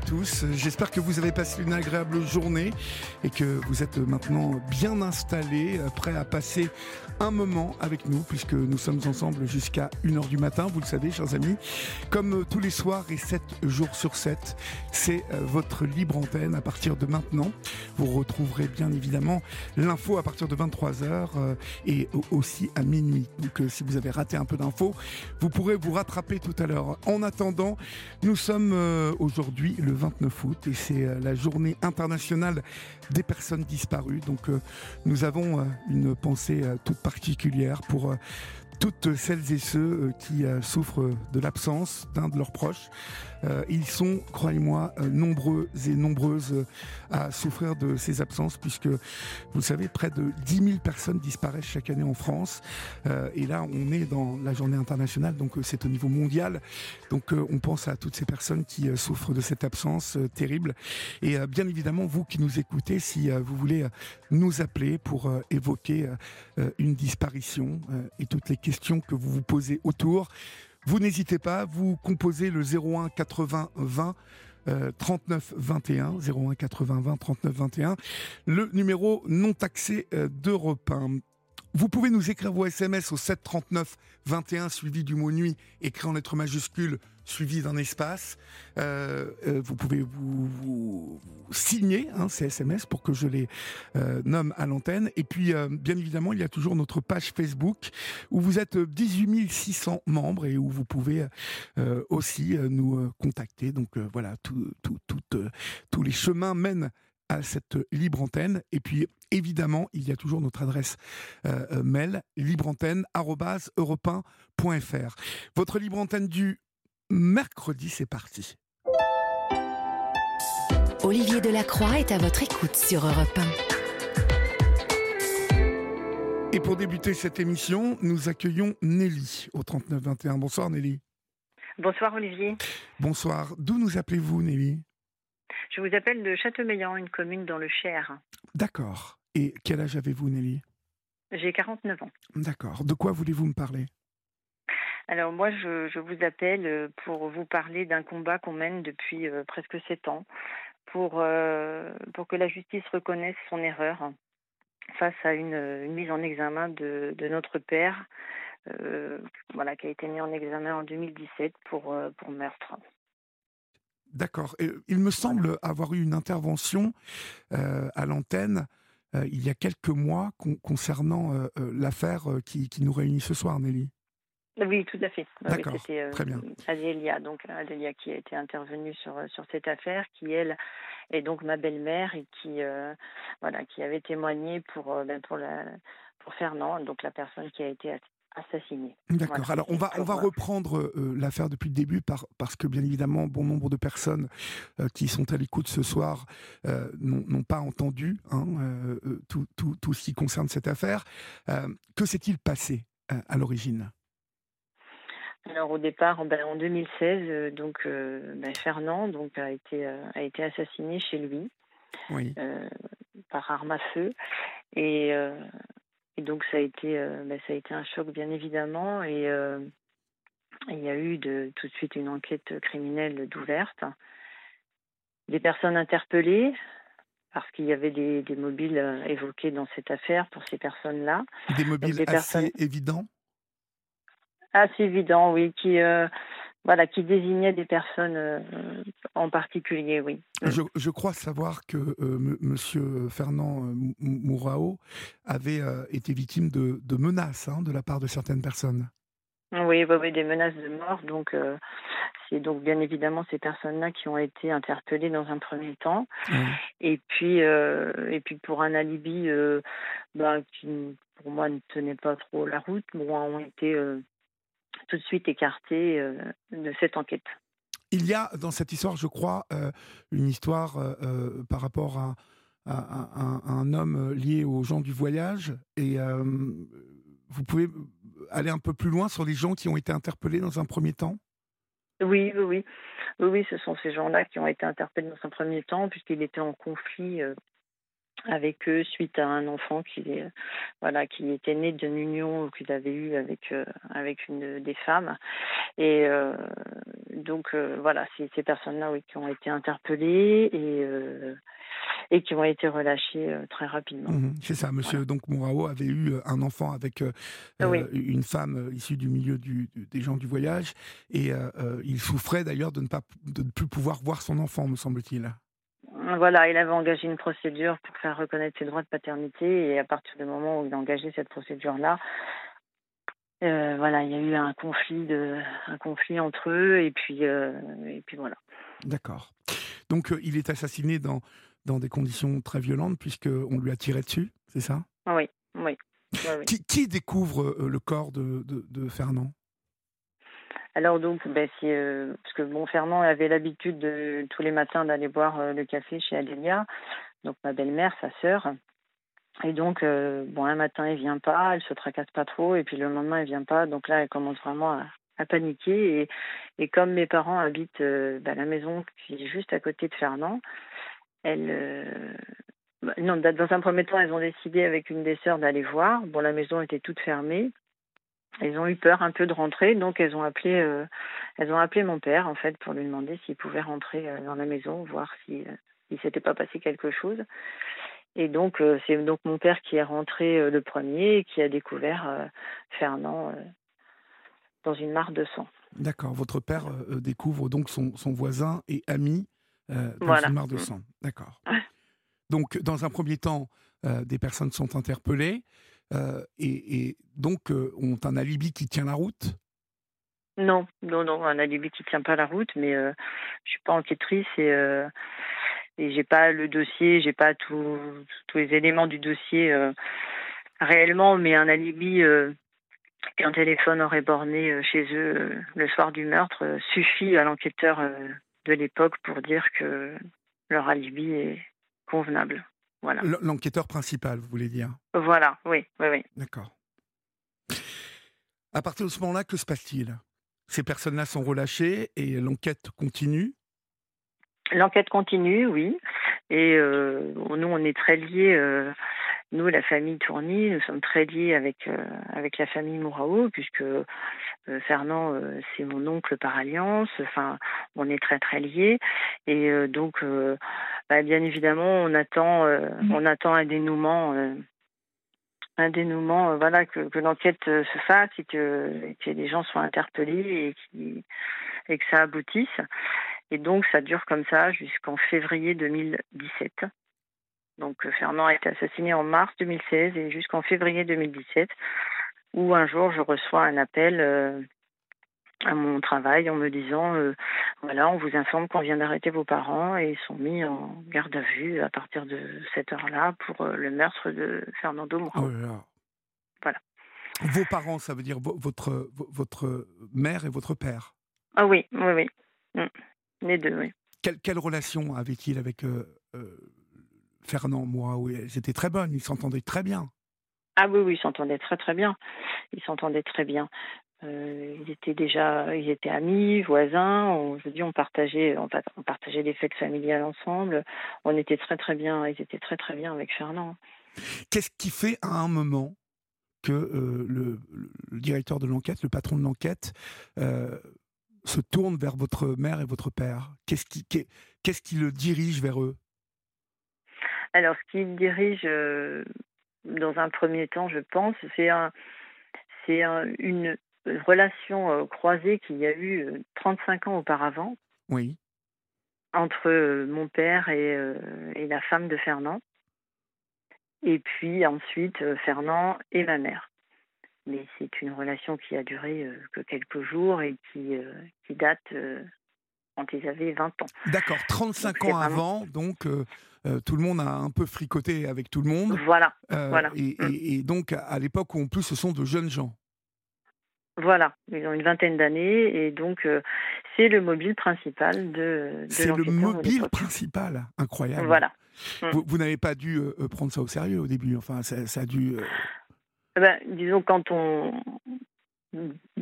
Tous. J'espère que vous avez passé une agréable journée et que vous êtes maintenant bien installés, prêts à passer un moment avec nous, puisque nous sommes ensemble jusqu'à 1h du matin, vous le savez, chers amis. Comme tous les soirs et 7 jours sur 7, c'est euh, votre libre antenne à partir de maintenant. Vous retrouverez bien évidemment l'info à partir de 23h euh, et aussi à minuit. Donc si vous avez raté un peu d'infos, vous pourrez vous rattraper tout à l'heure. En attendant, nous sommes aujourd'hui le 29 août et c'est la journée internationale des personnes disparues. Donc nous avons une pensée toute particulière pour toutes celles et ceux qui souffrent de l'absence d'un de leurs proches. Ils sont, croyez-moi, nombreux et nombreuses à souffrir de ces absences, puisque, vous le savez, près de 10 000 personnes disparaissent chaque année en France. et là, on est dans la journée internationale, donc c'est au niveau mondial. Donc on pense à toutes ces personnes qui souffrent de cette absence terrible. Et bien évidemment, vous qui nous écoutez, si vous voulez nous appeler pour évoquer une disparition et toutes les questions que vous vous posez autour. Vous n'hésitez pas, vous composez le 01 80 20 39 21 01 80 20 39 21 le numéro non taxé d'Europe 1. Vous pouvez nous écrire vos SMS au 739 21 suivi du mot nuit écrit en lettres majuscules suivi d'un espace. Euh, euh, vous pouvez vous, signer hein, ces SMS pour que je les euh, nomme à l'antenne. Et puis, bien évidemment, il y a toujours notre page Facebook où vous êtes 18 600 membres et où vous pouvez aussi nous contacter. Donc voilà, tout, tout, tout, tous les chemins mènent à cette libre antenne. Et puis, évidemment, il y a toujours notre adresse euh, mail libreantenne.europe1.fr. Votre libre antenne du mercredi, c'est parti. Olivier Delacroix est à votre écoute sur Europe 1. Et pour débuter cette émission, nous accueillons Nelly au 3921. Bonsoir Nelly. Bonsoir Olivier. Bonsoir. D'où nous appelez-vous Nelly? Je vous appelle de Châteaumeillan, une commune dans le Cher. D'accord. Et quel âge avez-vous Nelly? J'ai 49 ans. D'accord. De quoi voulez-vous me parler? Alors moi, je, je, vous appelle pour vous parler d'un combat qu'on mène depuis euh, presque sept ans pour, euh, pour que la justice reconnaisse son erreur face à une, une mise en examen de, de notre père, euh, voilà, qui a été mis en examen en 2017 pour, euh, pour meurtre. D'accord. Il me semble avoir eu une intervention euh, à l'antenne il y a quelques mois con concernant l'affaire qui, qui nous réunit ce soir, Nelly. Oui, tout à fait. D'accord. Oui, C'était Très bien. Adélia, donc Adélia qui a été intervenue sur sur cette affaire, qui elle est donc ma belle-mère et qui euh, voilà qui avait témoigné pour euh, ben, pour la pour Fernand, donc la personne qui a été D'accord. Voilà. Alors on va on va reprendre euh, l'affaire depuis le début par, parce que bien évidemment bon nombre de personnes euh, qui sont à l'écoute ce soir euh, n'ont pas entendu hein, tout, tout, tout ce qui concerne cette affaire. que s'est-il passé à l'origine? Alors au départ, ben, en 2016, euh, donc euh, ben, Fernand donc a été euh, a été assassiné chez lui oui. par arme à feu et, et donc ça a été ben, ça a été un choc bien évidemment. Et il y a eu de tout de suite une enquête criminelle d'ouverte, des personnes interpellées parce qu'il y avait des, des mobiles évoqués dans cette affaire pour ces personnes-là. Des mobiles des assez personnes... évidents? Assez évident, oui, qui euh, voilà, qui désignait des personnes euh, en particulier, oui. Je, je, crois savoir que euh, Monsieur Fernand Mourao avait été victime de, de menaces hein, de la part de certaines personnes. Oui, des menaces de mort. Donc, euh, c'est donc bien évidemment ces personnes-là qui ont été interpellées dans un premier temps. Et puis, euh, et puis pour un alibi euh, bah, qui, pour moi, ne tenait pas trop la route, bon, ont été tout de suite écartés de cette enquête. Il y a dans cette histoire, je crois, une histoire par rapport à, à, un homme lié aux gens du voyage. Et vous pouvez aller un peu plus loin sur les gens qui ont été interpellés dans un premier temps? Oui, oui, oui. Oui, ce sont ces gens-là qui ont été interpellés dans un premier temps, puisqu'il était en conflit euh, avec eux suite à un enfant qui, euh, voilà, qui était né d'une union qu'il avait eue avec, euh, avec une des femmes. Et donc, voilà, c'est ces personnes-là oui, qui ont été interpellées et et qui ont été relâchés euh, très rapidement. Mhm, c'est ça, monsieur donc Mourao avait eu euh, un enfant avec euh, une femme issue du milieu du, des gens du voyage et il souffrait d'ailleurs de, ne pas, de ne plus pouvoir voir son enfant, me semble-t-il. Voilà, il avait engagé une procédure pour faire reconnaître ses droits de paternité et à partir du moment où il a engagé cette procédure-là, voilà, il y a eu un conflit de, un conflit entre eux et puis et puis voilà. D'accord. Donc il est assassiné dans dans des conditions très violentes, puisqu'on lui a tiré dessus, c'est ça? Oui, oui. Qui, découvre euh, le corps de, de, Fernand? Alors donc, ben, euh, parce que Fernand avait l'habitude de tous les matins d'aller boire euh, le café chez Adélia, donc ma belle-mère, sa sœur. Et donc, bon, un matin, il vient pas, elle se tracasse pas trop, et puis le lendemain, il vient pas. Donc là, elle commence vraiment à, paniquer. Et, comme mes parents habitent ben, la maison qui est juste à côté de Fernand, euh, bah, non, dans un premier temps, elles ont décidé avec une des sœurs d'aller voir. Bon, la maison était toute fermée. Elles ont eu peur un peu de rentrer, donc elles ont appelé, euh, elles ont appelé mon père en fait pour lui demander s'il pouvait rentrer euh, dans la maison, voir si il s'était pas passé quelque chose. Et donc c'est donc mon père qui est rentré le premier et qui a découvert Fernand dans une mare de sang. D'accord. Votre père découvre donc son, son voisin et ami euh, dans voilà. une mare de sang. D'accord. Donc, dans un premier temps, euh, des personnes sont interpellées euh, et, donc ont un alibi qui tient la route? Non, non, non, un alibi qui tient pas la route, mais je suis pas enquêtrice et et j'ai pas le dossier, j'ai pas tous les éléments du dossier réellement, mais un alibi qu'un téléphone aurait borné chez eux le soir du meurtre suffit à l'enquêteur de l'époque pour dire que leur alibi est convenable. Voilà. L'enquêteur principal, vous voulez dire? Voilà, oui, oui, oui. D'accord. À partir de ce moment-là, que se passe-t-il? Ces personnes-là sont relâchées et l'enquête continue? L'enquête continue, oui. Et euh, nous, on est très liés euh, nous, la famille Tourny, nous sommes très liés avec, euh, avec la famille Mourao, puisque euh, Fernand, euh, c'est mon oncle par alliance. Enfin, on est très, très liés. Et donc, bah, bien évidemment, on attend, mmh. on attend un dénouement un dénouement, voilà, que, que l'enquête se fasse et que, que les gens soient interpellés et, qui, et que ça aboutisse. Et donc, ça dure comme ça jusqu'en février 2017. Donc euh, Fernand a été assassiné en mars 2016 et jusqu'en février 2017, où un jour je reçois un appel euh, à mon travail en me disant euh, voilà, on vous informe qu'on vient d'arrêter vos parents et ils sont mis en garde à vue à partir de cette heure-là pour le meurtre de Fernando Moura. Oh voilà. Vos parents, ça veut dire votre, votre mère et votre père? Ah oui, oui, oui. Mm. Les deux, oui. Quelle, quelle relation avait-il avec Fernand, moi, oui, c'était très bonne, ils s'entendaient très bien. Ah oui, oui, ils s'entendaient très très bien. Ils s'entendaient très bien. Euh, ils étaient déjà, ils étaient amis, voisins. On, je dis, on partageait, on, partageait les fêtes familiales ensemble. On était très très bien. Ils étaient très très bien avec Fernand. Qu'est-ce qui fait à un moment que euh, le, directeur de l'enquête, le patron de l'enquête, euh, se tourne vers votre mère et votre père? Qu'est-ce qui, qu'est-ce qui le dirige vers eux? Alors, ce qui dirige euh, dans un premier temps, je pense, c'est un, c'est une relation euh, croisée qu'il y a eu 35 euh, ans auparavant. Oui. Entre mon père et, et, la femme de Fernand. Et puis ensuite, Fernand et ma mère. mais c'est une relation qui a duré que quelques jours et qui, qui date quand ils avaient 20 ans. D'accord, 35 ans avant, donc tout le monde a un peu fricoté avec tout le monde. Voilà. voilà. Et, mm. et, donc à l'époque où en plus ce sont de jeunes gens. Voilà, ils ont une vingtaine d'années et donc c'est le mobile principal de. de c'est le mobile principal, incroyable. Voilà. Mm. Vous, n'avez pas dû prendre ça au sérieux au début, enfin ça, a dû. Eh ben, disons quand on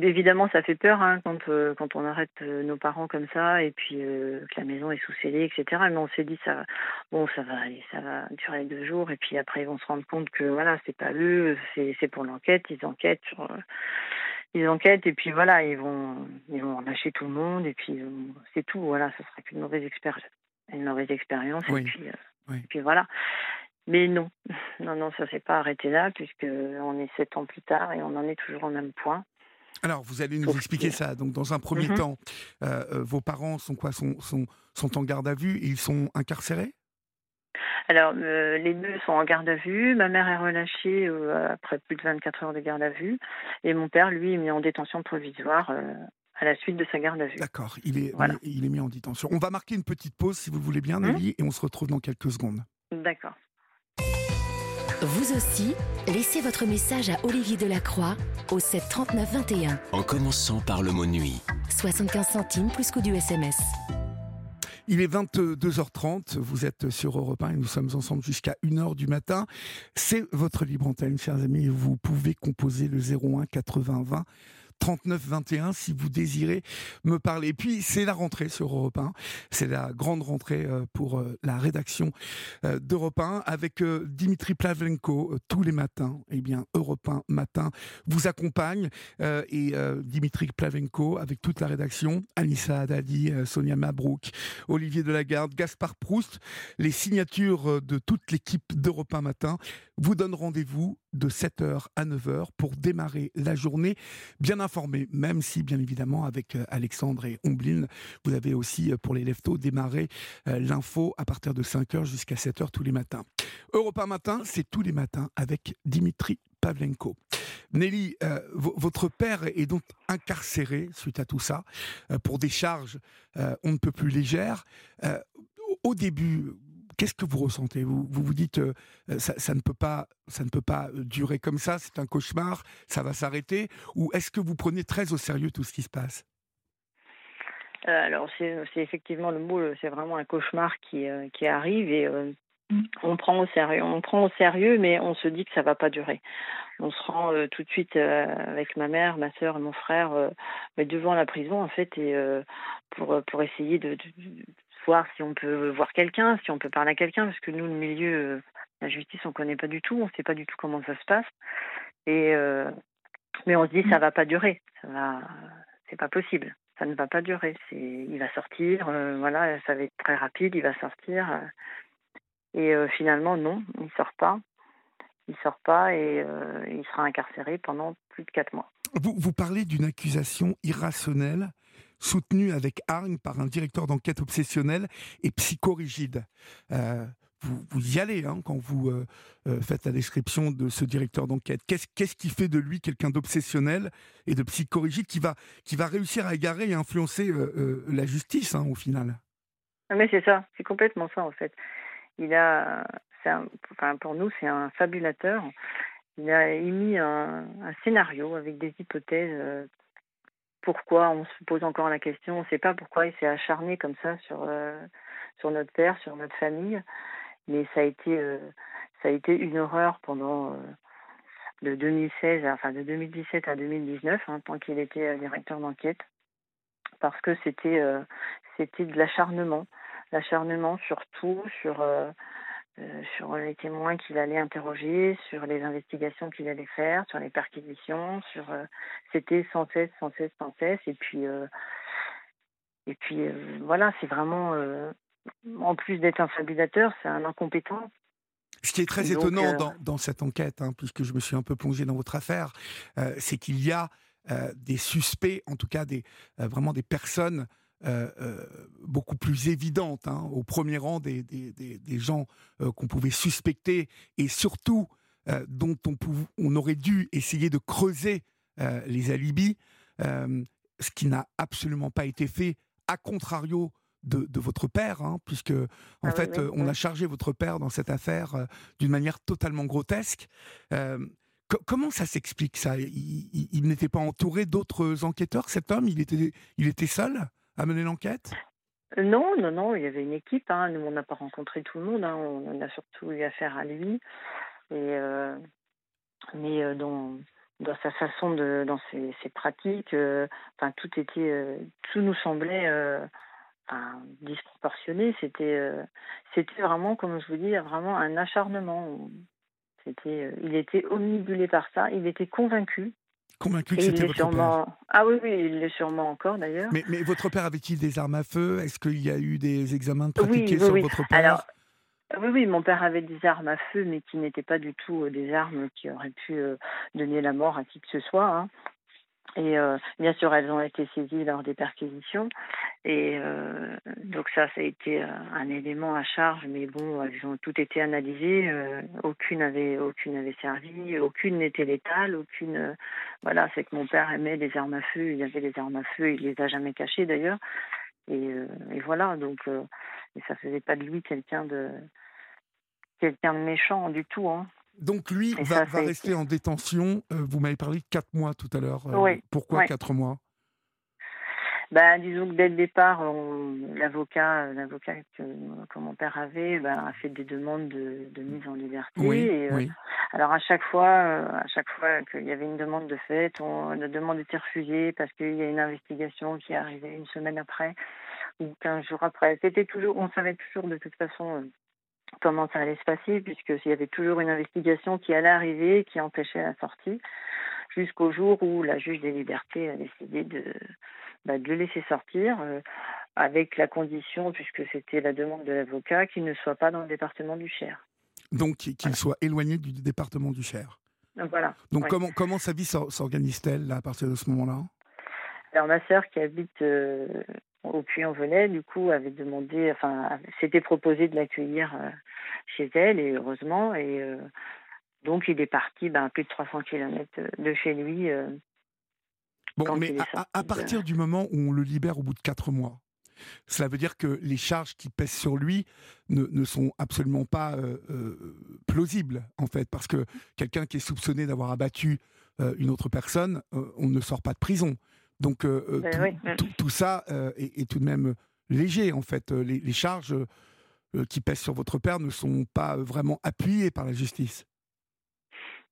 Évidemment, ça fait peur hein, quand, quand on arrête nos parents comme ça et puis que la maison est sous scellée, etc. Mais on s'est dit ça, bon, ça va aller, ça va durer deux jours et puis après ils vont se rendre compte que voilà, c'est pas eux, c'est pour l'enquête, ils enquêtent sur, ils enquêtent et puis voilà, ils vont, ils vont lâcher tout le monde et puis c'est tout. Voilà, ça sera qu'une mauvaise expérience, une mauvaise expérience et puis, et puis voilà. Mais non, non, non, ça s'est pas arrêté là puisque on est sept ans plus tard et on en est toujours au même point. Alors, vous allez nous expliquer ça. Donc, dans un premier mhm. temps, euh, euh, vos parents sont quoi? Sont, sont, sont en garde à vue? Et ils sont incarcérés? Alors, euh, les deux sont en garde à vue. Ma mère est relâchée après plus de 24 heures de garde à vue. Et mon père, lui, est mis en détention provisoire à la suite de sa garde à vue. D'accord, il, est, il est mis en détention. On va marquer une petite pause, si vous voulez bien, hum Nelly, et on se retrouve dans quelques secondes. D'accord. Vous aussi, laissez votre message à Olivier Delacroix au 7 39 21. En commençant par le mot nuit. 75 centimes plus coût du SMS. Il est 22h30, vous êtes sur Europe 1 et nous sommes ensemble jusqu'à 1h du matin. C'est votre libre antenne, chers amis. Vous pouvez composer le 01 80 20 3921 si vous désirez me parler. Et puis c'est la rentrée sur Europe 1, c'est la grande rentrée euh, pour euh, la rédaction euh, d'Europe 1 avec Dimitri Plavlenko tous les matins. Eh bien Europe 1 matin vous accompagne et Dimitri Plavlenko avec toute la rédaction, Anissa Haddadi, Sonia Mabrouk, Olivier Delagarde, Gaspard Proust, les signatures de toute l'équipe d'Europe 1 matin vous donne rendez-vous de 7h à 9h pour démarrer la journée bien informé, même si bien évidemment avec euh, Alexandre et Omblin, vous avez aussi euh, pour les leftos démarré euh, l'info à partir de 5h jusqu'à 7h tous les matins. Europa Matin, c'est tous les matins avec Dimitri Pavlenko. Nelly, votre père est donc incarcéré suite à tout ça pour des charges on ne peut plus légères. au début, Qu'est-ce que vous ressentez? Vous, vous, dites euh, euh, ça, ne peut pas, ça ne peut pas euh, durer comme ça, c'est un cauchemar, ça va s'arrêter? Ou est-ce que vous prenez très au sérieux tout ce qui se passe? Alors c'est effectivement le mot, c'est vraiment un cauchemar qui, qui arrive et on prend au sérieux, on prend au sérieux, mais on se dit que ça va pas durer. On se rend tout de suite avec ma mère, ma soeur et mon frère devant la prison en fait et pour pour essayer de, voir si on peut voir quelqu'un, si on peut parler à quelqu'un, parce que nous, le milieu, euh, la justice, on connaît pas du tout, on sait pas du tout comment ça se passe. Et euh, mais on se dit ça va pas durer, ça va, c'est pas possible, ça ne va pas durer. C'est, il va sortir, euh, voilà, ça va être très rapide, il va sortir. et finalement, non, il sort pas. Il sort pas et il sera incarcéré pendant plus de quatre mois. Vous, vous parlez d'une accusation irrationnelle soutenu avec hargne par un directeur d'enquête obsessionnel et psychorigide. Euh, vous, y allez hein, quand vous euh, euh, faites la description de ce directeur d'enquête. Qu'est-ce qui fait de lui quelqu'un d'obsessionnel et de psychorigide qui va, réussir à égarer et influencer la justice hein, au final? Ah, Mais c'est ça, c'est complètement ça en fait. Il a, pour nous, c'est un fabulateur. Il a émis un, scénario avec des hypothèses pourquoi on se pose encore la question. On ne sait pas pourquoi il s'est acharné comme ça sur, euh, sur notre père, sur notre famille. Mais ça a été, euh, ça a été une horreur pendant euh, de 2016, enfin de 2017 à 2019, hein, tant qu'il était directeur d'enquête, parce que c'était, c'était de l'acharnement, l'acharnement sur tout, sur euh, sur les témoins qu'il allait interroger, sur les investigations qu'il allait faire, sur les perquisitions, sur euh, c'était sans cesse, sans cesse, sans cesse. Et puis euh, et puis voilà, c'est vraiment en plus d'être un fabulateur, c'est un incompétent. Ce qui est très étonnant dans, dans, cette enquête, hein, puisque je me suis un peu plongé dans votre affaire, c'est qu'il y a des suspects, en tout cas des, vraiment des personnes euh, euh, beaucoup plus évidente, hein, au premier rang des, des, des, gens euh, qu'on pouvait suspecter, et surtout dont on, on, aurait dû essayer de creuser les alibis, ce qui n'a absolument pas été fait, à contrario de, votre père, hein, puisque en ah fait, on a chargé votre père dans cette affaire d'une manière totalement grotesque. comment ça s'explique ça? Il, n'était pas entouré d'autres enquêteurs, cet homme? Il était, il était seul? À mener l'enquête? Non, non, non, il y avait une équipe. Hein. Nous, on n'a pas rencontré tout le monde. Hein. On a surtout eu affaire à lui. Et, mais dans, dans sa façon de, dans ses, pratiques, enfin, tout était, tout nous semblait disproportionné. C'était, euh, c'était vraiment, comme je vous dis, vraiment un acharnement. Euh, il était omnibulé par ça. Il était convaincu. Convaincu que c'était votre père. Ah oui, oui, il l'est sûrement encore d'ailleurs. Mais, mais, votre père avait-il des armes à feu? Est-ce qu'il y a eu des examens de pratiqués sur votre père? Alors, oui, oui, mon père avait des armes à feu, mais qui n'étaient pas du tout euh, des armes qui auraient pu donner la mort à qui que ce soit. Hein. Et euh, bien sûr, elles ont été saisies lors des perquisitions. Et euh, donc ça, ça a été euh, un élément à charge, mais bon, elles ont toutes été analysées. aucune avait, aucune avait servi, aucune n'était létale, aucune. voilà, c'est que mon père aimait les armes à feu. Il avait les armes à feu, il les a jamais cachées d'ailleurs. Et, et, voilà, donc et ça faisait pas de lui quelqu'un de quelqu'un de méchant du tout. Hein. Donc lui va, rester en détention. Euh, vous m'avez parlé de 4 mois tout à l'heure. Euh, pourquoi 4 mois? Ben, disons que dès le départ, l'avocat, l'avocat que, mon père avait, ben, a fait des demandes de, mise en liberté. et, euh, Alors à chaque fois, à chaque fois qu'il y avait une demande de fait, on, la demande était refusée parce qu'il y a une investigation qui est arrivée une semaine après ou 15 jours après. C'était toujours, on savait toujours de toute façon comment ça allait se passer, puisqu'il y avait toujours une investigation qui allait arriver, qui empêchait la sortie, jusqu'au jour où la juge des libertés a décidé de, bah, de le laisser sortir, euh, avec la condition, puisque c'était la demande de l'avocat, qu'il ne soit pas dans le département du Cher. Donc qu'il soit éloigné du département du Cher. voilà. Donc comment, comment sa vie s'organise-t-elle à partir de ce moment-là? Alors ma sœur qui habite euh, au Puy-en-Velay, du coup, avait demandé, enfin, s'était proposé de l'accueillir euh, chez elle, et heureusement. Et euh, donc, il est parti ben, plus de 300 km de chez lui. Euh, bon, mais à, partir du moment où on le libère au bout de 4 mois, cela veut dire que les charges qui pèsent sur lui ne, ne sont absolument pas plausibles, en fait, parce que quelqu'un qui est soupçonné d'avoir abattu une autre personne, on ne sort pas de prison. Donc euh, euh, ben tout, ça euh, est, tout de même léger en fait. Les, charges qui pèsent sur votre père ne sont pas vraiment appuyées par la justice.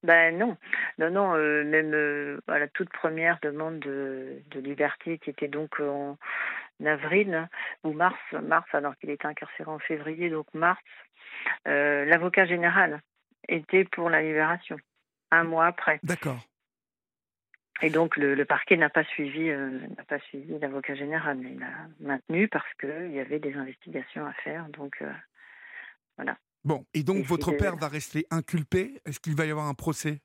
Ben non, non, non. même à la toute première demande de, liberté, qui était donc en avril ou mars, mars alors qu'il était incarcéré en février, donc mars, l'avocat général était pour la libération un mois après. D'accord. Et donc le, parquet n'a pas suivi euh, n'a pas suivi l'avocat général, mais il l'a maintenu parce qu'il y avait des investigations à faire. Donc euh, voilà. Bon, et donc votre père va rester inculpé? Est-ce qu'il va y avoir un procès?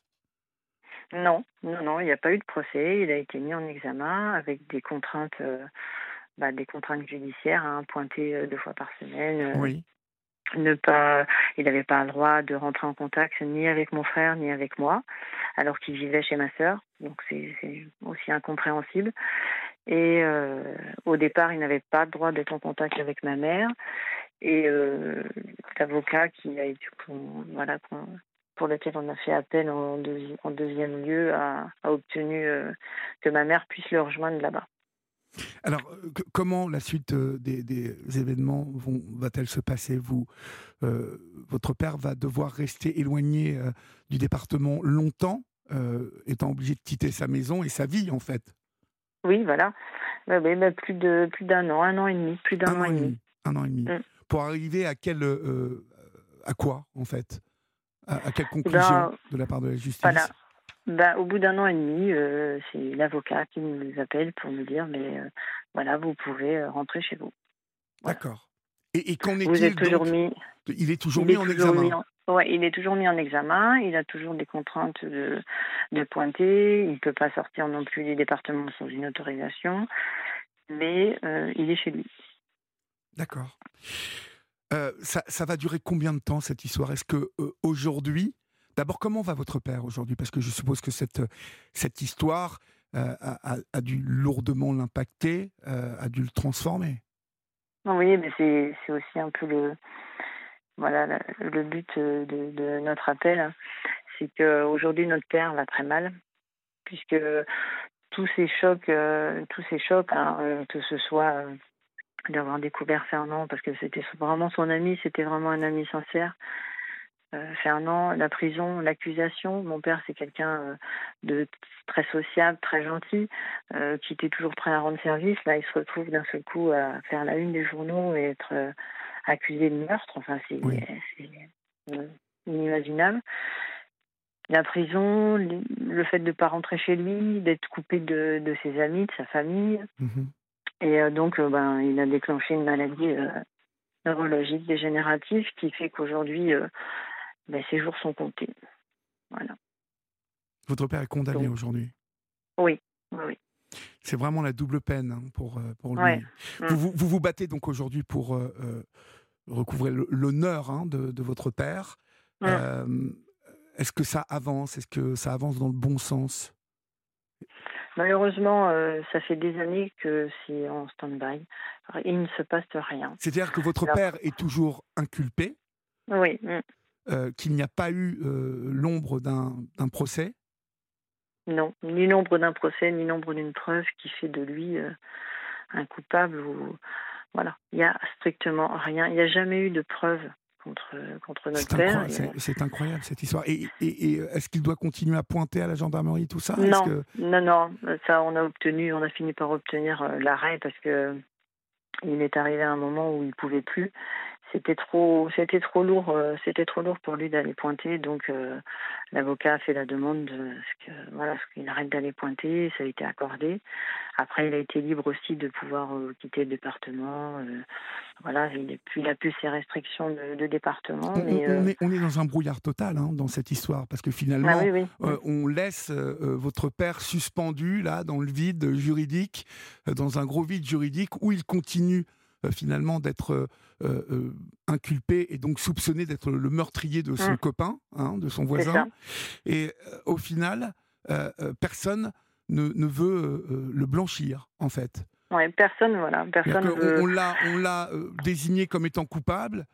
Non, non, non, il n'y a pas eu de procès. Il a été mis en examen avec des contraintes, euh, bah, des contraintes judiciaires, hein, pointé deux fois par semaine. oui ne pas, il n'avait pas le droit de rentrer en contact ni avec mon frère ni avec moi, alors qu'il vivait chez ma sœur. Donc c'est aussi incompréhensible. Et euh, au départ, il n'avait pas le droit d'être en contact avec ma mère. Et euh, l'avocat qui a été, voilà, pour lequel on a fait appel en, en deuxième lieu a, obtenu euh, que ma mère puisse le rejoindre là-bas. Alors, euh, comment la suite euh, des, événements va-t-elle se passer? Vous, euh, votre père va devoir rester éloigné du département longtemps, étant obligé de quitter sa maison et sa vie, en fait? Oui, voilà. Bah plus de plus d'un an, un an et demi, plus d'un an, et demi. Un an et demi. Mm. Pour arriver à quel, à quoi, en fait? À, quelle eh ben, conclusion de la part de la justice? Bah, au bout d'un an et demi, euh, c'est l'avocat qui nous appelle pour nous dire mais euh, voilà, vous pouvez euh, rentrer chez vous. D'accord. Et, et qu'en est-il toujours mis Il est toujours mis en examen? Ouais, il est toujours mis en examen. Il a toujours des contraintes de, de pointer. Il ne peut pas sortir non plus des départements sans une autorisation. Mais il est chez lui. D'accord. ça, ça, va durer combien de temps cette histoire? Est-ce que aujourd'hui D'abord, comment va votre père aujourd'hui? Parce que je suppose que cette, histoire a, a, dû lourdement l'impacter, a dû le transformer. Oui, mais c'est aussi un peu le, voilà, le but de, de notre appel. Hein. C'est qu'aujourd'hui, notre père va très mal, puisque tous ces chocs, euh, tous ces chocs, hein, euh, que ce soit euh, d'avoir découvert Fernand, parce que c'était vraiment son ami, c'était vraiment un ami sincère. Fernand, la prison, l'accusation. Mon père, c'est quelqu'un de très sociable, très gentil, qui était toujours prêt à rendre service. Là, il se retrouve d'un seul coup à faire la une des journaux et être accusé de meurtre. Enfin, c'est inimaginable la prison, le fait de ne pas rentrer chez lui, d'être coupé de, ses amis, de sa famille. Mhm. Et euh, donc, euh, ben, il a déclenché une maladie euh, neurologique dégénérative qui fait qu'aujourd'hui, ben, ses jours sont comptés. Voilà. Votre père est condamné aujourd'hui Oui, oui. C'est vraiment la double peine hein, pour, pour lui. Mm. Vous, vous, vous, battez donc aujourd'hui pour recouvrer l'honneur hein, de, de, votre père. Mm. Est-ce que ça avance? Est-ce que ça avance dans le bon sens? Malheureusement, euh, ça fait des années que c'est en stand-by. Il ne se passe rien. C'est-à-dire que votre père est toujours inculpé? Oui. Euh, qu'il n'y a pas eu euh, l'ombre d'un procès? Non, ni l'ombre d'un procès, ni l'ombre d'une preuve qui fait de lui un coupable. Ou... Voilà, il n'y a strictement rien. Il n'y a jamais eu de preuve contre, contre notre père. C'est incroyable cette histoire. Et, est-ce qu'il doit continuer à pointer à la gendarmerie tout ça? Non, non, non. Ça, on a obtenu, on a fini par obtenir euh, l'arrêt parce que il est arrivé à un moment où il pouvait plus c'était trop c'était trop lourd euh, c'était trop lourd pour lui d'aller pointer. Donc euh, l'avocat a fait la demande de ce que voilà ce qu'il arrête d'aller pointer. Ça a été accordé. Après il a été libre aussi de pouvoir euh, quitter le département. Voilà il, est, il a plus ses restrictions de, département on, mais, on, est, dans un brouillard total hein, dans cette histoire parce que finalement ah on laisse votre père suspendu là dans le vide juridique dans un gros vide juridique où il continue finalement d'être euh, euh, inculpé et donc soupçonné d'être le meurtrier de son mmh. copain, hein, de son voisin. Et au final, personne ne, ne veut le blanchir, en fait. Ouais, personne, voilà, personne. On, l'a, on l'a désigné comme étant coupable,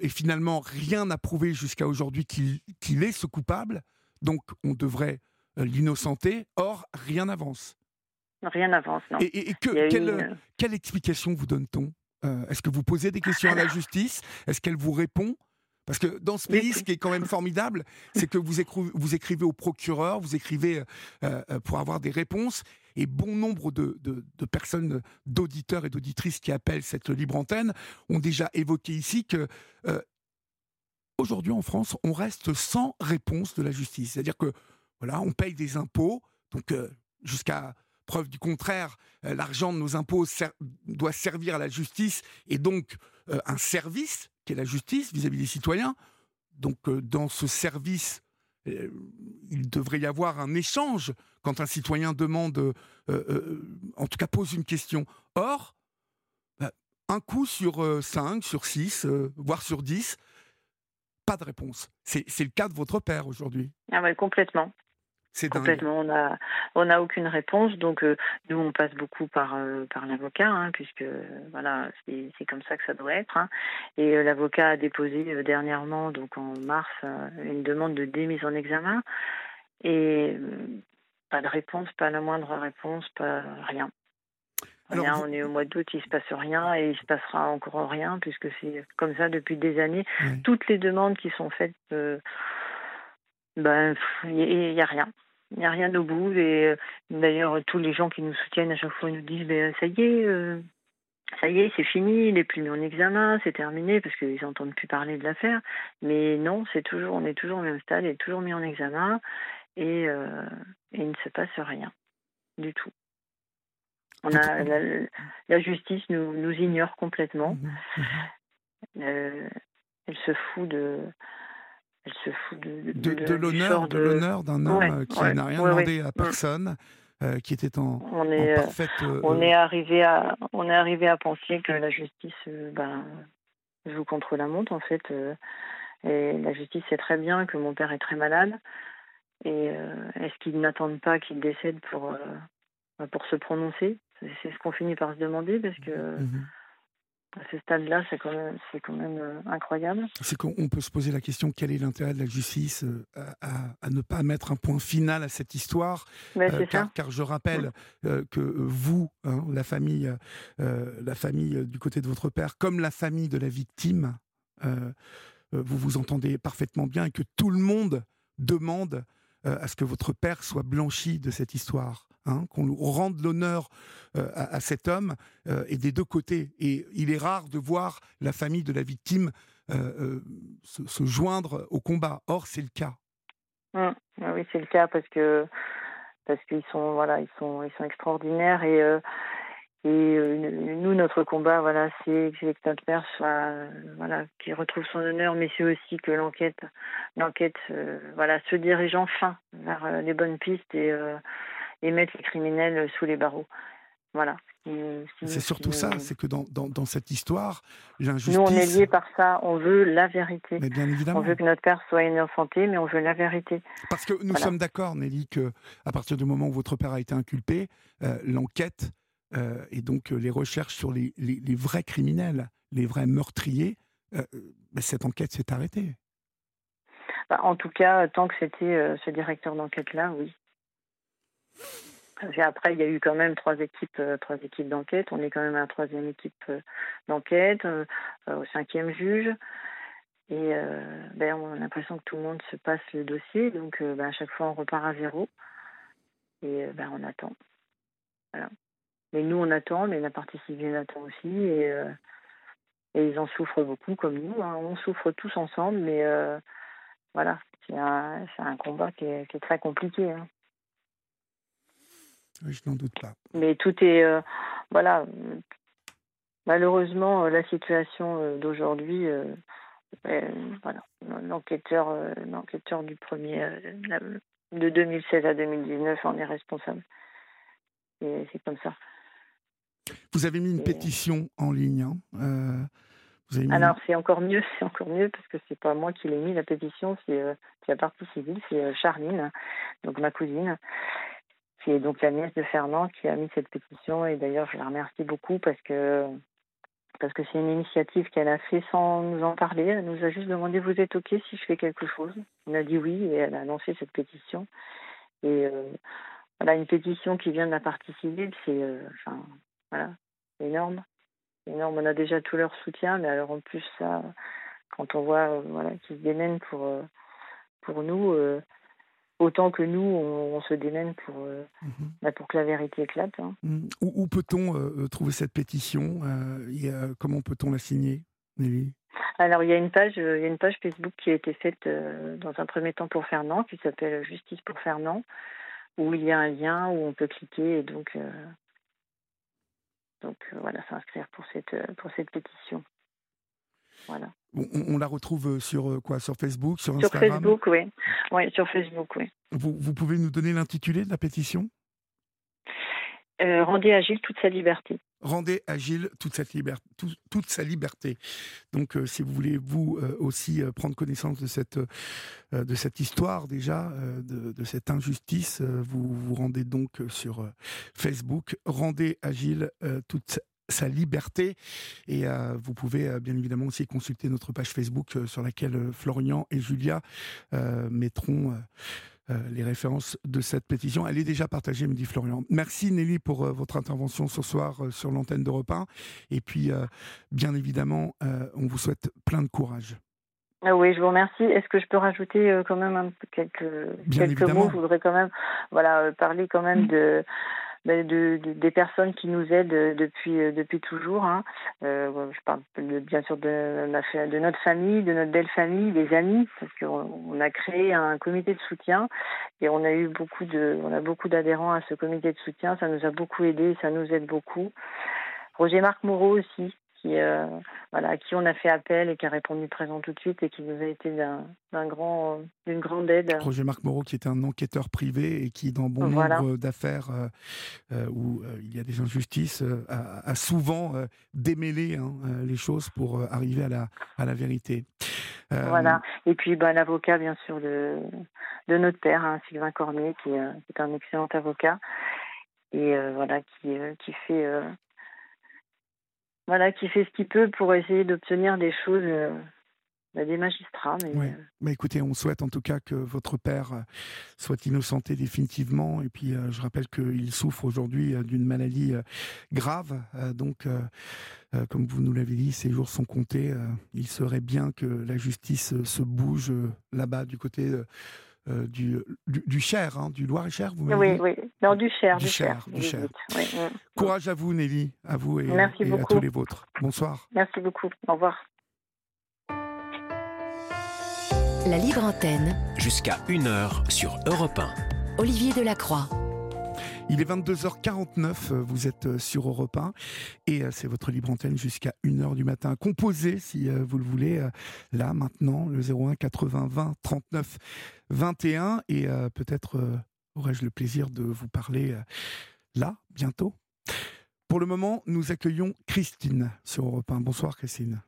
et finalement rien n'a prouvé jusqu'à aujourd'hui qu'il, qu'il est ce coupable. Donc on devrait l'innocenter. Or rien n'avance. Rien n'avance, non. Et, que, quelle, quelle, explication vous donne-t-on euh, Est-ce que vous posez des questions à la justice? Est-ce qu'elle vous répond? Parce que dans ce pays, ce qui est quand même formidable, c'est que vous, écrivez, vous écrivez au procureur, vous écrivez euh, euh, pour avoir des réponses, et bon nombre de, de personnes, d'auditeurs et d'auditrices qui appellent cette libre antenne, ont déjà évoqué ici que aujourd'hui en France, on reste sans réponse de la justice. C'est-à-dire que voilà, on paye des impôts, donc jusqu'à Preuve du contraire, euh, l'argent de nos impôts doit servir à la justice et donc euh, un service qui est la justice vis-à-vis des citoyens. Donc euh, dans ce service, il devrait y avoir un échange quand un citoyen demande, en tout cas pose une question. Or, bah, un coup sur 5, sur 6, voire sur 10, pas de réponse. C'est le cas de votre père aujourd'hui. Ah ouais, complètement. Complètement, on n'a on a aucune réponse, donc euh, nous on passe beaucoup par euh, par l'avocat, hein, puisque voilà c'est comme ça que ça doit être. Hein. Et euh, l'avocat a déposé dernièrement, donc en mars, une demande de démise en examen, et pas de réponse, pas la moindre réponse, pas rien. rien, on est au mois d'août, il se passe rien et il se passera encore rien puisque c'est comme ça depuis des années. Toutes les demandes qui sont faites, ben il n'y a rien. Il n'y a rien au bout. Et euh, d'ailleurs, tous les gens qui nous soutiennent à chaque fois nous disent ben, ça y est, euh, ça y est, c'est fini, il n'est plus mis en examen, c'est terminé, parce qu'ils n'entendent plus parler de l'affaire. Mais non, c'est toujours, on est toujours au même stade, il est toujours mis en examen et, euh, il ne se passe rien du tout. On a, la, justice nous, nous ignore complètement. Mmh elle se fout de, se fout de, de, l'honneur, de l'honneur d'un homme qui n'a rien demandé à mm. personne. Euh, qui était en, on est, euh, parfaite. Euh, on est arrivé à, on est arrivé à penser que la justice, ben, joue contre la montre en fait. Et la justice sait très bien que mon père est très malade. Et est-ce qu'ils n'attendent pas qu'il décède pour, pour se prononcer? C'est ce qu'on finit par se demander parce que. Mhm à ce stade-là, c'est quand même, c'est quand même euh, incroyable. C'est qu'on peut se poser la question quel est l'intérêt de la justice euh, à, ne pas mettre un point final à cette histoire? Euh, car, car, je rappelle que vous, hein, la famille, la famille du côté de votre père, comme la famille de la victime, vous vous entendez parfaitement bien et que tout le monde demande à ce que votre père soit blanchi de cette histoire. Hein, qu'on rende l'honneur euh, à, cet homme euh, et des deux côtés. Et il est rare de voir la famille de la victime euh, se, joindre au combat. Or, c'est le cas. Mmh. Ah oui, c'est le cas parce que parce qu'ils sont voilà, ils sont ils sont extraordinaires et et nous, notre combat, voilà, c'est que notre père soit, voilà, qu'il retrouve son honneur, mais c'est aussi que l'enquête, l'enquête, voilà, se dirige enfin vers les bonnes pistes et et mettre les criminels sous les barreaux. Voilà. C'est surtout ça, c'est que dans, dans, dans, cette histoire, l'injustice. Nous, on est liés par ça. On veut la vérité. Mais bien évidemment. On veut que notre père soit santé, mais on veut la vérité. Parce que nous sommes d'accord, Nelly, que à partir du moment où votre père a été inculpé, euh, l'enquête euh, et donc euh, les recherches sur les, les, les, vrais criminels, les vrais meurtriers, cette enquête s'est arrêtée. Bah, en tout cas, tant que c'était ce directeur d'enquête-là, oui. Après, il y a eu quand même trois équipes, euh, trois équipes d'enquête. On est quand même à la troisième équipe euh, d'enquête, euh, au cinquième juge. Et ben, on a l'impression que tout le monde se passe le dossier. Donc, ben, à chaque fois, on repart à zéro. Et ben, on attend. Mais nous, on attend, mais la partie civile attend aussi. Et, ils en souffrent beaucoup, comme nous. Hein. On souffre tous ensemble, mais voilà, c'est un, combat qui est, qui est très compliqué. Hein. Je n'en doute pas. Mais tout est. Euh, voilà. Malheureusement, euh, la situation euh, d'aujourd'hui, voilà, l'enquêteur, l'enquêteur du premier, de 2016 à 2019 en est responsable. Et c'est comme ça. Vous avez mis une pétition en ligne. Hein Alors c'est encore mieux, c'est encore mieux parce que c'est pas moi qui l'ai mis la pétition, c'est la partie civile, c'est Charline, donc ma cousine qui est donc la nièce de Fernand qui a mis cette pétition et d'ailleurs je la remercie beaucoup parce que parce que c'est une initiative qu'elle a fait sans nous en parler. Elle nous a juste demandé vous êtes ok si je fais quelque chose? On a dit oui et elle a lancé cette pétition. Et euh, voilà une pétition qui vient de la partie civile, c'est euh, enfin voilà énorme, énorme. On a déjà tout leur soutien, mais alors en plus ça, quand on voit euh, voilà qu'ils se démènent pour pour nous autant que nous, on, se démène pour, euh, mhm. bah, pour que la vérité éclate. Hein. Mhm. Où, peut-on euh, euh, trouver cette pétition Comment peut-on la signer, Nelly? Alors il y a une page, il y a une page Facebook qui a été faite dans un premier temps pour Fernand, qui s'appelle Justice pour Fernand, où il y a un lien où on peut cliquer et donc donc voilà s'inscrire pour cette pour cette pétition. Voilà. On, la retrouve euh, sur euh, quoi Sur Facebook, sur Instagram Sur Facebook, oui. Oui, sur Facebook, oui. Vous, vous pouvez nous donner l'intitulé de la pétition? Euh, Rendez agile toute sa liberté. Rendez agile toute, cette liberté, toute sa liberté. Donc, si vous voulez, vous aussi prendre connaissance de cette, de cette histoire déjà, de, de, cette injustice, vous vous rendez donc sur Facebook. Rendez agile toute sa liberté. Et euh, vous pouvez euh, bien évidemment aussi consulter notre page Facebook euh, sur laquelle Florian et Julia mettront les références de cette pétition. Elle est déjà partagée, me dit Florian. Merci Nelly pour votre intervention ce soir sur l'antenne d'Europe 1. Et puis, bien évidemment, on vous souhaite plein de courage. Ah oui, je vous remercie. Est-ce que je peux rajouter quand même un, quelques, quelques mots? Je voudrais quand même voilà, parler quand même de ben, de, des personnes qui nous aident euh, depuis euh, depuis toujours. Hein. Euh, je parle bien sûr de, de notre famille, de notre belle famille, des amis, parce qu'on a créé un comité de soutien et on a eu beaucoup de on a beaucoup d'adhérents à ce comité de soutien. Ça nous a beaucoup aidé, ça nous aide beaucoup. Roger Marc Moreau aussi, qui, euh, voilà, à qui on a fait appel et qui a répondu présent tout de suite et qui nous a été d'un grand, d'une grande aide. Roger Marc Moreau, qui est un enquêteur privé et qui, dans bon nombre d'affaires euh, euh, où il y a des injustices, a, souvent démêlé hein, les choses pour arriver à la, à la vérité. Voilà. Et puis bah, l'avocat, bien sûr, de, de notre père, hein, Sylvain Cormier, qui, est un excellent avocat. Et voilà, qui, qui fait voilà, qui fait ce qu'il peut pour essayer d'obtenir des choses bah, des magistrats. Mais... Euh, bah, écoutez, on souhaite en tout cas que votre père euh, soit innocenté définitivement. Et puis, euh, je rappelle qu'il souffre aujourd'hui d'une maladie grave. donc, comme vous nous l'avez dit, ses jours sont comptés. il serait bien que la justice se bouge là-bas du côté. Du, du, Cher, hein, du Loir-et-Cher, vous Oui, dit oui, non, du Cher. Du, Cher, du Cher. Courage à vous, Nelly, à vous et, et à tous les vôtres. Bonsoir. Merci beaucoup. Au revoir. La libre antenne. Jusqu'à 1h sur Europe 1. Olivier Delacroix. Il est 22h49, vous êtes sur Europe 1 et euh, c'est votre libre antenne jusqu'à 1h du matin. Composé, si euh, vous le voulez, euh, là, maintenant, le 01 80 20 39 21 et peut-être aurais-je le plaisir de vous parler là, bientôt? Pour le moment, nous accueillons Christine sur Europe 1. Bonsoir Christine.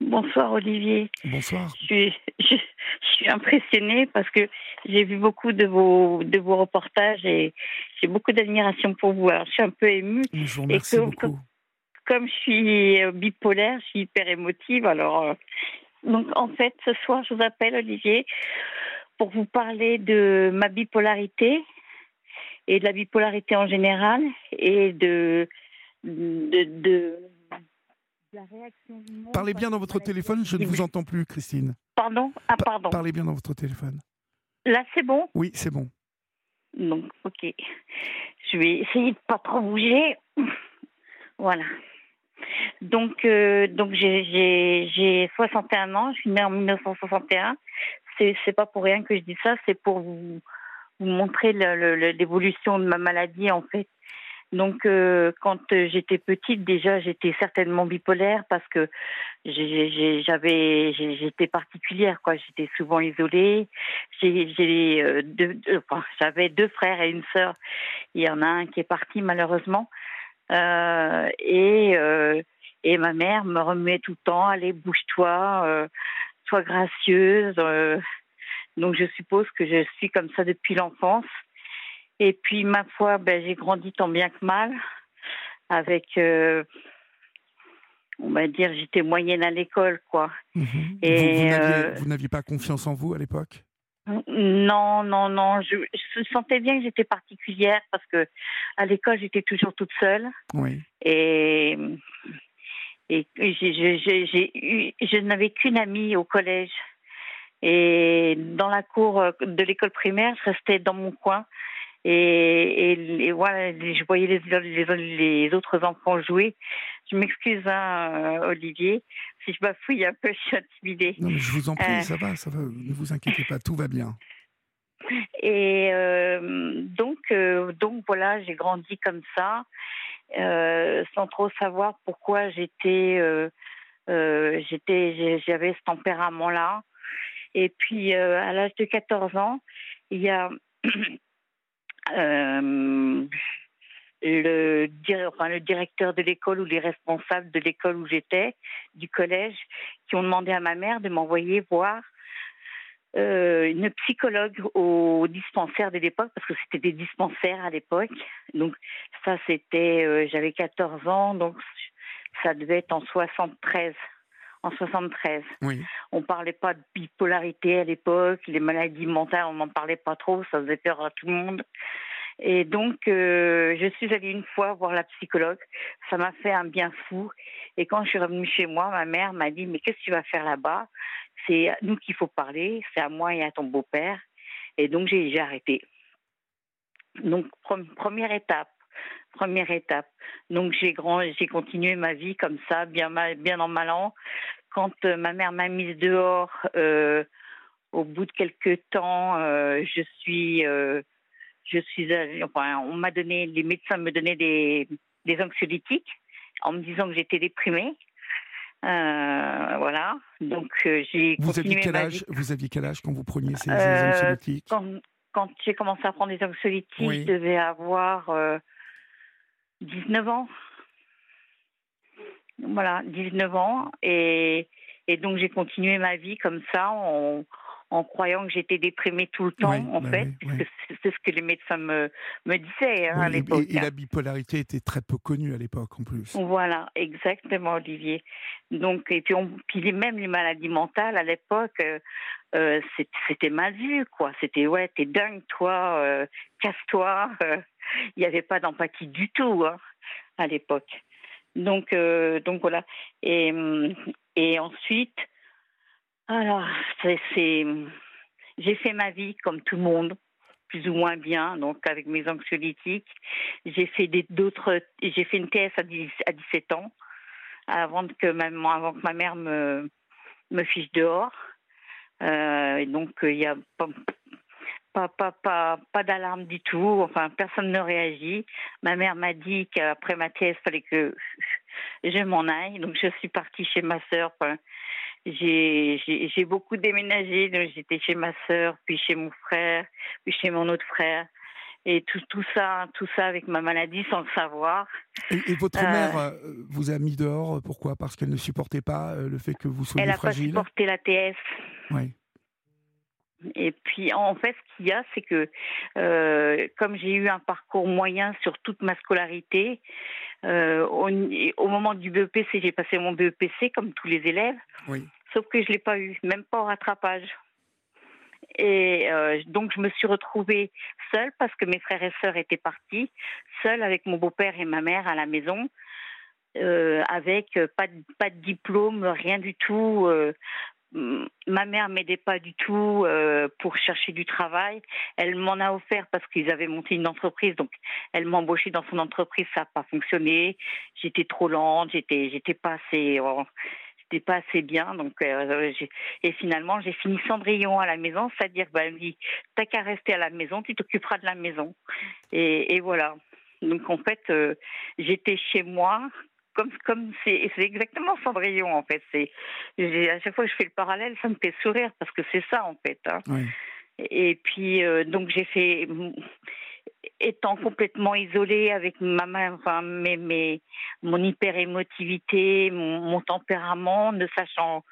Bonsoir Olivier. Bonsoir. Je suis, suis impressionnée parce que j'ai vu beaucoup de vos, de vos reportages et j'ai beaucoup d'admiration pour vous. Alors, je suis un peu émue. Je vous remercie beaucoup. Comme, je suis euh, bipolaire, je suis hyper émotive. Alors, euh, donc en fait, ce soir, je vous appelle, Olivier, pour vous parler de ma bipolarité et de la bipolarité en général et de, de, de Parlez bien dans votre téléphone, je ne vous entends plus, Christine. Pardon Ah, pardon. Parlez bien dans votre téléphone. Là, c'est bon? Oui, c'est bon. Donc, ok. Je vais essayer de pas trop bouger. Voilà. Donc, euh, donc j'ai 61 ans, je suis née en 1961. C'est c'est pas pour rien que je dis ça, c'est pour vous, vous montrer l'évolution de ma maladie en fait. Donc, euh, quand j'étais petite, déjà, j'étais certainement bipolaire parce que j'avais, j'étais particulière, quoi. J'étais souvent isolée. Euh, j'avais deux frères et une sœur. Il y en a un qui est parti malheureusement. Euh, et ma mère me remet tout le temps, allez, bouge-toi, sois gracieuse. donc, je suppose que je suis comme ça depuis l'enfance. Et puis, ma foi, ben, j'ai grandi tant bien que mal, avec, euh, on va dire, j'étais moyenne à l'école, quoi. Mhm. Et euh, vous, n'aviez pas confiance en vous à l'époque? Non, non, non. Je, je, sentais bien que j'étais particulière parce que à l'école, j'étais toujours toute seule. Oui. Et, et j'ai eu, je n'avais qu'une amie au collège. Et dans la cour de l'école primaire, je restais dans mon coin. Et, et, voilà, je voyais les, les, autres enfants jouer. Je m'excuse, hein, euh, Olivier, si je bafouille un peu, je suis intimidée. Non, mais je vous en prie, euh. ça va, ça va. Ne vous inquiétez pas, tout va bien. Et euh, donc, donc voilà, j'ai grandi comme ça, sans trop savoir pourquoi j'étais, j'étais, j'avais ce tempérament-là. Et puis, à l'âge de 14 ans, il y a euh, le, enfin, le directeur de l'école ou les responsables de l'école où j'étais, du collège, qui ont demandé à ma mère de m'envoyer voir euh, une psychologue au dispensaire de l'époque, parce que c'était des dispensaires à l'époque. Donc ça, c'était, euh, j'avais 14 ans, donc ça devait être en 73. En 73. Oui. On parlait pas de bipolarité à l'époque, les maladies mentales, on n'en parlait pas trop, ça faisait peur à tout le monde. Et donc, euh, je suis allée une fois voir la psychologue. Ça m'a fait un bien fou. Et quand je suis revenue chez moi, ma mère m'a dit, mais qu'est-ce que tu vas faire là-bas? C'est à nous qu'il faut parler, c'est à moi et à ton beau-père. Et donc, j'ai arrêté. Donc, première étape. Première étape. Donc, j'ai j'ai continué ma vie comme ça, bien, bien en mal an. Quand euh, ma mère m'a mise dehors, euh, au bout de quelques temps, je suis je suis, enfin, on m'a donné, les médecins me donnaient des, des anxiolytiques en me disant que j'étais déprimée. Euh, voilà. Donc euh, j'ai vous aviez quel âge Vous aviez quel âge quand vous preniez ces, euh, anxiolytiques? Quand, quand j'ai commencé à prendre des anxiolytiques, je devais avoir 19 ans. Voilà, 19 ans. Et, Et donc j'ai continué ma vie comme ça en, en croyant que j'étais déprimée tout le temps, en bah fait. oui, oui. C'est ce que les médecins me, me disaient hein, à l'époque. et, et la bipolarité était très peu connue à l'époque en plus. Voilà, exactement, Olivier. Donc, et puis, on, puis les- même les maladies mentales à l'époque, euh, euh, c'était mal vu, quoi. C'était ouais, t'es dingue, toi, euh, casse-toi. euh. Il n'y avait pas d'empathie du tout hein, à l'époque. Donc, donc voilà. Et, hum, et ensuite, alors, c'est, j'ai fait ma vie comme tout le monde, plus ou moins bien, donc avec mes anxiolytiques. J'ai fait d'autres, j'ai fait une TS à, 10 à 17 ans, avant que ma, avant que ma mère me, me fiche dehors. Euh, et donc, il n'y a pas, pas, pas, pas, d'alarme du tout. Enfin, personne ne réagit. Ma mère m'a dit qu'après ma TS, il fallait que je m'en aille. Donc, je suis partie chez ma sœur. J'ai beaucoup déménagé. J'étais chez ma sœur, puis chez mon frère, puis chez mon autre frère. Et tout, tout ça, tout ça avec ma maladie sans le savoir. Et, et votre Euh, mère euh, vous a mis dehors, pourquoi? Parce qu'elle ne supportait pas euh, le fait que vous soyez Elle n'a pas fragile? supporté la TS. Oui. Et puis, en fait, ce qu'il y a, c'est que euh, comme j'ai eu un parcours moyen sur toute ma scolarité, euh, au, au moment du BEPC, j'ai passé mon BEPC comme tous les élèves, Oui. sauf que je l'ai pas eu, même pas au rattrapage. Et euh, donc, je me suis retrouvée seule parce que mes frères et sœurs étaient partis, seule avec mon beau-père et ma mère à la maison, euh, avec euh, pas de, pas de diplôme, rien du tout. euh, ma mère m'aidait pas du tout euh, pour chercher du travail. Elle m'en a offert parce qu'ils avaient monté une entreprise, donc elle m'a embauchée dans son entreprise. Ça n'a pas fonctionné. J'étais trop lente. J'étais, j'étais pas assez, j'étais pas assez bien. Donc euh, et finalement j'ai fini Cendrillon à la maison, c'est-à-dire bah, elle me dit t'as qu'à rester à la maison, tu t'occuperas de la maison. Et, et voilà. Donc en fait euh, j'étais chez moi comme comme c'est exactement Cendrillon en fait. C'est à chaque fois que je fais le parallèle, ça me fait sourire parce que c'est ça en fait. hein. oui. Et puis euh, donc j'ai fait étant complètement isolée avec ma main, enfin mes, mes mon hyper émotivité, mon, mon tempérament, ne sachant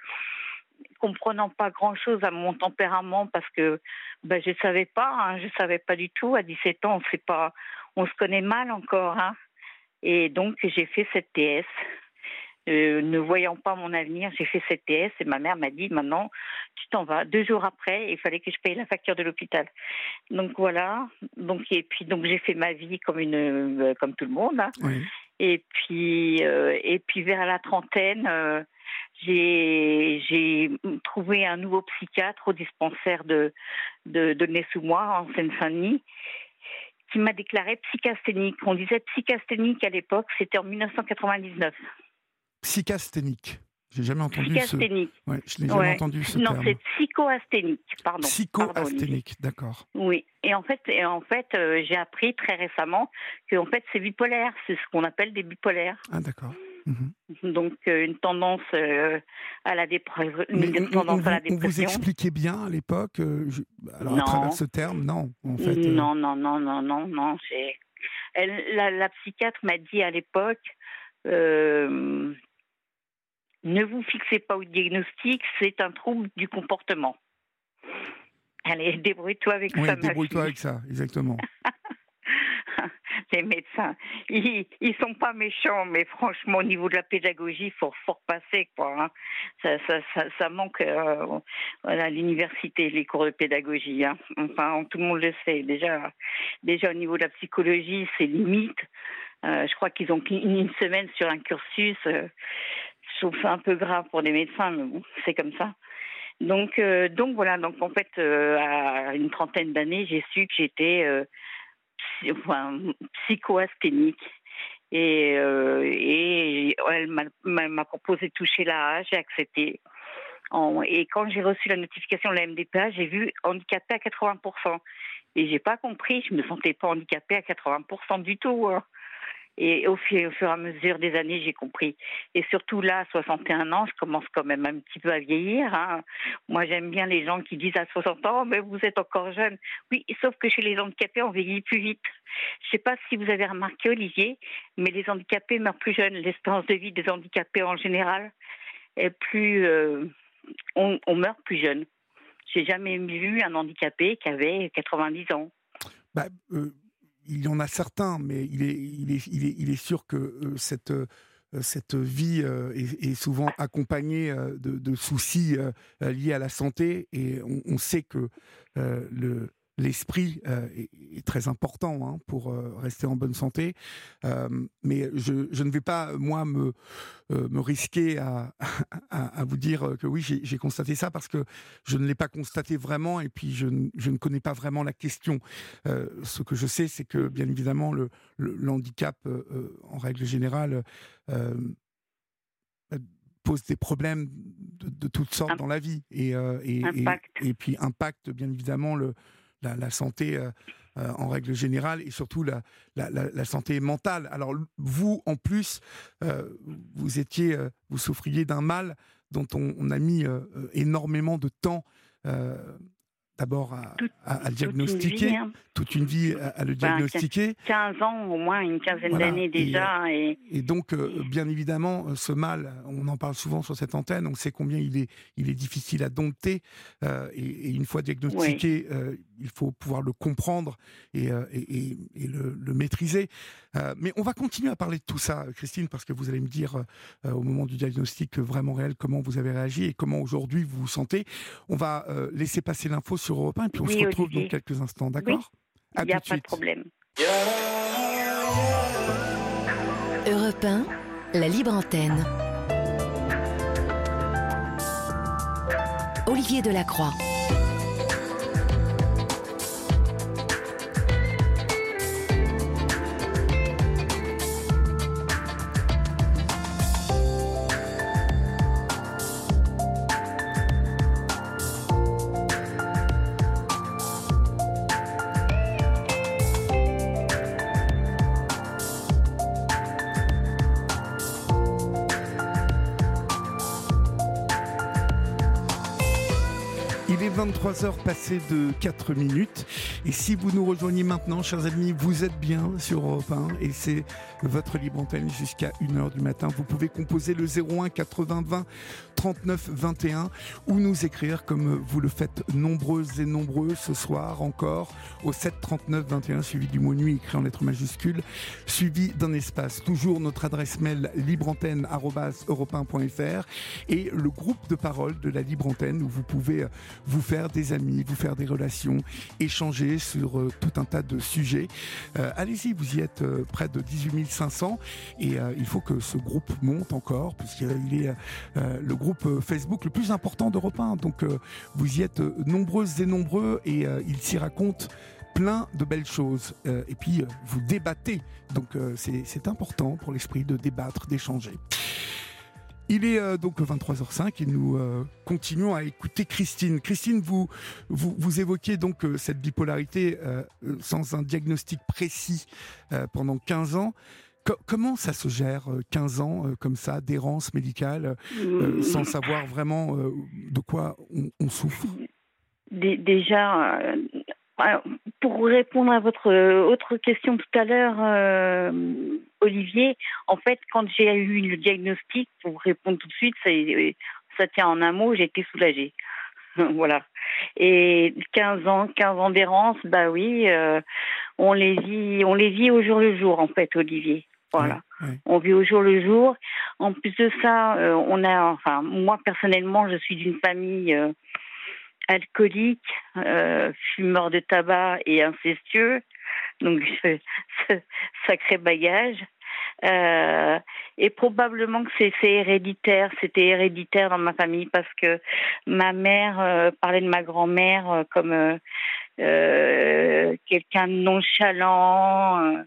comprenant pas grand chose à mon tempérament parce que ben, je savais pas, hein, je savais pas du tout. À 17 ans, on sait pas, on se connaît mal encore. Hein. Et donc j'ai fait cette TS. Euh, ne voyant pas mon avenir, j'ai fait cette TS et ma mère m'a dit maintenant tu t'en vas. Deux jours après, il fallait que je paye la facture de l'hôpital. Donc voilà. Donc et puis donc j'ai fait ma vie comme une euh, comme tout le monde. hein. oui. Et puis, euh, et puis vers la trentaine, j'ai j'ai trouvé un nouveau psychiatre au dispensaire de de, de Nez-sous-Moi en Seine-Saint-Denis qui m'a déclaré psychasthénique. On disait psychasthénique à l'époque, c'était en 1999. Psychasthénique. J'ai jamais entendu ce. Psychasthénique. Ouais, je n'ai jamais Ouais. entendu ce Non, c'est psychoasthénique, pardon. Psychoasthénique, d'accord. Oui, et en fait, et en fait, euh, j'ai appris très récemment que en fait c'est bipolaire, c'est ce qu'on appelle des bipolaires. Ah, d'accord. Mhm. Donc euh, une tendance euh, à la dépression, Mais une on, on- tendance on à la vous, vous dépression. expliquait bien à l'époque, euh, je- alors à Non. travers ce terme, non, en fait. euh, Non, non, non, non, non, non. Elle, la, la psychiatre m'a dit à l'époque, euh, ne vous fixez pas au diagnostic, c'est un trouble du comportement. Allez, débrouille-toi avec Oui, ça, ma débrouille-toi avec ça, exactement. les médecins, ils, ils sont pas méchants, mais franchement, au niveau de la pédagogie, il faut fort passer, quoi. hein. Ça, ça, ça, manque euh, à l'université, les cours de pédagogie. hein. Enfin, tout le monde le sait. Déjà, déjà au niveau de la psychologie, c'est limite. Euh, je crois qu'ils ont une semaine sur un cursus. euh, je trouve ça un peu grave pour des médecins, mais bon, c'est comme ça. Donc, euh, donc voilà. Donc en fait, à une trentaine d'années, j'ai su que j'étais enfin, psychoasthénique. Et, euh, elle m'a- proposé de toucher la j'ai accepté. Et quand j'ai reçu la notification de la MDPA, j'ai vu handicapé à 80%. Et j'ai pas compris, je me sentais pas handicapée à 80% du tout. hein. Et au fur, et à mesure des années, j'ai compris. Et surtout là, à 61 ans, je commence quand même un petit peu à vieillir. hein. Moi, j'aime bien les gens qui disent à 60 ans, mais vous êtes encore jeune. Oui, sauf que chez les handicapés, on vieillit plus vite. Je sais pas si vous avez remarqué, Olivier, mais les handicapés meurent plus jeunes. L'espérance de vie des handicapés en général, est plus. On, on, meurt plus jeune. J'ai jamais vu un handicapé qui avait 90 ans. Bah, il y en a certains, mais il est, il est, il est, sûr que cette cette vie est, souvent accompagnée de, soucis liés à la santé. Et on sait que le, l'esprit euh, est, très important hein, pour euh, rester en bonne santé. Euh, mais je, ne vais pas, moi, me, me risquer à, à, vous dire que oui, j'ai constaté ça parce que je ne l'ai pas constaté vraiment et puis je, je, ne connais pas vraiment la question. ce que je sais, c'est que, bien évidemment, le, le, handicap, en règle générale, pose des problèmes de, toutes sortes dans la vie et, et, et, et, puis impacte bien évidemment le, la, santé euh, euh, en règle générale et surtout la, santé mentale. Alors vous, en plus, euh, vous souffriez d'un mal dont on, a mis énormément de temps d'abord à, diagnostiquer, hein. toute une vie à, le diagnostiquer. 15 ans, au moins une quinzaine d'années déjà. Et, et, donc, euh, bien évidemment, euh, ce mal, on en parle souvent sur cette antenne, on sait combien il est, il est difficile à dompter. Euh, et, une fois diagnostiqué, il faut pouvoir le comprendre et, le, le, maîtriser. mais on va continuer à parler de tout ça, Christine, parce que vous allez me dire au moment du diagnostic vraiment réel comment vous avez réagi et comment aujourd'hui vous vous sentez. On va laisser passer l'info sur Europe 1 et puis on se retrouve dans quelques instants, d'accord? Il n'y a pas de problème. Europe 1, la libre antenne. Olivier Delacroix. Il est 23 heures passées de 4 minutes. Et si vous nous rejoignez maintenant, chers amis, vous êtes bien sur Europe 1 et c'est votre libre antenne jusqu'à 1h du matin. Vous pouvez composer le 01 80 20 39 21 ou nous écrire comme vous le faites nombreuses et nombreux ce soir encore au 7 39 21 suivi du mot nuit écrit en lettres majuscules suivi d'un espace. Toujours notre adresse mail libreantenne.europe1.fr et le groupe de parole de la libre antenne où vous pouvez vous faire des amis, vous faire des relations, échanger sur euh, tout un tas de sujets. Euh, allez-y, vous y êtes euh, près de 18 500 et il faut que ce groupe monte encore puisqu'il est le groupe Facebook le plus important d'Europe 1. Donc vous y êtes nombreuses et nombreux et il s'y raconte plein de belles choses. et puis, vous débattez. Donc, c'est important pour l'esprit de débattre, d'échanger. Il est euh, donc 23h05 et nous euh, continuons à écouter Christine. Christine, vous, vous, vous évoquiez donc euh, cette bipolarité sans un diagnostic précis pendant 15 ans. comment ça se gère 15 ans comme ça, d'errance médicale, sans savoir vraiment de quoi on, souffre? Déjà, pour répondre à votre autre question tout à l'heure, Olivier, en fait, quand j'ai eu le diagnostic, pour répondre tout de suite, ça, ça tient en un mot, j'ai été soulagée. voilà. Et 15 ans, 15 ans d'errance, bah oui, euh, on les vit, on les vit au jour le jour, en fait, Olivier. Voilà. On vit au jour le jour. En plus de ça, euh, on a, enfin, moi personnellement, je suis d'une famille euh, alcoolique, fumeur de tabac et incestueux. Donc, sacré bagage. Euh, et probablement que c'est héréditaire. C'était héréditaire dans ma famille parce que ma mère euh, parlait de ma grand-mère euh, comme euh, quelqu'un de nonchalant.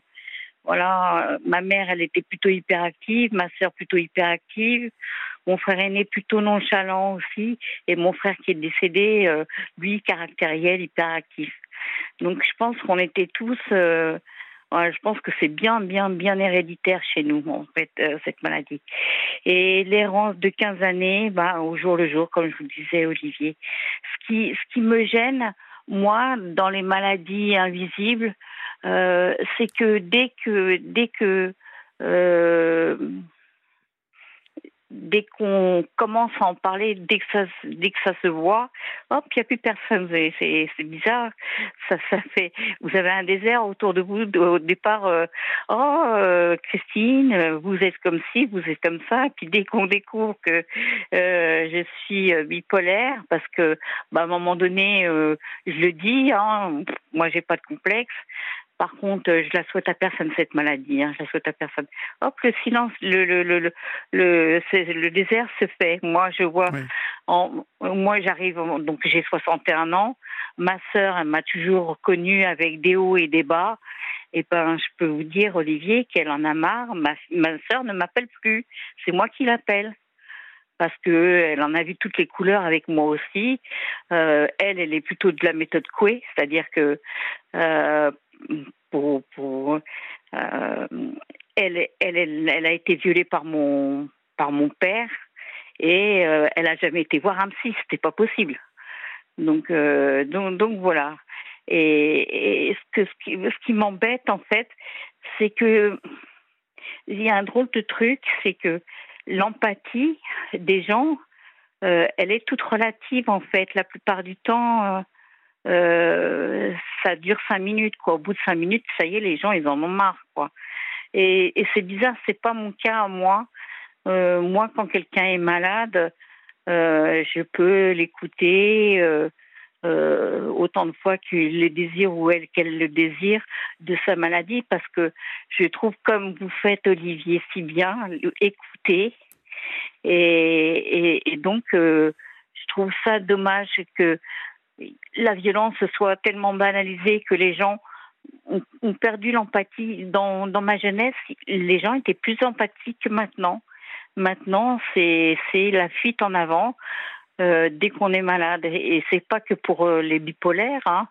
Voilà, ma mère, elle était plutôt hyperactive, ma sœur plutôt hyperactive, mon frère aîné plutôt nonchalant aussi, et mon frère qui est décédé, lui caractériel, hyperactif. Donc je pense qu'on était tous je pense que c'est bien, bien, bien héréditaire chez nous, en fait, euh, cette maladie. Et l'errance de 15 années, bah, au jour le jour, comme je vous disais, Olivier. Ce qui, ce qui me gêne, moi, dans les maladies invisibles, euh, c'est que dès que, dès que, euh, dès qu'on commence à en parler, dès que ça, dès que ça se voit, hop, il n'y a plus personne. C'est, bizarre. Ça, ça fait. Vous avez un désert autour de vous. Au départ, euh, oh, euh, Christine, vous êtes comme ci, vous êtes comme ça. Puis dès qu'on découvre que euh, je suis bipolaire, parce que, bah, à un moment donné, je le dis, hein, moi, j'ai pas de complexe. Par contre, je la souhaite à personne cette maladie. Hein, je la souhaite à personne. Hop, le silence, le le le le, le, désert se fait. Moi, je vois. En, moi, j'arrive. Donc, j'ai 61 ans. Ma sœur, elle m'a toujours connue avec des hauts et des bas. Et ben, je peux vous dire, Olivier, qu'elle en a marre. Ma ma sœur ne m'appelle plus. C'est moi qui l'appelle parce que elle en a vu toutes les couleurs avec moi aussi. Euh, elle, elle est plutôt de la méthode Coué, c'est-à-dire que euh, euh, elle, a été violée par mon, père et euh, elle a jamais été voir un psy, c'était pas possible. Donc, euh, voilà. Et, ce, qui, ce qui m'embête en fait, c'est que il y a un drôle de truc, c'est que l'empathie des gens, elle est toute relative en fait. La plupart du temps, euh, ça dure cinq minutes, quoi. Au bout de cinq minutes, ça y est, les gens, ils en ont marre, quoi. Et, c'est bizarre, c'est pas mon cas à moi. Euh, moi, quand quelqu'un est malade, euh, je peux l'écouter autant de fois qu'il le désire ou elle qu'elle le désire de sa maladie, parce que je trouve, comme vous faites, Olivier, si bien, écouter. Et, donc, je trouve ça dommage que la violence soit tellement banalisée que les gens ont, perdu l'empathie. Dans, ma jeunesse, les gens étaient plus empathiques que maintenant. Maintenant, c'est la fuite en avant euh, dès qu'on est malade. Et c'est pas que pour euh, les bipolaires, hein.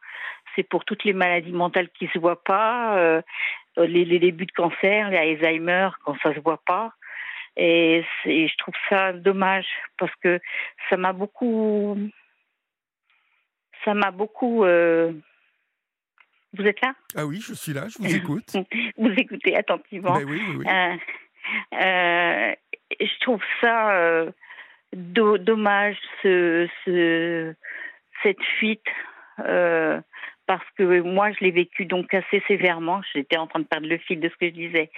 c'est pour toutes les maladies mentales qui se voient pas, euh, les, débuts de cancer, les Alzheimer quand ça se voit pas. Et je trouve ça dommage parce que ça m'a beaucoup ça m'a beaucoup. Euh, vous êtes là? Ah oui, je suis là, je vous écoute. vous écoutez attentivement. Ben oui, oui, oui. Euh, euh, je trouve ça dommage, ce, ce, cette fuite, parce que moi, je l'ai vécu donc assez sévèrement. J'étais en train de perdre le fil de ce que je disais.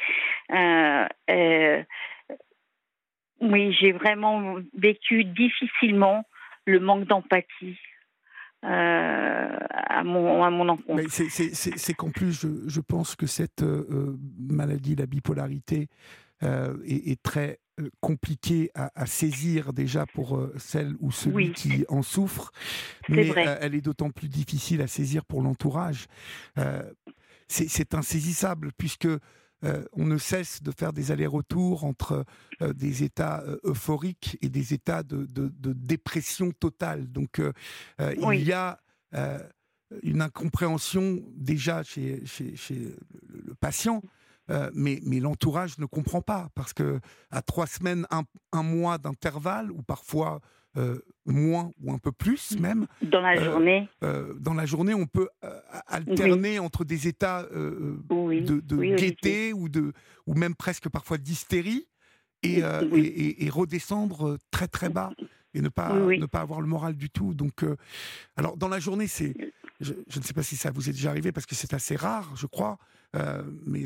oui, j'ai vraiment vécu difficilement le manque d'empathie, euh, à, mon, à mon encontre. C'est qu'en plus, je, je, pense que cette euh, maladie, la bipolarité, euh, est, est, très compliquée à, à, saisir déjà pour celle ou celui qui en souffre, mais elle est d'autant plus difficile à saisir pour l'entourage. c'est insaisissable puisque euh, on ne cesse de faire des allers-retours entre euh, des états euh, euphoriques et des états de, dépression totale. Donc il y a une incompréhension déjà chez, le, patient. mais, l'entourage ne comprend pas parce que à trois semaines, un mois d'intervalle ou parfois euh, moins ou un peu plus mmh. même. Dans la euh, journée euh, Dans la journée, on peut alterner entre des états de, gaieté ou, de, ou même presque parfois d'hystérie et, et, redescendre très très bas et ne pas, ne pas avoir le moral du tout. Donc, alors dans la journée, c'est, je, je, ne sais pas si ça vous est déjà arrivé parce que c'est assez rare, je crois, mais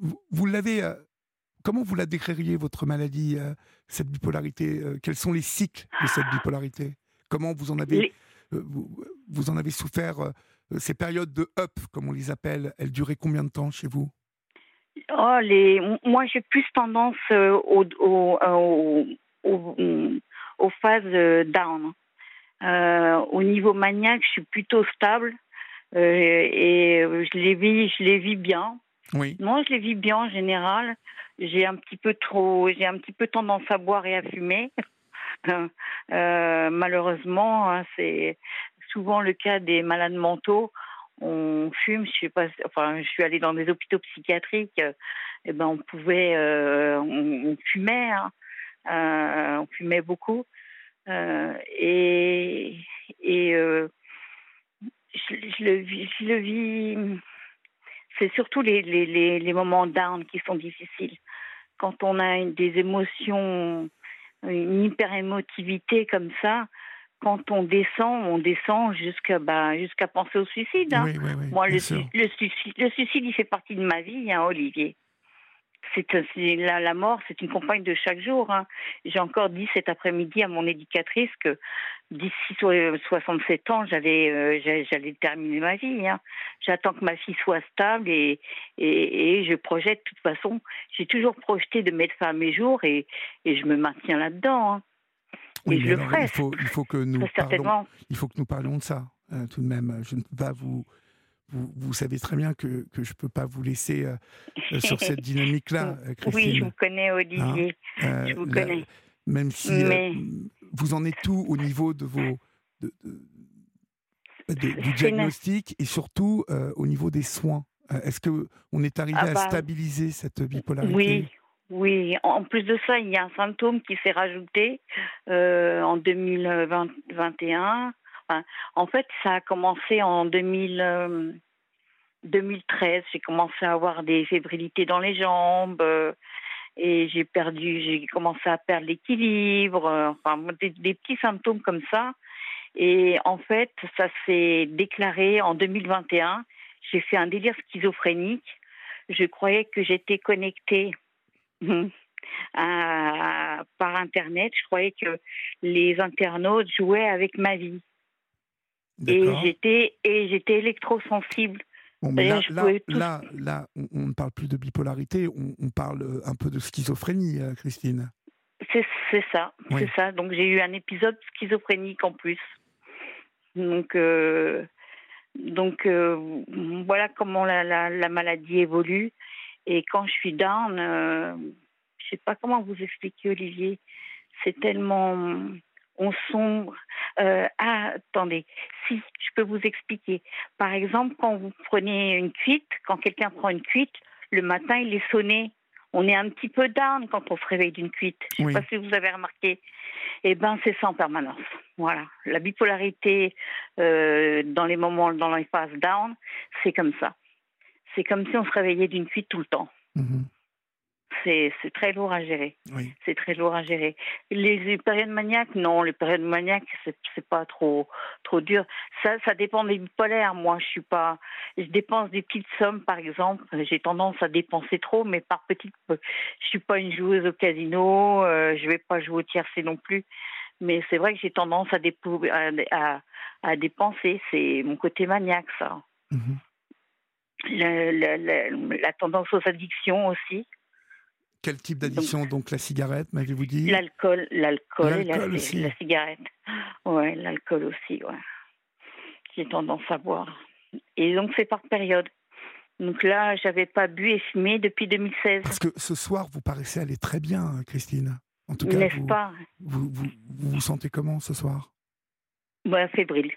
vous, vous l'avez Comment vous la décririez, votre maladie, euh, cette bipolarité euh, Quels sont les cycles de cette bipolarité? Comment vous en avez, euh, vous, en avez souffert Ces périodes de up, comme on les appelle, elles duraient combien de temps chez vous? Oh, les... Moi, j'ai plus tendance aux, aux, phases down. au niveau maniaque, je suis plutôt stable et je les vis, je les vis bien. Oui. Moi, je les vis bien en général j'ai un petit peu trop, j'ai un petit peu tendance à boire et à fumer. euh, malheureusement, hein, c'est souvent le cas des malades mentaux. On fume, je pas, enfin, je suis allée dans des hôpitaux psychiatriques. et eh ben, on pouvait, euh, on, fumait, hein, euh, on fumait beaucoup, euh, et et je, je, le vis, je le vis c'est surtout les, les, les, moments down qui sont difficiles quand on a des émotions, une hyper émotivité comme ça, quand on descend, on descend jusqu'à bah, jusqu'à penser au suicide. Hein. Oui, oui, oui, Moi, suicide, le suicide, il fait partie de ma vie, hein, Olivier. C'est la, la mort, c'est une compagne de chaque jour. hein. J'ai encore dit cet après-midi à mon éducatrice que d'ici so- 67 ans, j'allais euh, j'allais terminer ma vie. hein. J'attends que ma fille soit stable et, et, et je projette. De toute façon, j'ai toujours projeté de mettre fin à mes jours et, et je me maintiens là-dedans. hein. Oui, Et je le ferai. Il faut, il faut que nous parlons, il faut que nous parlions de ça, euh, tout de même. Je ne peux pas vous, vous, vous savez très bien que, que je ne peux pas vous laisser euh, euh, sur cette dynamique-là, euh, Oui, je Christine. vous connais, Olivier. Euh, je vous la- connais. même si Mais- vous en êtes tout au niveau de vos de- de- de- du diagnostic et surtout au niveau des soins? Est-ce que on est arrivé Ah à bah, stabiliser cette bipolarité? Oui, oui. En plus de ça, il y a un symptôme qui s'est rajouté euh, en 2021. En fait, ça a commencé en 2000, euh, 2013. J'ai commencé à avoir des fébrilités dans les jambes. euh, et j'ai perdu, j'ai commencé à perdre l'équilibre, euh, enfin des, petits symptômes comme ça. Et en fait, ça s'est déclaré en 2021. J'ai fait un délire schizophrénique. Je croyais que j'étais connectée à- par Internet. Je croyais que les internautes jouaient avec ma vie. Et j'étais et j'étais électrosensible. Bon, mais là, là, tout- là, là, on, ne parle plus de bipolarité, on, on parle un peu de schizophrénie, euh, Christine. C'est ça, Oui. c'est ça. Donc j'ai eu un épisode schizophrénique en plus. Donc euh, donc euh, voilà comment la, la, la maladie évolue. Et quand je suis down, euh, je sais pas comment vous expliquer, Olivier. C'est tellement on sombre. Euh, ah, attendez, si je peux vous expliquer. Par exemple, quand vous prenez une cuite, quand quelqu'un prend une cuite, le matin il est sonné. On est un petit peu down quand on se réveille d'une cuite. Je ne Oui. sais pas si vous avez remarqué. Eh ben, c'est ça en permanence. Voilà. La bipolarité euh, dans les moments, dans les phases down, c'est comme ça. C'est comme si on se réveillait d'une cuite tout le temps. Mhm. C'est très lourd à gérer. Oui. C'est très lourd à gérer. Les, les périodes maniaques, non, les périodes maniaques, c'est pas trop trop dur. Ça, ça dépend des bipolaires. Moi, je suis pas. Je dépense des petites sommes, par exemple. J'ai tendance à dépenser trop, mais par petites. Je suis pas une joueuse au casino. Euh, je vais pas jouer au tiercé non plus. Mais c'est vrai que j'ai tendance à, dépou- à, à, à dépenser. C'est mon côté maniaque, ça. Mhm. Le- le- le- la tendance aux addictions aussi. Quel type d'addiction Donc la cigarette, m'avez-vous dit? L'alcool, l'alcool et la, la cigarette. Ouais, l'alcool aussi, ouais. J'ai tendance à boire. Et donc c'est par période. Donc là, j'avais pas bu et fumé depuis 2016. Parce que ce soir, vous paraissez aller très bien, euh, Christine. En tout cas, vous, pas? vous, vous, vous vous sentez comment ce soir? Ouais, fébrile.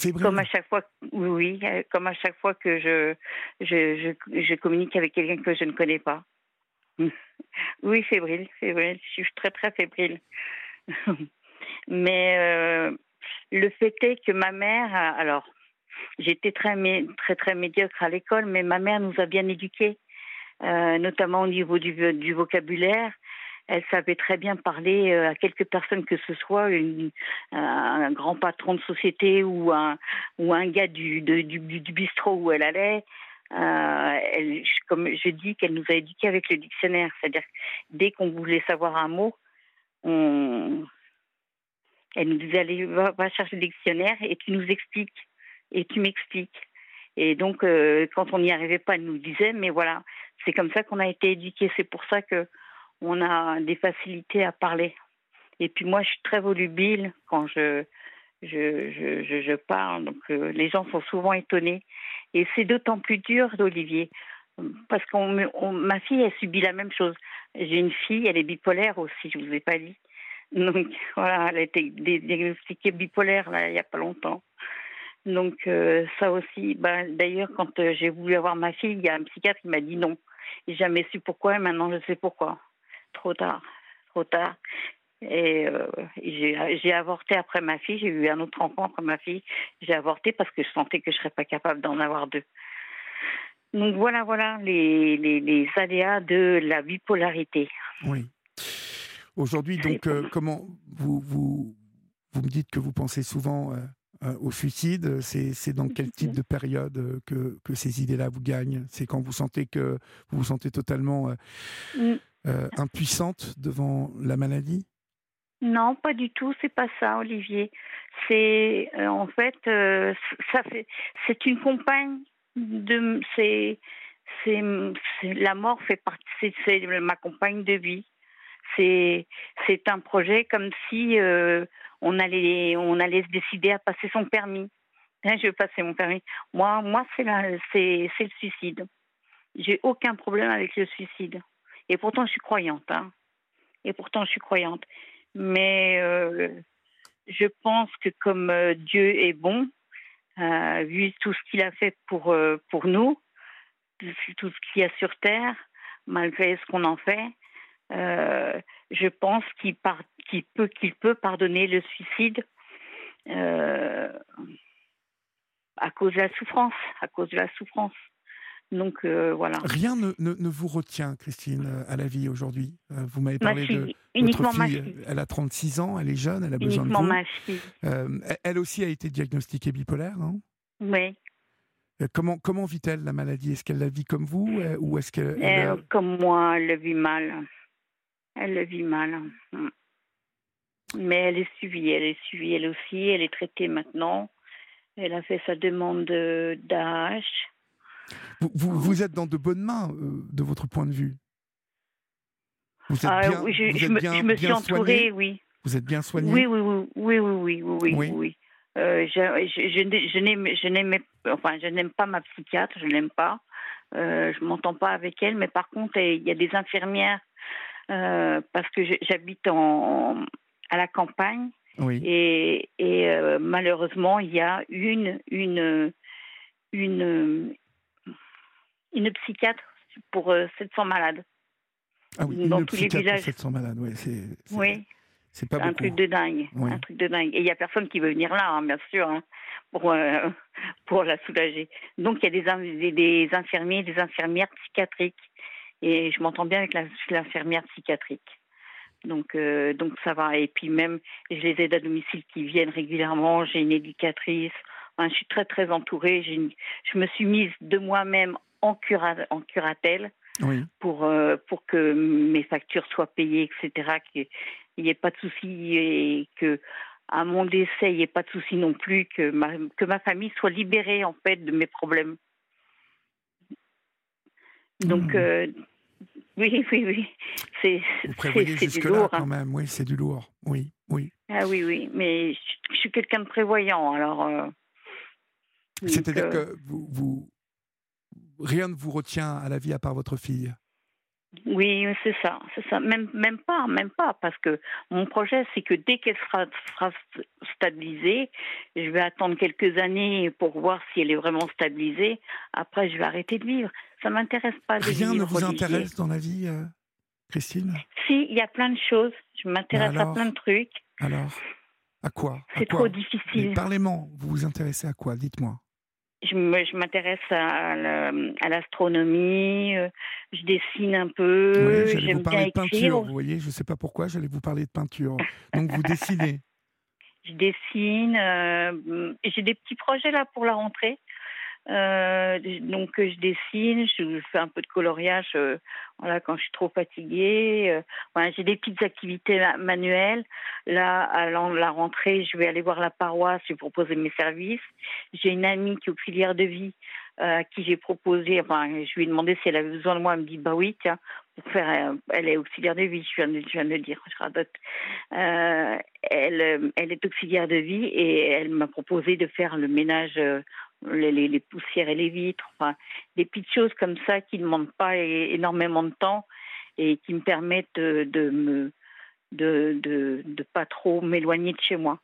Fébrile? Comme à chaque fois, oui, oui, euh, comme à chaque fois que je, je, je, je communique avec quelqu'un que je ne connais pas. Oui, fébrile, fébrile. Je suis très, très fébrile. Mais euh, le fait est que ma mère, alors, j'étais très, très, très médiocre à l'école, mais ma mère nous a bien éduqués, euh, notamment au niveau du, du vocabulaire. Elle savait très bien parler euh, à quelques personnes que ce soit, un grand patron de société ou un, ou un gars du, de- du, du bistrot où elle allait. Euh, comme je dis qu'elle nous a éduqués avec le dictionnaire, c'est-à-dire dès qu'on voulait savoir un mot, elle nous disait allez va, va chercher le dictionnaire et tu nous expliques et tu m'expliques. Et donc euh, quand on n'y arrivait pas, elle nous disait mais voilà, c'est comme ça qu'on a été éduqués. C'est pour ça que on a des facilités à parler. Et puis moi, je suis très volubile quand je je, parle, donc euh, les gens sont souvent étonnés. Et c'est d'autant plus dur, d'Olivier, parce on- ma fille a subi la même chose. J'ai une fille, elle est bipolaire aussi, je vous ai pas dit. Donc voilà, elle a été diagnostiquée bipolaire il n'y a pas longtemps. Donc euh, ça aussi, ben, d'ailleurs quand euh, j'ai voulu avoir ma fille, il y a un psychiatre qui m'a dit non. J'ai jamais su pourquoi et maintenant je sais pourquoi. Trop tard, trop tard. Et euh, j'ai avorté après ma fille, j'ai eu un autre enfant après ma fille. J'ai avorté parce que je sentais que je serais pas capable d'en avoir deux. Donc voilà, voilà les, les, les aléas de la bipolarité. Oui. Aujourd'hui, donc, euh, comment vous, vous, vous me dites que vous pensez souvent euh, euh, au suicide C'est dans quel type de période que, que ces idées-là vous gagnent? C'est quand vous sentez que vous vous sentez totalement Mm. impuissante devant la maladie? Non, pas du tout, c'est pas ça, Olivier. C'est euh, en fait, euh, fait, c'est une compagne de, c'est, c'est, la mort fait partie, c'est, ma compagne de vie. C'est, un projet comme si euh, on allait, on allait se décider à passer son permis. Hein, je veux passer mon permis. Moi, moi, c'est c'est, c'est le suicide. J'ai aucun problème avec le suicide. Et pourtant, je suis croyante. Hein. Et pourtant, je suis croyante. Mais euh, je pense que comme euh, Dieu est bon, euh, vu tout ce qu'il a fait pour, euh, pour nous, tout ce qu'il y a sur Terre, malgré ce qu'on en fait, je pense qu'il par- peut, qu'il peut pardonner le suicide à cause de la souffrance, à cause de la souffrance. Donc euh, voilà. Rien ne, ne, ne vous retient, Christine, euh, à la vie aujourd'hui. Euh, Vous m'avez Ma parlé de fille, uniquement votre ma fille. fille. Elle a 36 ans, elle est jeune, elle a besoin de Uniquement vous. ma fille. Euh, elle- aussi a été diagnostiquée bipolaire. hein? Oui. Comment comment vit-elle la maladie? Est-ce qu'elle la vit comme vous ou est-ce qu'elle elle, Euh, comme moi, elle le vit mal. Elle le vit mal. Mm. Mais elle est suivie, elle est suivie elle aussi, elle est traitée maintenant. Elle a fait sa demande de- d'AH. Vous, vous, vous êtes dans de bonnes mains euh, de votre point de vue Vous êtes Ah, bien, oui, je, vous je êtes me, bien, je me suis entourée, oui. Vous êtes bien soignée Oui, oui, oui, oui, oui, oui. Euh, je, je, je, n'ai- je n'aime, enfin, pas ma psychiatre, je l'aime pas. Euh, je m'entends pas avec elle, mais par contre, il y a des infirmières euh, parce que j'habite en, à la campagne Oui. et, et euh, malheureusement, il y a une, une, une, une psychiatre pour euh, 700 malades. Ah oui, dans une tous les pour villages. 700 malades, oui, c'est c'est- Oui. c'est pas un beaucoup. truc de dingue, Oui. un truc de dingue. Et il y a personne qui veut venir là, hein, bien sûr, hein, pour euh, pour la soulager. Donc il y a des, des, des infirmiers, des infirmières psychiatriques, et je m'entends bien avec l'infirmière psychiatrique. Donc euh, donc ça va. Et puis même, je les aide à domicile qui viennent régulièrement. J'ai une éducatrice. Enfin, je suis très très entourée. Une- je me suis mise de moi-même en cura, en curatelle Oui. pour, euh, pour que mes factures soient payées, etc., qu'il n'y ait pas de souci et que à mon décès, il n'y ait pas de souci non plus, que ma, que ma famille soit libérée en fait de mes problèmes. Donc, Hmm. euh, oui, oui, oui, c'est Vous prévoyez du jusque-là lourd. quand hein. même. Oui, c'est du lourd. Oui, oui. Ah oui, oui, mais je, je suis quelqu'un de prévoyant, alors. euh, C'est-à-dire euh, que vous, vous- rien ne vous retient à la vie à part votre fille? Oui, c'est ça, c'est ça. Même, même pas, même pas, parce que mon projet, c'est que dès qu'elle sera, sera stabilisée, je vais attendre quelques années pour voir si elle est vraiment stabilisée. Après, je vais arrêter de vivre. Ça m'intéresse pas de Rien ne vous intéresse dans la vie, euh, Christine? Si, il y a plein de choses. Je m'intéresse à plein de trucs. Alors, à quoi? C'est trop difficile. Parlez-moi. Vous vous intéressez à quoi? Dites-moi. Je m'intéresse à, la- à l'astronomie. euh, Je dessine un peu. Oui, j'allais J'aime vous parler bien de peinture. écrire. Vous voyez, je ne sais pas pourquoi, j'allais vous parler de peinture. Donc vous dessinez. je dessine. euh, j'ai des petits projets là pour la rentrée. Euh, donc je dessine, je fais un peu de coloriage euh, voilà, quand je suis trop fatiguée. euh, j'ai des petites activités ma- manuelles. Là, à la rentrée, je vais aller voir la paroisse, je vais proposer mes services. J'ai une amie qui est auxiliaire de vie à qui j'ai proposé, enfin, je lui ai demandé si elle avait besoin de moi. Elle me dit, bah oui, tiens, pour faire, elle est auxiliaire de vie, je viens de, le dire, je radote. Elle, elle est auxiliaire de vie et elle m'a proposé de faire le ménage, les, les- les poussières et les vitres, enfin, des petites choses comme ça qui ne demandent pas énormément de temps et qui me permettent de, de me de, de, de pas trop m'éloigner de chez moi.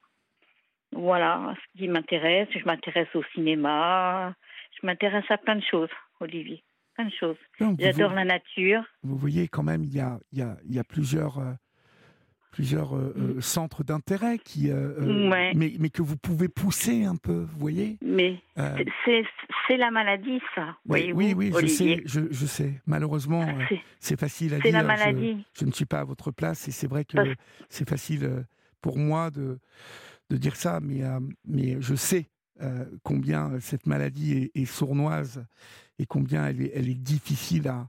Voilà ce qui m'intéresse. Je m'intéresse au cinéma. Je m'intéresse à plein de choses, Olivier. Plein de choses. J'adore la nature. Vous voyez quand même, il y a, il y a, il y a plusieurs, euh, plusieurs euh, euh, centres d'intérêt qui, euh, Mm. Ouais. mais, mais que vous pouvez pousser un peu, vous voyez. Mais Euh, c'est- la maladie, ça. Oui, oui, oui, je sais, je, je, sais. Malheureusement, c'est facile à dire. C'est la maladie. Je, ne suis pas à votre place et c'est vrai que c'est facile pour moi de, de dire ça, mais, mais je sais combien cette maladie est, sournoise et combien elle est, elle est difficile à,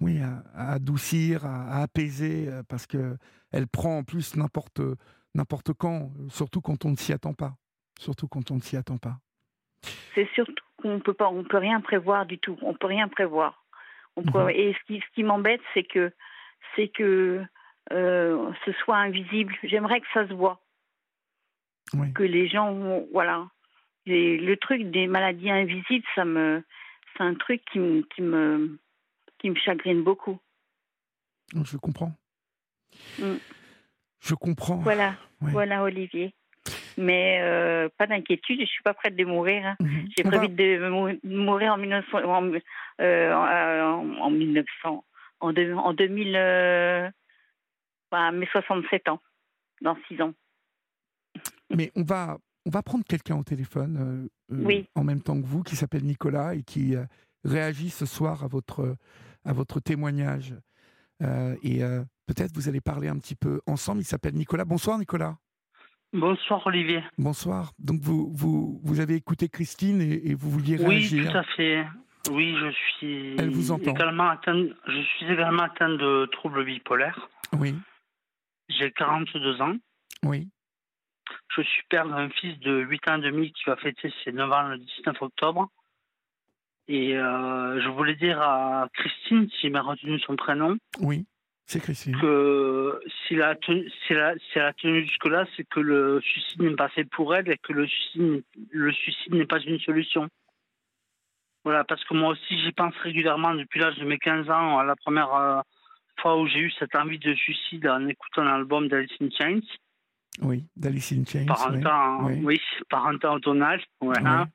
oui, à, adoucir, à, apaiser, parce que elle prend en plus n'importe n'importe quand, surtout quand on ne s'y attend pas surtout quand on ne s'y attend pas. C'est surtout qu'on peut pas, on peut rien prévoir du tout. On peut rien prévoir. On mhm. Et ce qui, ce qui m'embête, c'est que, c'est que euh, ce soit invisible. J'aimerais que ça se voit. Que les gens, voilà. le truc des maladies invisibles, ça me, c'est un truc qui me, qui me, qui me chagrine beaucoup. Je comprends. Mm. Je comprends. Voilà, voilà Olivier. Mais euh, pas d'inquiétude, je suis pas prête de mourir. Hein. Mhm. J'ai prévu de mourir en, 1900, en, euh, en, 1900, en, en 2000, euh, bah, mes 67 ans, dans 6 ans. Mais on va, on va prendre quelqu'un au téléphone oui. en même temps que vous, qui s'appelle Nicolas et qui réagit ce soir à votre, à votre témoignage. et peut-être vous allez parler un petit peu ensemble. Il s'appelle Nicolas. Bonsoir Nicolas. Bonsoir Olivier. Bonsoir. Donc vous, vous, vous avez écouté Christine et, vous vouliez réagir Oui, tout à fait. Oui, je suis Elle vous entend. également atteint, je suis également atteint de troubles bipolaires. Oui. J'ai 42 ans. Oui. Je suis père d'un fils de 8 ans et demi qui va fêter ses 9 ans le 19 octobre. Et euh, je voulais dire à Christine, si m'a retenu son prénom. Oui. C'est Christine. Que si si la tenue jusque-là, c'est que le suicide n'est pas fait pour elle et que le suicide, le suicide n'est pas une solution. Voilà, parce que moi aussi, j'y pense régulièrement depuis l'âge de mes 15 ans, à la première euh, fois où j'ai eu cette envie de suicide en écoutant l'album d'Alice in Chains. Oui, d'Alice in Chains. Par un temps, oui. oui, par un temps automnal. Voilà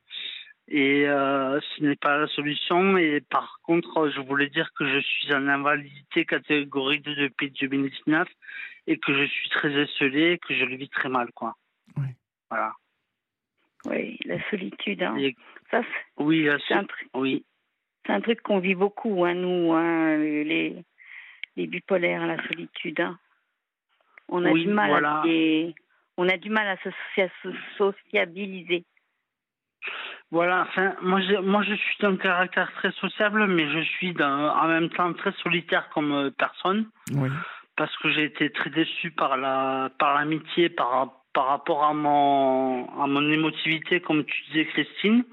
et euh, ce n'est pas la solution. Et par contre, je voulais dire que je suis en invalidité catégorie 2 depuis 2019 et que je suis très esselé, que je le vis très mal, quoi. Oui. Voilà. Oui, la solitude. Hein. Ça, oui, c'est un truc. Oui. C'est un truc qu'on vit beaucoup, hein, nous, hein, les, les bipolaires, la solitude. Hein. On a du mal à on a du mal à se sociabiliser. Voilà, enfin, moi, je, moi je suis d'un caractère très sociable, mais je suis en même temps très solitaire comme euh, personne. Oui. Parce que j'ai été très déçu par la par l'amitié, par, par rapport à mon, à mon émotivité, comme tu disais, Christine.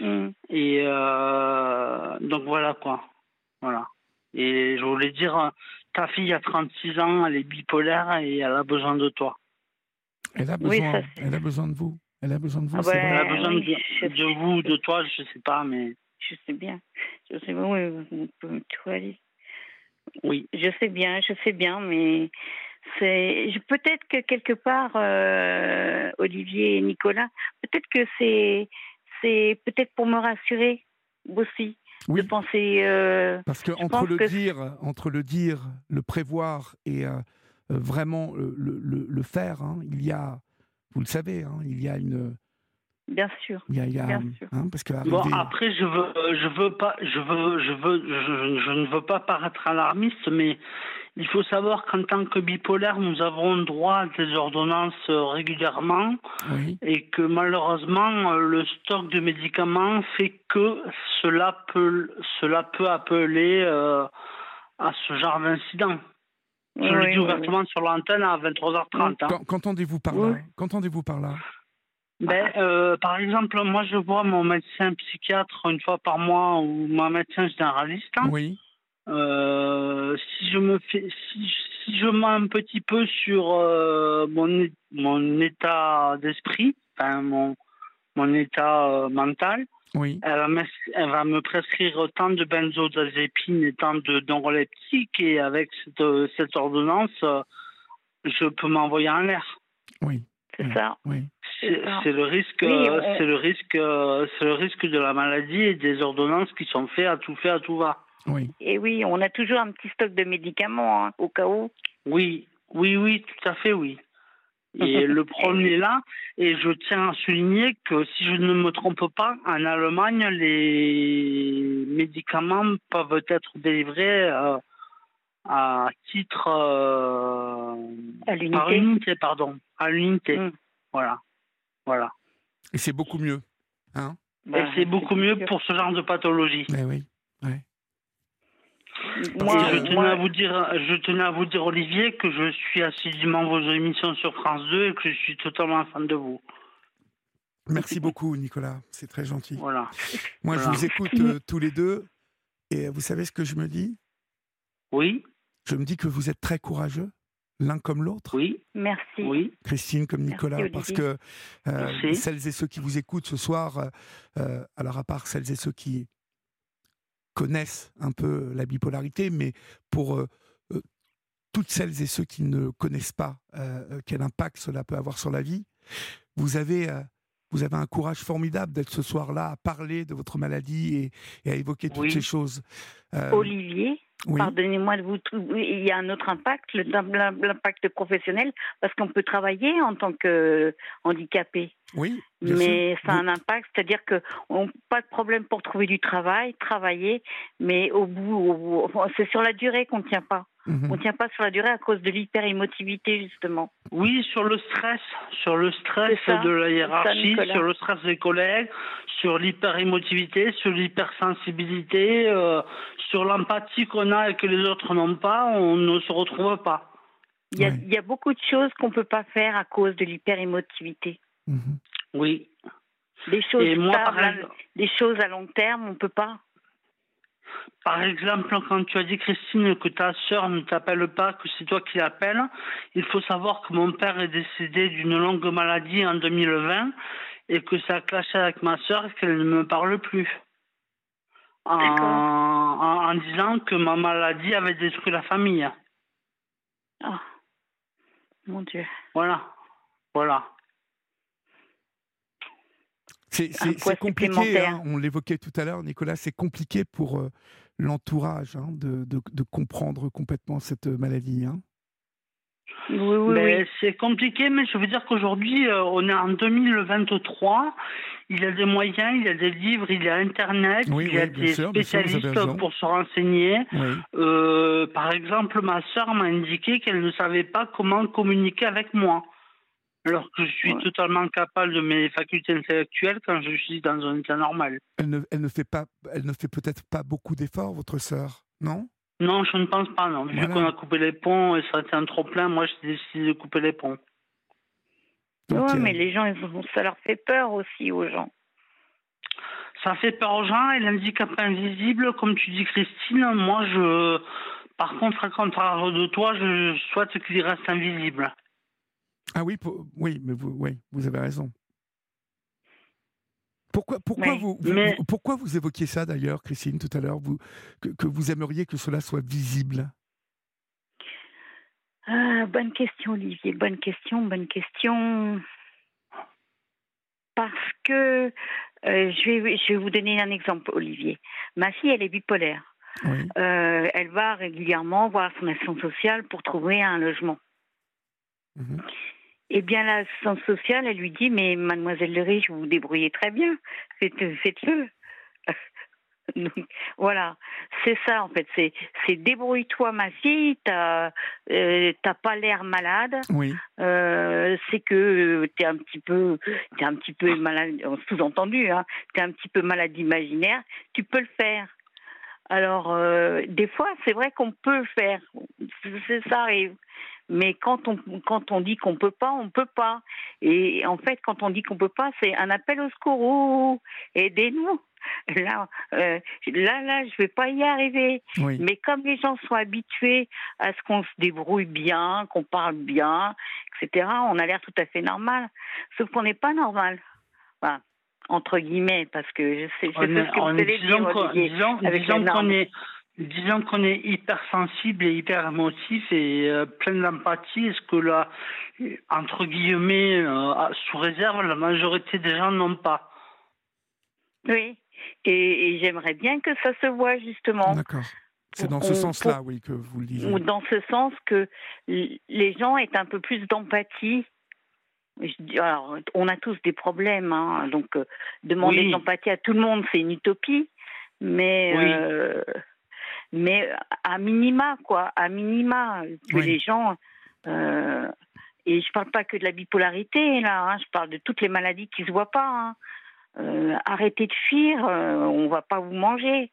Mm. Et euh, donc voilà quoi. Voilà. Et je voulais dire, ta fille a 36 ans, elle est bipolaire et elle a besoin de toi. Elle a besoin, elle a besoin de vous. Elle a besoin de vous. Ah elle a besoin de, vous, de toi, je sais pas, mais. Je sais bien. Je sais bien, oui, aller. Oui. Je sais bien, je sais bien, mais c'est peut-être que quelque part, euh, Olivier et Nicolas, peut-être que c'est c'est peut-être pour me rassurer aussi. Oui. De penser. Euh, Parce que entre le dire, entre le dire, le prévoir et euh, vraiment le, le, le faire, hein, il y a vous le savez, hein, il y a une. Bien sûr. Il y a, Bien sûr. Hein, parce que bon, après, je veux, je veux pas, je veux, je veux, je, ne veux pas paraître alarmiste, mais il faut savoir qu'en tant que bipolaire, nous avons droit à des ordonnances régulièrement et que malheureusement, le stock de médicaments fait que cela peut, cela peut appeler euh, à ce genre d'incident. Je le dis ouvertement sur l'antenne à 23h30. Hein. Qu'entendez-vous par là? Qu'entendez-vous par là? Ben, euh, par exemple, moi, je vois mon médecin psychiatre une fois par mois ou mon médecin généraliste. Hein. Oui. Euh, si je me fais, si, si, je mets un petit peu sur euh, mon, mon état d'esprit, enfin mon, mon état mental, oui. Elle va, me, elle va me prescrire tant de benzodiazépines et tant de neuroleptiques et avec cette, cette ordonnance, je peux m'envoyer en l'air. Oui. C'est ça. Oui. C'est le risque, c'est le risque, c'est le risque de la maladie et des ordonnances qui sont faites à tout fait, à tout va. Oui. Et oui, on a toujours un petit stock de médicaments hein, au cas où. Oui, oui, oui, tout à fait, oui. Et le problème est là. Et je tiens à souligner que si je ne me trompe pas, en Allemagne, les médicaments peuvent être délivrés euh, à titre euh, À par l'unité. unité, pardon, à l'unité. Mm. Voilà, voilà. Et c'est beaucoup mieux. Hein? Bah, et c'est beaucoup mieux sûr. pour ce genre de pathologie. Eh oui. ouais. Moi, je tenais moi- à vous dire, je tenais à vous dire, Olivier, que je suis assidûment vos émissions sur France 2 et que je suis totalement fan de vous. Merci beaucoup, Nicolas. C'est très gentil. Voilà. Moi, je vous écoute euh, tous les deux. Et vous savez ce que je me dis? Oui, Je me dis que vous êtes très courageux, l'un comme l'autre. oui, Merci. oui. Christine comme Nicolas, parce que euh, celles et ceux qui vous écoutent ce soir, euh, euh, alors à part celles et ceux qui connaissent un peu la bipolarité, mais pour euh, euh, toutes celles et ceux qui ne connaissent pas euh, quel impact cela peut avoir sur la vie, vous avez, euh, vous avez un courage formidable d'être ce soir-là à parler de votre maladie et, et à évoquer toutes ces choses. Euh, Olivier, oui. pardonnez-moi de vous. Il y a un autre impact, le- l'impact professionnel, parce qu'on peut travailler en tant que handicapé. Oui, mais sûr. ça a un impact, c'est-à-dire que on pas de problème pour trouver du travail, travailler, mais au bout, bout- c'est sur la durée qu'on ne tient pas. Mhm. On ne tient pas sur la durée à cause de l'hyperémotivité justement. Oui, sur le stress, sur le stress ça, de la ça, hiérarchie, sur le stress des collègues, sur l'hyperémotivité, sur l'hypersensibilité, euh, sur l'empathie qu'on a et que les autres n'ont pas, on ne se retrouve pas. Il y a, Ouais. il y a beaucoup de choses qu'on peut pas faire à cause de l'hyperémotivité. Mhm. Oui. Des choses moi, des choses à long terme, on peut pas. Par exemple, quand tu as dit, Christine, que ta sœur ne t'appelle pas, que c'est toi qui l'appelles, il faut savoir que mon père est décédé d'une longue maladie en 2020 et que ça a clashé avec ma sœur et qu'elle ne me parle plus. En, D'accord. en, en disant que ma maladie avait détruit la famille. Ah, mon Dieu. Voilà. Voilà. C'est compliqué, hein, on l'évoquait tout à l'heure, Nicolas, c'est compliqué pour euh, l'entourage hein, de, de- de comprendre complètement cette euh, maladie. hein. Oui, oui, Ben, oui. C'est compliqué, mais je veux dire qu'aujourd'hui, euh, on est en 2023. Il y a des moyens, il y a des livres, il y a Internet, Oui, il y a des sûr, sûr, spécialistes pour se renseigner. Oui. Euh, par exemple, ma sœur m'a indiqué qu'elle ne savait pas comment communiquer avec moi. Alors que je suis Ouais. totalement capable de mes facultés intellectuelles quand je suis dans un état normal. Elle ne, elle ne fait pas, elle ne fait peut-être pas beaucoup d'efforts, votre sœur, non? Non, je ne pense pas, non. Vu qu'on a coupé les ponts et ça a été un trop-plein, moi j'ai décidé de couper les ponts. Ouais, euh, mais les gens, ils ont- ça leur fait peur aussi aux gens. Ça fait peur aux gens et l'handicap invisible, comme tu dis Christine, moi je par contre à contraire de toi, je souhaite qu'il reste invisible. Ah oui, pour- oui, mais vous, oui, vous avez raison. Pourquoi, vous, vous- Mais- vous- pourquoi vous évoquiez ça d'ailleurs, Christine, tout à l'heure, vous, que, que vous aimeriez que cela soit visible? Ah, bonne question, Olivier. Bonne question, bonne question. Parce que euh, je, vais, je vais vous donner un exemple, Olivier. Ma fille, elle est bipolaire. Oui. Euh, elle va régulièrement voir son assistante sociale pour trouver un logement. Mhm. Eh bien, l'assistante sociale, elle lui dit Mais mademoiselle Le Riche, vous vous débrouillez très bien, Faites- faites-le. Donc, voilà, c'est ça en fait. C'est, c'est débrouille-toi, ma fille. T'as, euh, t'as pas l'air malade. Oui. Euh, c'est que t'es un petit peu, t'es un petit peu malade. Sous-entendu, hein. T'es un petit peu malade imaginaire. Tu peux le faire. Alors, euh, des fois, c'est vrai qu'on peut le faire. Ça arrive. Mais quand on, quand on dit qu'on peut pas, on peut pas. Et en fait, quand on dit qu'on peut pas, c'est un appel au secours. Aidez-nous. Là, euh, là, là, je vais pas y arriver. Oui. Mais comme les gens sont habitués à ce qu'on se débrouille bien, qu'on parle bien, etc., on a l'air tout à fait normal. Sauf qu'on n'est pas normal. Entre guillemets, parce que je sais, je On sais ce que vous on- allez disons dire, qu'on- Olivier, disons- avec disons les qu'on est disons qu'on est hypersensible et hyper émotif et euh, plein d'empathie. Est-ce que là, entre guillemets, euh, sous réserve, la majorité des gens n'ont pas? Oui. Et, et j'aimerais bien que ça se voit, justement. D'accord. C'est dans ce sens-là, oui, que vous le disiez. Ou dans ce sens que les gens aient un peu plus d'empathie alors, on a tous des problèmes, hein, donc euh, demander de l'empathie à tout le monde, c'est une utopie, mais euh, mais à minima quoi, à minima que les gens euh, et je parle pas que de la bipolarité là, hein, je parle de toutes les maladies qui se voient pas. Hein. arrêtez de fuir, on va pas vous manger.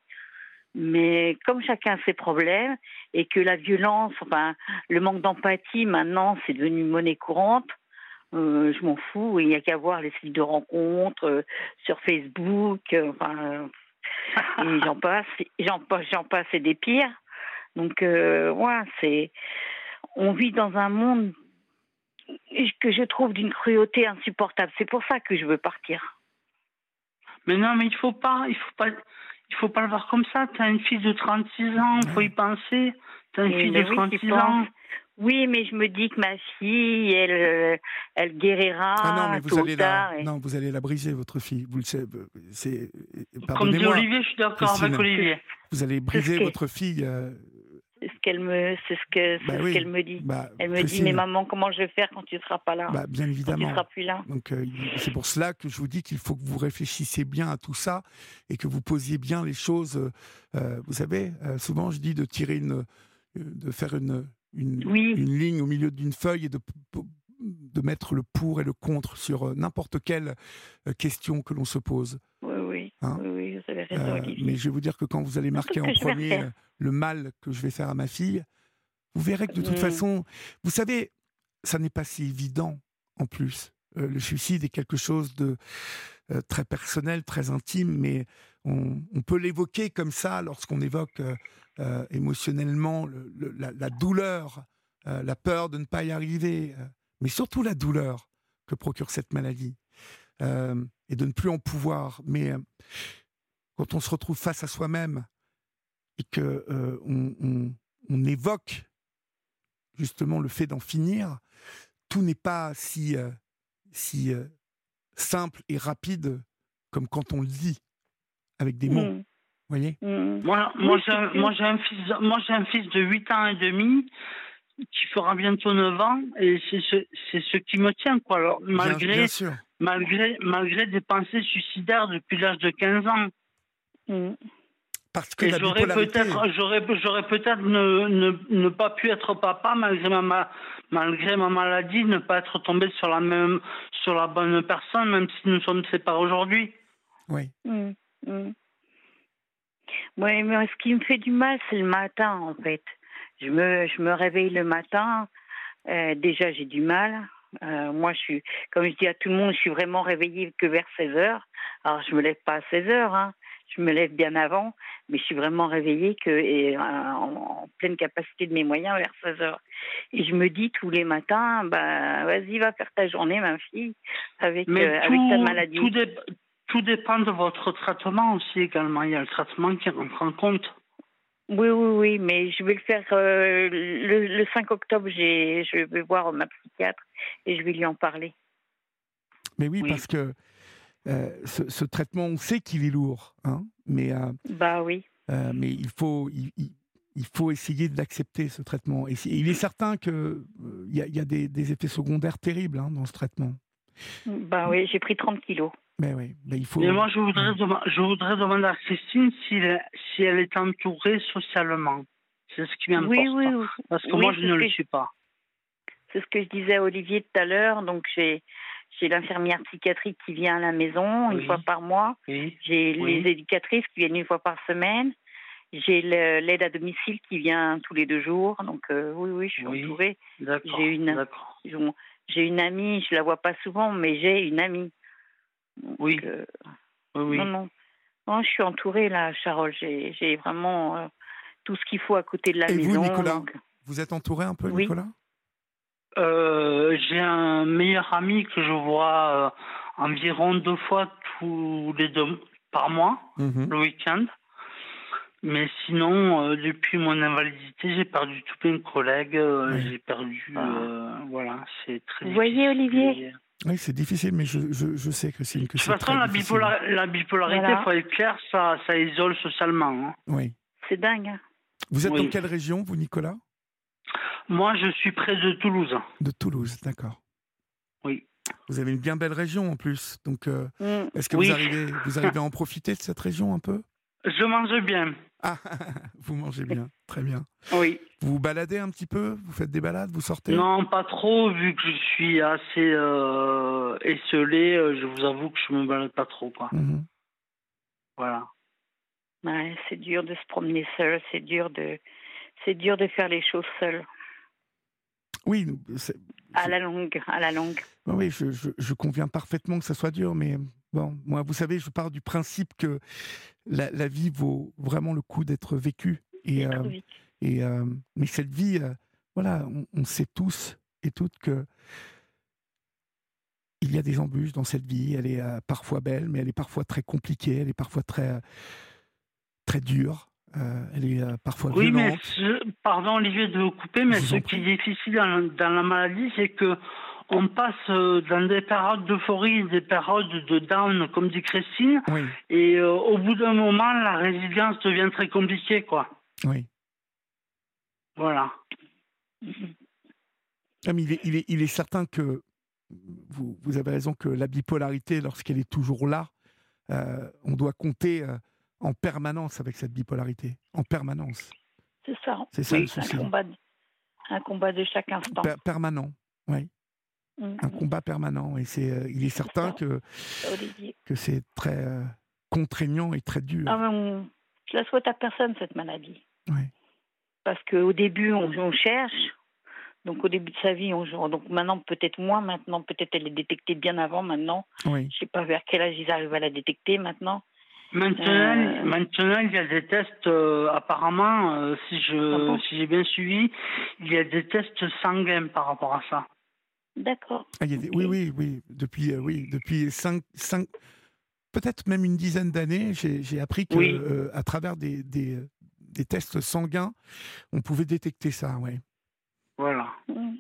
Mais comme chacun a ses problèmes et que la violence, enfin le manque d'empathie maintenant c'est devenu monnaie courante, euh, je m'en fous. Il n'y a qu'à voir les sites de rencontres euh, sur Facebook. Euh, enfin, et j'en passe, j'en passe, j'en passe et des pires. Donc, ouais, c'est. On vit dans un monde que je trouve d'une cruauté insupportable. C'est pour ça que je veux partir. Mais non, mais il faut pas, il faut pas, il faut pas le voir comme ça. Tu as une fille de 36 ans, il faut y penser. Tu as une fille de 36 ans. Oui, mais je me dis que ma fille, elle, euh, elle guérira. Ah non, mais vous allez la, non, vous allez la briser, votre fille. Vous le savez. C'est. Comme dit Olivier, je suis d'accord avec Olivier. Vous allez briser votre fille. Euh, c'est ce qu'elle me, c'est ce que, bah ce qu'elle me dit. Bah, elle me dit, mais maman, comment je vais faire quand tu ne seras pas là? Bah, Bien évidemment. Quand tu seras plus là? Donc euh, c'est pour cela que je vous dis qu'il faut que vous réfléchissiez bien à tout ça et que vous posiez bien les choses. vous savez, souvent je dis de tirer une, de faire une une, une ligne au milieu d'une feuille et de, de mettre le pour et le contre sur euh, n'importe quelle euh, question que l'on se pose. Oui, oui, hein? Oui, vous avez raison, euh, mais je vais vous dire que quand vous allez marquer en premier le mal que je vais faire à ma fille, vous verrez que de toute mmh. façon, vous savez, ça n'est pas si évident en plus. le suicide est quelque chose de très personnel, très intime, mais on, peut l'évoquer comme ça lorsqu'on évoque euh, émotionnellement, la, douleur, euh, la peur de ne pas y arriver, euh, mais surtout la douleur que procure cette maladie et de ne plus en pouvoir. Mais quand on se retrouve face à soi-même et que on, on, évoque justement le fait d'en finir, tout n'est pas si si simple et rapide comme quand on le dit avec des mots. Mmh voyez? Mm. Moi, moi j'ai un, fils, moi j'ai un fils de 8 ans et demi qui fera bientôt 9 ans et c'est ce, c'est ce qui me tient quoi. Alors malgré malgré malgré des pensées suicidaires depuis l'âge de 15 ans. Mm. Parce que j'aurais peut-être j'aurais j'aurais peut-être ne, ne, ne, pas pu être papa malgré ma malgré ma maladie, ne pas être tombé sur la même sur la bonne personne même si nous sommes séparés aujourd'hui. Oui. Mm. Oui, mais ce qui me fait du mal, c'est le matin, en fait. Je me, je me réveille le matin. Euh, déjà, j'ai du mal. Euh, moi, je suis, comme je dis à tout le monde, je suis vraiment réveillée que vers 16 heures. Alors, je me lève pas à 16 heures, hein. Je me lève bien avant, mais je suis vraiment réveillée que, et, euh, en, pleine capacité de mes moyens vers 16 heures. Et je me dis tous les matins, bah, vas-y, va faire ta journée, ma fille, avec, avec ta maladie. Tout, tout dépend de votre traitement aussi également. Il y a le traitement qui rentre en compte. Oui, oui, oui, mais je vais le faire euh, le, 5 octobre. Je vais voir ma psychiatre et je vais lui en parler. Mais oui, parce que euh, ce, traitement, on sait qu'il est lourd, hein, mais euh, bah oui. mais il faut il, faut essayer de l'accepter ce traitement. Et il est certain que il y, a, des, effets secondaires terribles hein, dans ce traitement. Bah oui, j'ai pris 30 kilos. Mais oui, mais il faut. Mais moi, je voudrais, je voudrais demander à Christine si, si elle est entourée socialement. C'est ce qui m'importe. Oui, oui, oui. Parce que moi, je ne le suis pas. C'est ce que je disais à Olivier tout à l'heure. Donc, j'ai j'ai l'infirmière psychiatrique qui vient à la maison une fois par mois. J'ai les éducatrices qui viennent une fois par semaine. J'ai l'aide à domicile qui vient tous les deux jours. Donc, euh, oui, oui, je suis entourée. J'ai une, j'ai une amie, je la vois pas souvent, mais j'ai une amie oui. Euh, oui, Non, non. Non, je suis entourée là, Charles. J'ai vraiment euh, tout ce qu'il faut à côté de la Et maison. vous, Nicolas Vous êtes entouré un peu, Nicolas? Euh, J'ai un meilleur ami que je vois environ deux fois tous les deux par mois, mhm. le week-end. Mais sinon, depuis mon invalidité, j'ai perdu tous mes collègues. J'ai perdu. Ah. voilà, c'est très. Vous voyez, Olivier? Oui, c'est difficile, mais je, je, je sais, que c'est. De toute façon, la, la, bipolarité, il faut être clair, ça, ça isole socialement. Hein. Oui. C'est dingue. Hein. Vous êtes dans quelle région, vous, Nicolas? Moi, je suis près de Toulouse. De Toulouse, d'accord. Oui. Vous avez une bien belle région en plus. Donc, euh, Mm. est-ce que Oui. vous, arrivez, vous arrivez à en profiter de cette région un peu? Je mange bien. Ah, vous mangez bien, très bien. Oui. Vous vous baladez un petit peu? Vous faites des balades? Vous sortez? Non, pas trop, vu que je suis assez euh, esselé. euh, Je vous avoue que je me balade pas trop, quoi. Mhm. Voilà. Ouais, c'est dur de se promener seul, c'est dur de, c'est dur de faire les choses seul, Oui, c'est- à la longue, à la longue. oui, oui, je, je- je conviens parfaitement que ça soit dur, mais bon, moi, vous savez, je pars du principe que la, la vie vaut vraiment le coup d'être vécue. Et, euh. Et euh, mais cette vie, euh, voilà, on, on sait tous et toutes que il y a des embûches dans cette vie. Elle est parfois belle, mais elle est parfois très compliquée. Elle est parfois très très dure. elle est parfois Oui, mais violente. ce- pardon Olivier de vous couper, mais vous ce qui est difficile dans, dans la maladie, c'est que on passe euh, dans des périodes d'euphorie, des périodes de down, comme dit Christine, Oui, et euh, au bout d'un moment, la résilience devient très compliquée, quoi. oui. Voilà. Ah, mais il, est, il, est, il est certain que vous, vous avez raison que la bipolarité, lorsqu'elle est toujours là, euh, on doit compter euh, en permanence avec cette bipolarité, en permanence. C'est ça. C'est ça Oui, le souci. un combat, de, un combat de chaque instant. Per- permanent, oui. Mm, un mm. combat permanent. Et c'est, euh, il est certain que, que c'est très euh, contraignant et très dur. Ah, on- je la souhaite à personne cette maladie. Oui. Parce qu'au début, on, on cherche. Donc au début de sa vie, on donc maintenant peut-être moins. Maintenant peut-être elle est détectée bien avant. Maintenant, Oui, je sais pas vers quel âge ils arrivent à la détecter. Maintenant, Maintenant, Euh. maintenant, il y a des tests, euh, apparemment, euh, si je Ah bon si j'ai bien suivi, il y a des tests sanguins par rapport à ça. D'accord. Ah, il y a des- oui, oui, oui. Depuis, euh, oui, depuis cinq, cinq peut-être même une dizaine d'années, j'ai, appris que Oui. euh, à travers des, des, euh, des tests sanguins, on pouvait détecter ça. Ouais. Voilà. Mm.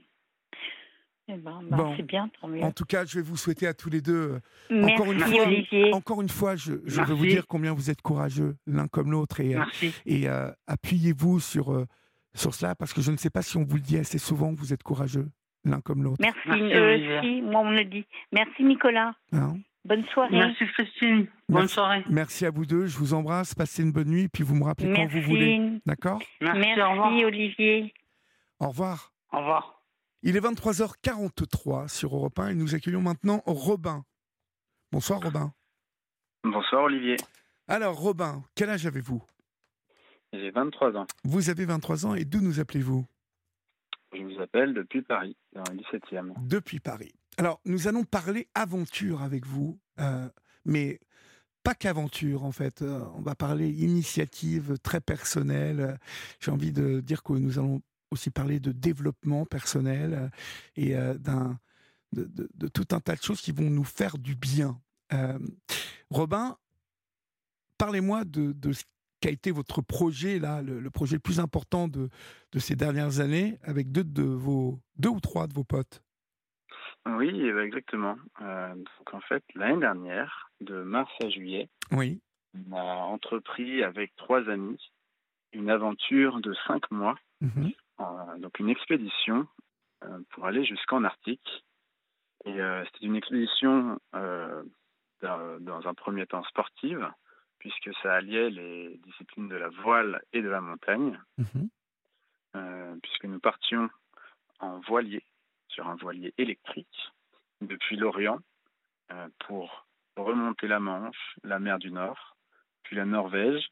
Eh ben, ben, Bon. c'est bien, tant mieux. En tout cas, je vais vous souhaiter à tous les deux. Merci encore une fois, Olivier. Encore une fois, je, je veux vous dire combien vous êtes courageux l'un comme l'autre et, Merci. et euh, appuyez-vous sur, sur cela parce que je ne sais pas si on vous le dit assez souvent que vous êtes courageux l'un comme l'autre. Merci. Merci, euh, si, moi on me le dit. Merci Nicolas. Hein Bonne soirée. Merci Christine. Bonne Merci. soirée. Merci à vous deux, je vous embrasse, passez une bonne nuit, puis vous me rappelez quand vous voulez. Merci. D'accord Merci, Merci, au revoir. Olivier. Au revoir. Au revoir. Il est 23h43 sur Europe 1 et nous accueillons maintenant Robin. Bonsoir Robin. Bonsoir Olivier, Alors Robin, quel âge avez-vous? J'ai 23 ans. Vous avez 23 ans et d'où nous appelez-vous? Appelle depuis Paris, dans le 17e. Depuis Paris. Alors nous allons parler aventure avec vous, euh, mais pas qu'aventure en fait. Euh, on va parler initiative très personnelle. J'ai envie de dire que nous allons aussi parler de développement personnel euh, et d'un de, tout un tas de choses qui vont nous faire du bien. Robin, parlez-moi de, de ce qu'a été votre projet là, le, le projet le plus important de, de ces dernières années avec deux de vos deux ou trois de vos potes? Oui, eh ben, exactement. Euh, donc en fait, l'année dernière, de mars à juillet, Oui. on a entrepris avec trois amis une aventure de cinq mois, Mhm. euh, donc une expédition euh, pour aller jusqu'en Arctique. Et c'était une expédition dans, dans un premier temps sportive, puisque ça alliait les disciplines de la voile et de la montagne. Mhm. euh, puisque nous partions en voilier, sur un voilier électrique, depuis l'Orient, euh, pour remonter la Manche, la mer du Nord, puis la Norvège,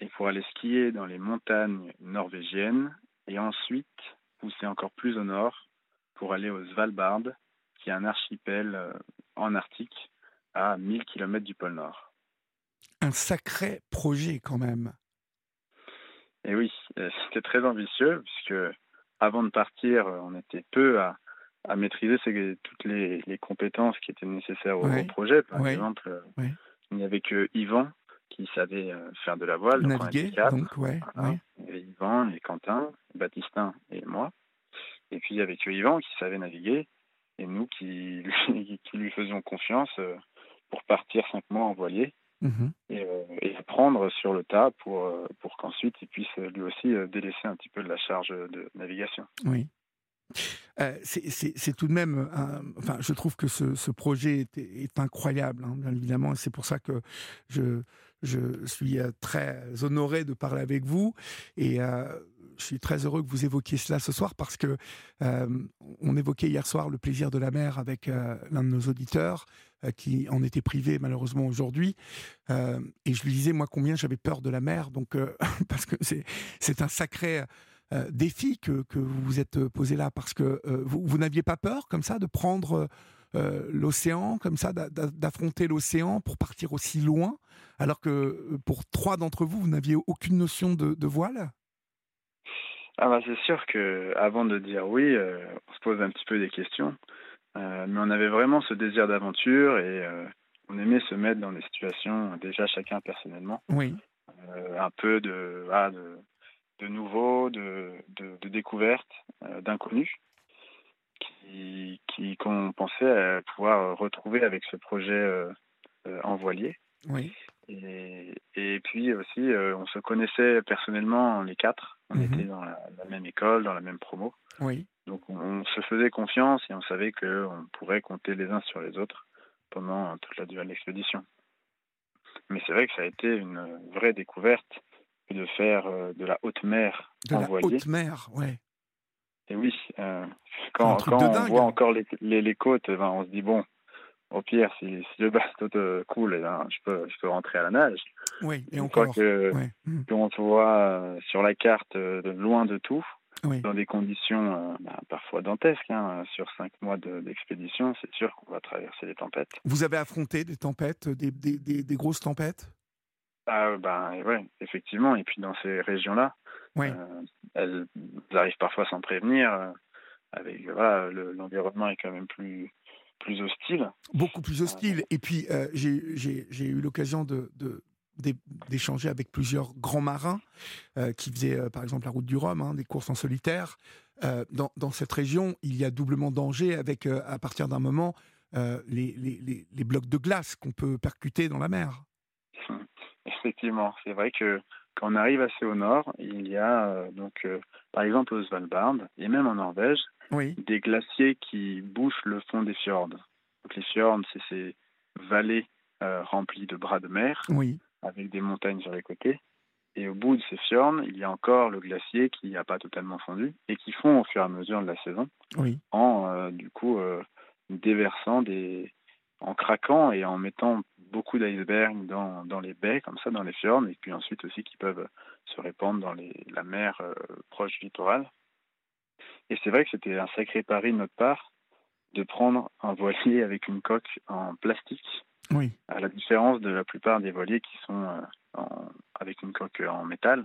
et pour aller skier dans les montagnes norvégiennes, et ensuite pousser encore plus au nord pour aller au Svalbard, qui est un archipel euh, en Arctique à 1000 km du pôle Nord. Un sacré projet quand même. Et oui, euh, c'était très ambitieux, puisque avant de partir, on était peu à, à maîtriser ces- toutes les, les compétences qui étaient nécessaires au, Ouais. projet. Par Ouais. exemple, euh, Ouais. il n'y avait que Yvan qui savait euh, faire de la voile. donc on donc, ouais. Voilà. ouais. Il y avait Yvan et Quentin, Baptistin et moi. Et puis il y avait que Yvan qui savait naviguer, et nous qui, lui- qui lui faisions confiance pour partir cinq mois en voilier Mhm. et, euh, et apprendre sur le tas pour, euh, pour qu'ensuite il puisse euh, lui aussi délaisser un petit peu de la charge de navigation. Oui. Euh, c'est tout de même, enfin, je trouve que ce, projet est, incroyable, hein, bien évidemment, et c'est pour ça que je, je suis très honoré de parler avec vous. Et euh, je suis très heureux que vous évoquiez cela ce soir parce que on évoquait hier soir le plaisir de la mer avec l'un de nos auditeurs qui en était privé malheureusement aujourd'hui. et je lui disais moi combien j'avais peur de la mer, donc parce que c'est un sacré euh, défi que, que, vous vous êtes posé là. Parce que euh, vous, vous n'aviez pas peur, comme ça, de prendre euh, l'océan, comme ça, d'affronter l'océan pour partir aussi loin, alors que pour trois d'entre vous, vous n'aviez aucune notion de, voile? Ah bah c'est sûr que avant de dire oui, on se pose un petit peu des questions, mais on avait vraiment ce désir d'aventure et on aimait se mettre dans des situations déjà chacun personnellement. Oui. un peu de, ah, de de nouveaux, de, de, découvertes, euh, d'inconnus, qui, qu'on pensait pouvoir retrouver avec ce projet euh, euh, en voilier. Oui. Et, et puis aussi, on se connaissait personnellement les quatre. On mhm. était dans la, même école, dans la même promo. Oui. Donc on, se faisait confiance et on savait qu'on pourrait compter les uns sur les autres pendant toute la durée de l'expédition. Mais c'est vrai que ça a été une vraie découverte de faire euh, de la haute mer de en la voilier. haute mer, ouais. Et oui, euh, quand, quand on voit encore les, les, côtes, ben, on se dit bon, au pire, si, si le bateau te coule, eh ben, je, peux, je peux rentrer à la nage. Oui, et encore. Que, hmm. on te voit euh, sur la carte de loin de tout, oui. dans des conditions ben, parfois dantesques. Hein, sur cinq mois d'expédition, c'est sûr qu'on va traverser des tempêtes. Vous avez affronté des tempêtes, des, des, des, des grosses tempêtes? Ah ben ouais, effectivement. Et puis dans ces régions-là, oui. euh, elles, arrivent parfois sans prévenir. Euh, avec voilà, l'environnement est quand même plus plus hostile. Beaucoup plus hostile. Et puis euh, j'ai eu l'occasion de, d'échanger avec plusieurs grands marins euh, qui faisaient par exemple la route du Rhum, hein, des courses en solitaire. Dans, dans, cette région, il y a doublement danger avec, à partir d'un moment, les, les, les, blocs de glace qu'on peut percuter dans la mer. Effectivement, c'est vrai que quand on arrive assez au nord, il y a euh, donc euh, par exemple au Svalbard et même en Norvège des glaciers qui bouchent le fond des fjords. Donc les fjords, c'est ces vallées euh, remplies de bras de mer avec des montagnes sur les côtés. Et au bout de ces fjords, il y a encore le glacier qui n'a pas totalement fondu et qui fond au fur et à mesure de la saison en du coup déversant des, en craquant et en mettant beaucoup d'icebergs dans, dans les baies, comme ça, dans les fjords, et puis ensuite aussi qui peuvent se répandre dans les, la mer euh, proche du littoral. Et c'est vrai que c'était un sacré pari de notre part de prendre un voilier avec une coque en plastique, oui. à la différence de la plupart des voiliers qui sont euh, en, avec une coque en métal,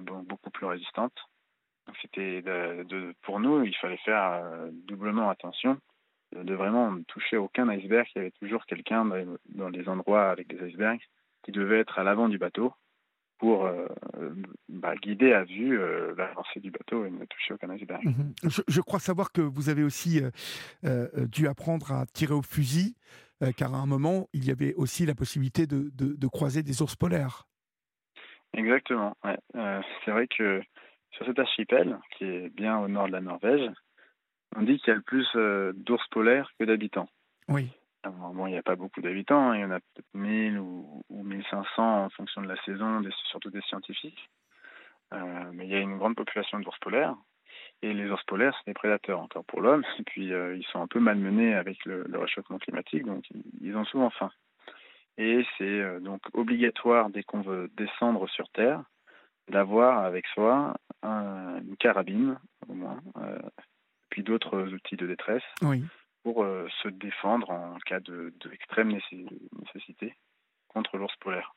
beaucoup plus résistante. C'était de, de, pour nous, il fallait faire euh, doublement attention de vraiment toucher aucun iceberg. Il y avait toujours quelqu'un dans les endroits avec des icebergs qui devait être à l'avant du bateau pour euh, bah, guider à vue euh, l'avancée du bateau et ne toucher aucun iceberg. Mhm. je, crois savoir que vous avez aussi euh, dû apprendre à tirer au fusil, car à un moment, il y avait aussi la possibilité de, de, croiser des ours polaires. Exactement. C'est vrai que sur cet archipel, qui est bien au nord de la Norvège, on dit qu'il y a le plus euh, d'ours polaires que d'habitants. Oui. bon, il n'y a pas beaucoup d'habitants, il y en a peut-être 1000 ou, ou, 1500 en fonction de la saison, surtout des scientifiques. Euh, mais il y a une grande population d'ours polaires. Et les ours polaires, c'est des prédateurs encore pour l'homme. Et puis, euh, ils sont un peu malmenés avec le, réchauffement climatique, donc ils ont souvent faim. Et c'est donc obligatoire, dès qu'on veut descendre sur Terre, d'avoir avec soi une carabine, au moins, puis d'autres outils de détresse pour euh, se défendre en cas d'extrême de, nécessité contre l'ours polaire.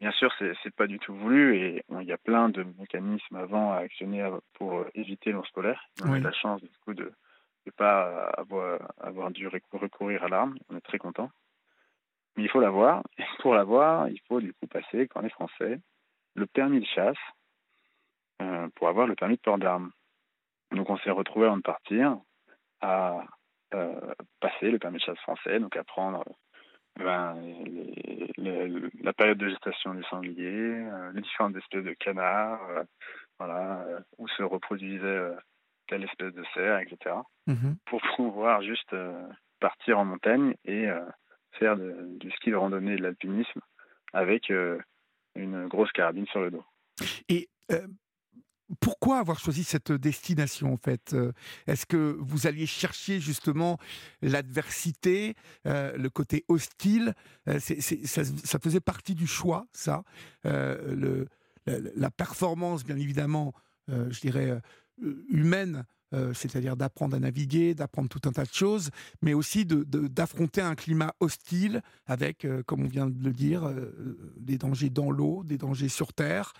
Bien sûr, c'est n'est pas du tout voulu et il y a plein de mécanismes avant à actionner pour euh, éviter l'ours polaire. On a la chance du coup de ne pas avoir, avoir dû recourir à l'arme. On est très content. Mais il faut l'avoir. Et pour l'avoir, il faut du coup passer, quand on est français, le permis de chasse euh, pour avoir le permis de port d'armes. Donc on s'est retrouvé avant de partir à euh, passer le permis de chasse français, donc à prendre euh, ben, la période de gestation des sangliers, euh, les différentes espèces de canards, voilà, où se reproduisaient telle espèce de serre, etc. Mhm. Pour pouvoir juste partir en montagne et faire du ski de randonnée et de l'alpinisme avec une grosse carabine sur le dos. Et pourquoi avoir choisi cette destination en fait Est-ce que vous alliez chercher justement l'adversité, le côté hostile ça, faisait partie du choix, ça la, performance, bien évidemment, je dirais, humaine euh, c'est-à-dire d'apprendre à naviguer, d'apprendre tout un tas de choses, mais aussi d'affronter un climat hostile avec, euh, comme on vient de le dire, euh, des dangers dans l'eau, des dangers sur terre.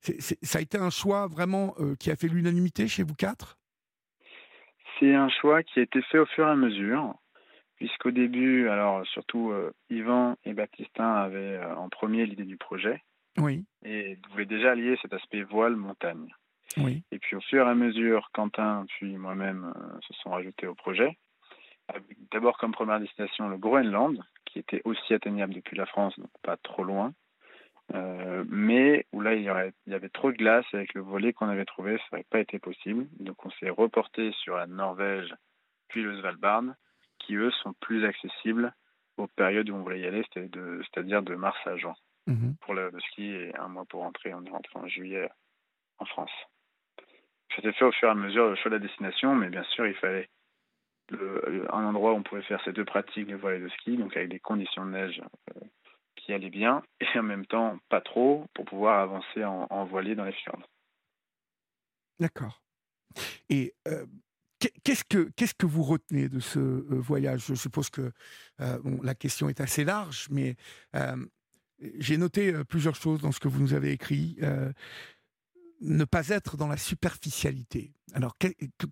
Ça a été un choix vraiment qui a fait l'unanimité chez vous quatre? C'est un choix qui a été fait au fur et à mesure, puisqu'au début, alors surtout Yvan et Baptistin avaient en premier l'idée du projet. Oui. Et voulaient déjà lier cet aspect voile-montagne. Et puis au fur et à mesure, Quentin puis moi-même euh, se sont rajoutés au projet. D'abord comme première destination le Groenland, qui était aussi atteignable depuis la France, donc pas trop loin. Euh, mais où là il y, il y, avait trop de glace avec le volet qu'on avait trouvé, ça n'aurait pas été possible. Donc on s'est reporté sur la Norvège puis le Svalbard, qui eux sont plus accessibles aux périodes où on voulait y aller, c'est-à-dire de, mars à juin mhm. pour le, le, ski et un mois pour rentrer. On est rentré en juillet en France. C'était fait au fur et à mesure le choix de la destination, mais bien sûr, il fallait un endroit où on pouvait faire ces deux pratiques, de voile et de ski, donc avec des conditions de neige euh, qui allaient bien, et en même temps pas trop, pour pouvoir avancer en, voilier dans les fjords. D'accord. Et euh, qu'est-ce que qu'est-ce que vous retenez de ce euh, voyage? Je suppose que bon, la question est assez large, mais j'ai noté plusieurs choses dans ce que vous nous avez écrit ne pas être dans la superficialité. Alors,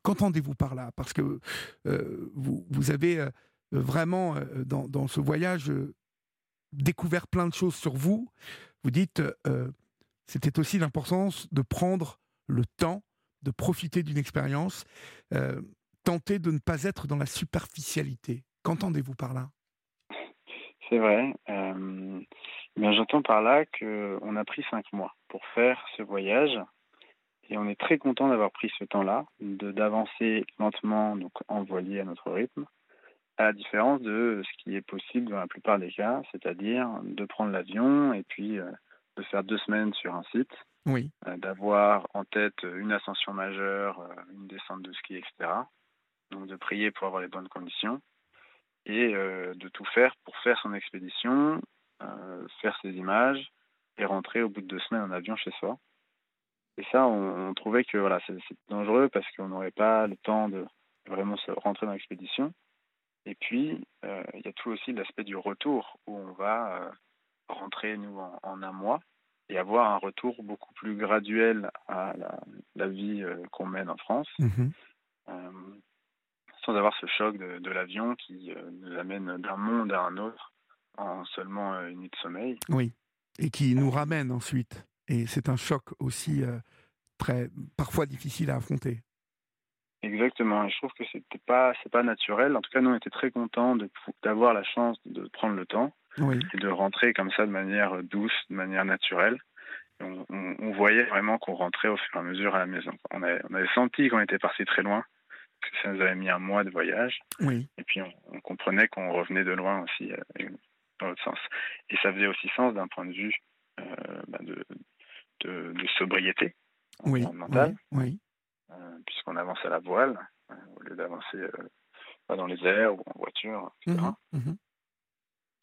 qu'entendez-vous par là? Parce que euh, vous, vous, avez euh, vraiment, euh, dans, ce voyage, découvert plein de choses sur vous. Vous dites, c'était aussi l'importance de prendre le temps, de profiter d'une expérience, tenter de ne pas être dans la superficialité. Qu'entendez-vous par là? C'est vrai. mais j'entends par là qu'on a pris cinq mois pour faire ce voyage et on est très content d'avoir pris ce temps-là, d'avancer lentement, donc en à notre rythme, à la différence de ce qui est possible dans la plupart des cas, c'est-à-dire de prendre l'avion et puis euh, de faire deux semaines sur un site, oui. Euh, d'avoir en tête une ascension majeure, euh, une descente de ski, etc. Donc de prier pour avoir les bonnes conditions et de tout faire pour faire son expédition, faire ses images et rentrer au bout de deux semaines en avion chez soi. Et ça, on, trouvait que voilà, c'est dangereux parce qu'on n'aurait pas le temps de vraiment se rentrer dans l'expédition. Et puis, euh, il y a tout aussi l'aspect du retour où on va euh, rentrer, nous, en, un mois et avoir un retour beaucoup plus graduel à la, vie euh, qu'on mène en France, mhm. sans avoir ce choc de, de l'avion qui nous amène d'un monde à un autre en seulement une nuit de sommeil. Oui, et qui nous ramène ensuite. Et c'est un choc aussi euh, très, parfois difficile à affronter. Exactement. Et je trouve que c'était pas, c'est pas naturel. En tout cas, nous, on était très contents d'avoir la chance de prendre le temps et de rentrer comme ça de manière douce, de manière naturelle. On, voyait vraiment qu'on rentrait au fur et à mesure à la maison. On avait, on avait senti qu'on était parti très loin, que ça nous avait mis un mois de voyage. Oui. Et puis, on, comprenait qu'on revenait de loin aussi, euh, dans l'autre sens. Et ça faisait aussi sens d'un point de vue euh, bah, de, de, sobriété oui, mentale, oui, euh, puisqu'on avance à la voile euh, au lieu d'avancer euh, dans les airs ou en voiture, etc. Mhm, mhm.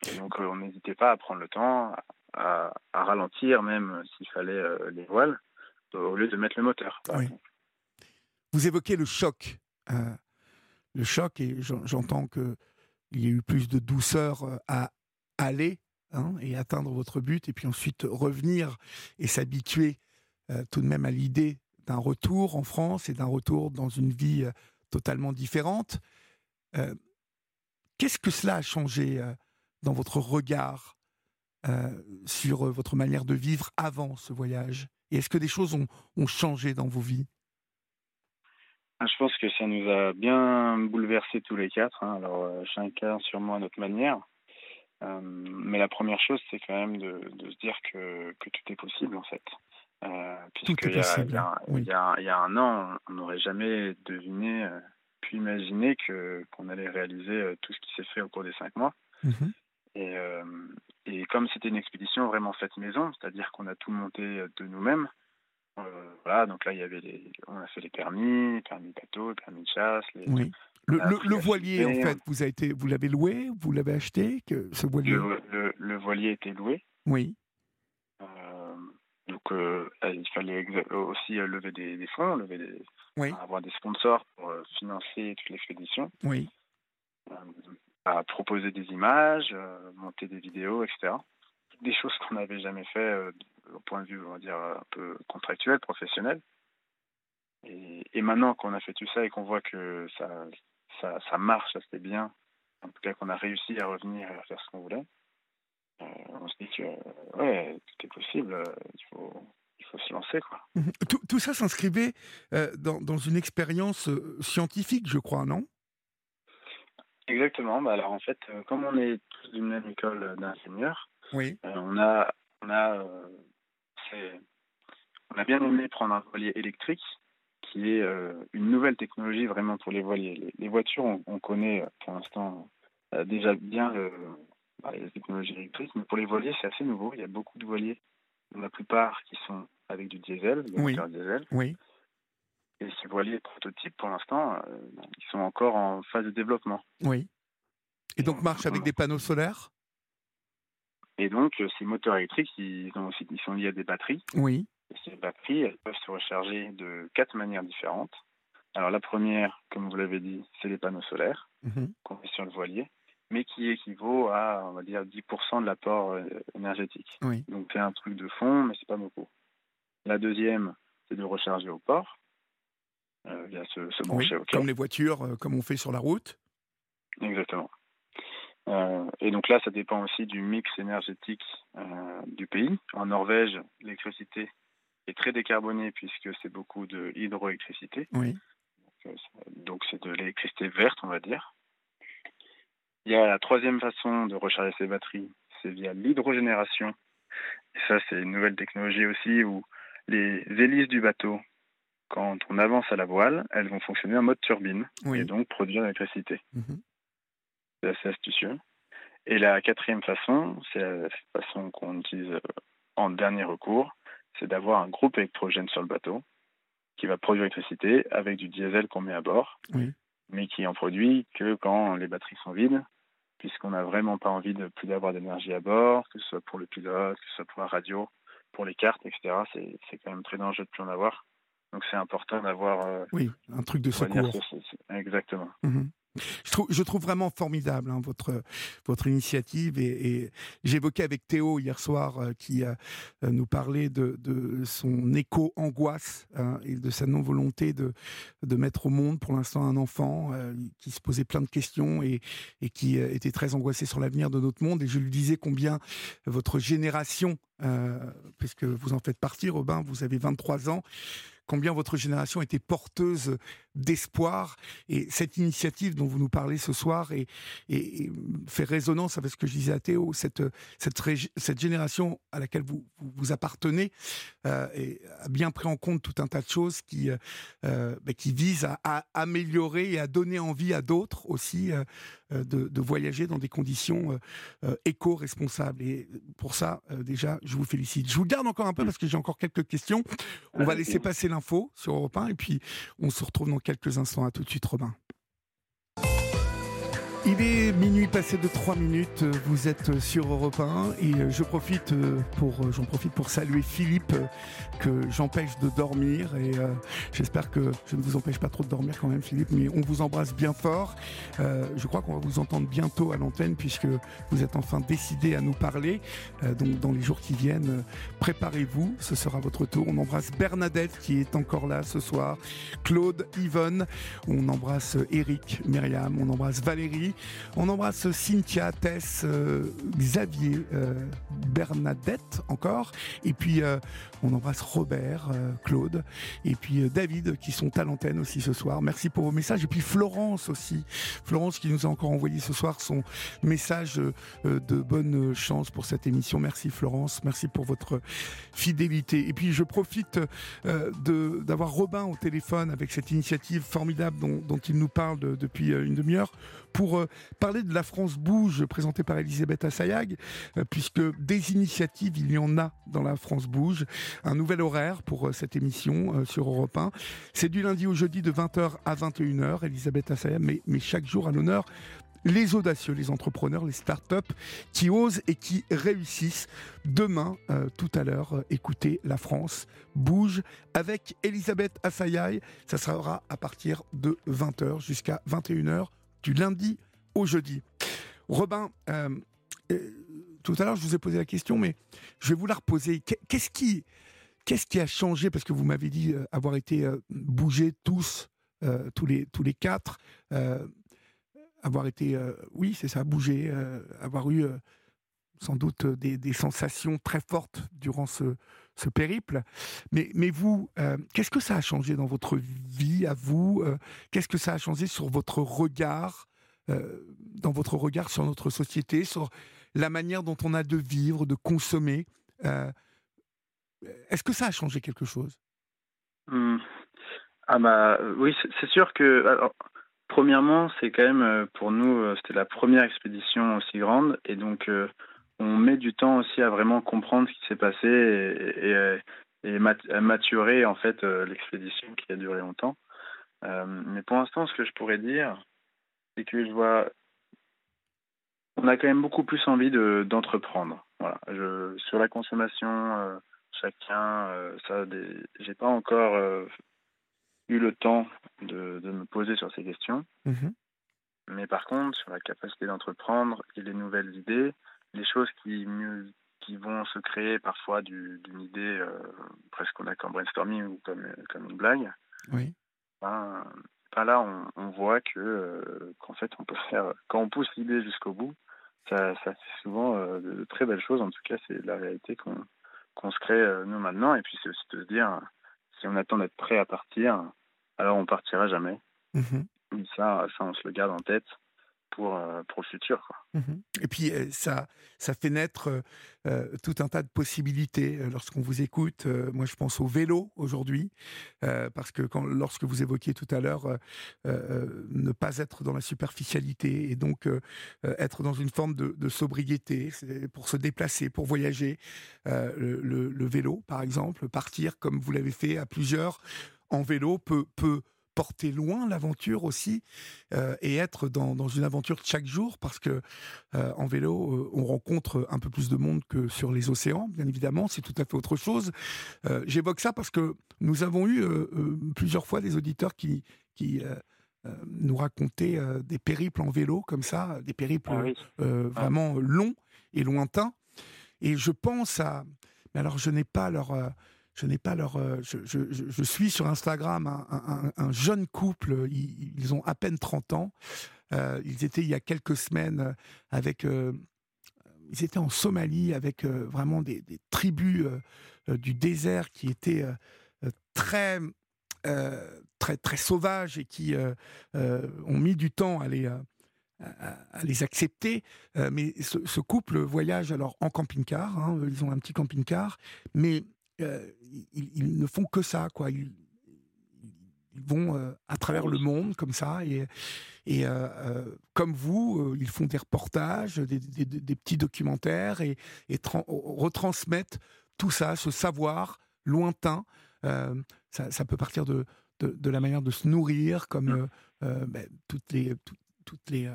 Et donc on n'hésitait pas à prendre le temps, à, ralentir même s'il fallait les voiles, au lieu de mettre le moteur. Vous évoquez le choc. le choc, et j'entends qu'il y a eu plus de douceur à aller Hein, et atteindre votre but, et puis ensuite revenir et s'habituer euh, tout de même à l'idée d'un retour en France et d'un retour dans une vie euh, totalement différente. Euh, qu'est-ce que cela a changé dans votre regard sur votre manière de vivre avant ce voyage? Et est-ce que des choses ont, changé dans vos vies? Ah, je pense que ça nous a bien bouleversés tous les quatre. Hein. Alors, chacun sûrement à notre manière. Euh, mais la première chose, c'est quand même de, se dire que, tout est possible, en fait. Puisque il y, a, un an, on n'aurait jamais deviné, puis imaginé que qu'on allait réaliser tout ce qui s'est fait au cours des cinq mois. Mhm. Et, et, comme c'était une expédition vraiment faite maison, c'est-à-dire qu'on a tout monté de nous-mêmes, voilà, donc là, il y avait les, on a fait les permis, permis bateau, permis de chasse. oui. Le, voilier, en fait, vous, avez été, vous l'avez loué, vous l'avez acheté, que ce voilier le, le, voilier était loué. Oui. Euh, donc, euh, il fallait aussi euh, lever des, fonds, lever des, avoir des sponsors pour financer toute l'expédition. Oui. à proposer des images, monter des vidéos, etc. Des choses qu'on n'avait jamais fait au point de vue, on va dire, un peu contractuel, professionnel. Et, et maintenant qu'on a fait tout ça et qu'on voit que ça, ça, ça marche assez bien, en tout cas qu'on a réussi à revenir à faire ce qu'on voulait, euh, on se dit que ouais, tout est possible, euh, il faut, il faut se lancer. Quoi. Mhm. Tout, tout ça s'inscrivait euh, dans, dans, une expérience scientifique, je crois, non? Exactement. Bah alors en fait, comme on est tous d'une même école d'ingénieurs, oui. on a, on a, on a bien aimé prendre un voilier électrique qui est euh, une nouvelle technologie vraiment pour les voiliers. Les, voitures, on, connaît euh, pour l'instant euh, déjà bien bah, les technologies électriques, mais pour les voiliers, c'est assez nouveau. Il y a beaucoup de voiliers, la plupart qui sont avec du diesel, du oui. diesel. Oui. Et ces voiliers prototypes, pour l'instant, ils sont encore en phase de développement. Oui. Et donc marchent avec des panneaux solaires? Et donc, ces moteurs électriques, ils, aussi, ils sont liés à des batteries. Oui ces batteries, elles peuvent se recharger de quatre manières différentes. Alors la première, comme vous l'avez dit, c'est les panneaux solaires mhm. qu'on met sur le voilier, mais qui équivaut à, on va dire, 10% de l'apport euh, énergétique. Donc c'est un truc de fond, mais c'est pas beaucoup. La deuxième, c'est de recharger au port, euh, via ce, ce brancher au Comme les voitures, euh, comme on fait sur la route. Exactement. et donc là, ça dépend aussi du mix énergétique du pays. En Norvège, l'électricité est très décarboné puisque c'est beaucoup de hydroélectricité. Oui. Donc c'est de l'électricité verte, on va dire. Il y a la troisième façon de recharger ces batteries, c'est via l'hydrogénération. Et ça, c'est une nouvelle technologie aussi où les hélices du bateau, quand on avance à la voile, elles vont fonctionner en mode turbine et donc produire l'électricité. Mhm. C'est assez astucieux. Et la quatrième façon, c'est la façon qu'on utilise en dernier recours, c'est d'avoir un groupe électrogène sur le bateau qui va produire l'électricité avec du diesel qu'on met à bord, mais qui en produit que quand les batteries sont vides, puisqu'on n'a vraiment pas envie de plus d'avoir d'énergie à bord, que ce soit pour le pilote, que ce soit pour la radio, pour les cartes, etc. C'est quand même très dangereux de plus en avoir. Donc c'est important d'avoir... Euh, oui, un truc de secours. Exactement. Mhm. Je trouve, vraiment formidable hein, votre, initiative et, j'évoquais avec Théo hier soir euh, qui euh, nous parlait de, son éco-angoisse hein, et de sa non-volonté de, de mettre au monde pour l'instant un enfant euh, qui se posait plein de questions et, et qui était très angoissé sur l'avenir de notre monde. Et je lui disais combien votre génération, puisque vous en faites partie Robin, vous avez 23 ans, combien votre génération était porteuse d'espoir. Et cette initiative dont vous nous parlez ce soir et, fait résonance avec ce que je disais à Théo, cette, cette, cette génération à laquelle vous, vous, appartenez euh, et a bien pris en compte tout un tas de choses qui, euh, euh, bah, qui visent à, améliorer et à donner envie à d'autres aussi de, de, voyager dans des conditions éco-responsables. Et pour ça, déjà, je vous félicite. Je vous garde encore un peu parce que j'ai encore quelques questions. On va laisser passer l'info sur Europe 1 et puis on se retrouve dans quelques instants. À tout de suite, Robin. Il est minuit passé de 3 minutes, vous êtes sur Europe 1 et je profite pour, j'en profite pour saluer Philippe que j'empêche de dormir et euh, j'espère que je ne vous empêche pas trop de dormir quand même Philippe, mais on vous embrasse bien fort. Euh, je crois qu'on va vous entendre bientôt à l'antenne puisque vous êtes enfin décidé à nous parler. Euh, donc dans les jours qui viennent, préparez-vous, ce sera votre tour. On embrasse Bernadette qui est encore là ce soir, Claude, Yvonne, on embrasse Eric, Myriam, on embrasse Valérie. On embrasse Cynthia, Tess, euh, Xavier, euh, Bernadette encore. Et puis, on embrasse Robert, Claude, et puis David qui sont à l'antenne aussi ce soir. Merci pour vos messages. Et puis Florence aussi. Florence qui nous a encore envoyé ce soir son message de bonne chance pour cette émission. Merci Florence. Merci pour votre fidélité. Et puis, je profite d'avoir Robin au téléphone avec cette initiative formidable dont, il nous parle depuis une demi-heure pour euh, parler de la France bouge présentée par Elisabeth Assayag, euh, puisque des initiatives, il y en a dans la France bouge. Un nouvel horaire pour euh, cette émission sur Europe 1. C'est du lundi au jeudi de 20h à 21h. Elisabeth Assayag, mais, mais chaque jour à l'honneur les audacieux, les entrepreneurs, les start-up qui osent et qui réussissent. Demain, tout à l'heure, écoutez La France bouge avec Elisabeth Assayag. Ça sera à partir de 20h jusqu'à 21h du lundi au jeudi. Robin, euh, euh, tout à l'heure, je vous ai posé la question, mais je vais vous la reposer. Qu'est-ce qui, qu'est-ce qui a changé? Parce que vous m'avez dit euh, avoir été bougés tous, tous, les, tous les quatre, avoir été, oui, c'est ça, bougé, avoir eu sans doute des, des, sensations très fortes durant ce, ce périple. Mais, mais vous, euh, qu'est-ce que ça a changé dans votre vie à vous euh, Qu'est-ce que ça a changé sur votre regard, euh, dans votre regard sur notre société, sur la manière dont on a de vivre, de consommer Est-ce que ça a changé quelque chose? Mmh. Ah bah oui, c'est sûr que premièrement, c'est quand même pour nous, c'était la première expédition aussi grande, et donc on met du temps aussi à vraiment comprendre ce qui s'est passé et, et, maturer en fait euh, l'expédition qui a duré longtemps. Euh, mais pour l'instant, ce que je pourrais dire, c'est que je vois, on a quand même beaucoup plus envie de d'entreprendre. Voilà, je, sur la consommation, euh, chacun, ça, j'ai pas encore eu le temps de, de, me poser sur ces questions. Mmh mais par contre, sur la capacité d'entreprendre et les nouvelles idées, les choses qui, qui vont se créer parfois d'une idée euh, presque qu'on a comme brainstorming ou comme, comme une blague. Oui. Ben, ben là, on, on voit que euh, qu'en fait, on peut faire quand on pousse l'idée jusqu'au bout, ça, ça fait souvent euh, de, très belles choses. En tout cas, c'est la réalité qu'on qu'on se crée nous maintenant. Et puis c'est aussi de se dire, si on attend d'être prêt à partir, alors on partira jamais. Mm-hmm. Ça, ça, on se le garde en tête pour, euh, pour le futur. Mmh Et puis euh, ça, ça fait naître euh, tout un tas de possibilités lorsqu'on vous écoute. moi, je pense au vélo aujourd'hui, parce que lorsque vous évoquiez tout à l'heure ne pas être dans la superficialité et donc être dans une forme de, sobriété pour se déplacer, pour voyager, le, le, vélo, par exemple, partir comme vous l'avez fait à plusieurs en vélo peut, peut porter loin l'aventure aussi euh, et être dans, dans, une aventure chaque jour parce que euh, en vélo euh, on rencontre un peu plus de monde que sur les océans bien évidemment c'est tout à fait autre chose. J'évoque ça parce que nous avons eu plusieurs fois des auditeurs qui qui nous racontaient des périples en vélo comme ça des périples ah ah. vraiment longs et lointains. Et je pense à mais alors je n'ai pas leur je n'ai pas leur. Euh, je, suis sur Instagram un, un, un jeune couple, ils, ont à peine 30 ans. Euh, ils étaient il y a quelques semaines avec. Euh, ils étaient en Somalie avec vraiment des, tribus du désert qui étaient très, très, très sauvages et qui ont mis du temps à les. À, les accepter, mais ce, ce, couple voyage alors en camping-car, hein, ils ont un petit camping-car, mais euh, ils, ne font que ça, quoi. Ils, vont euh, à travers le monde comme ça et, et euh, comme vous, ils font des reportages, des, petits documentaires et, et retransmettent tout ça, ce savoir lointain. Ça, peut partir de, de, la manière de se nourrir, comme toutes les toutes les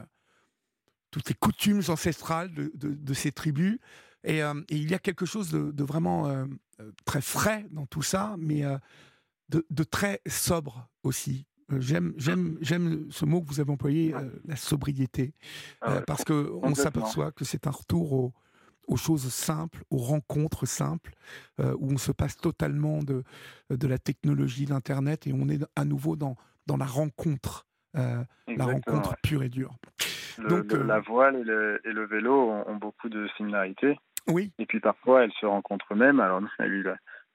toutes les coutumes ancestrales de, de ces tribus. Et, et, il y a quelque chose de, vraiment très frais dans tout ça, mais euh, de, très sobre aussi. Euh, j'aime, j'aime, j'aime ce mot que vous avez employé, la sobriété, ah parce que on s'aperçoit que c'est un retour aux, choses simples, aux rencontres simples, où on se passe totalement de, de la technologie d'Internet et on est à nouveau dans, dans la rencontre, la rencontre pure et dure. Donc, la voile et le, et le vélo ont, beaucoup de similarités. Oui. Et puis parfois, elles se rencontrent même. Alors, on a eu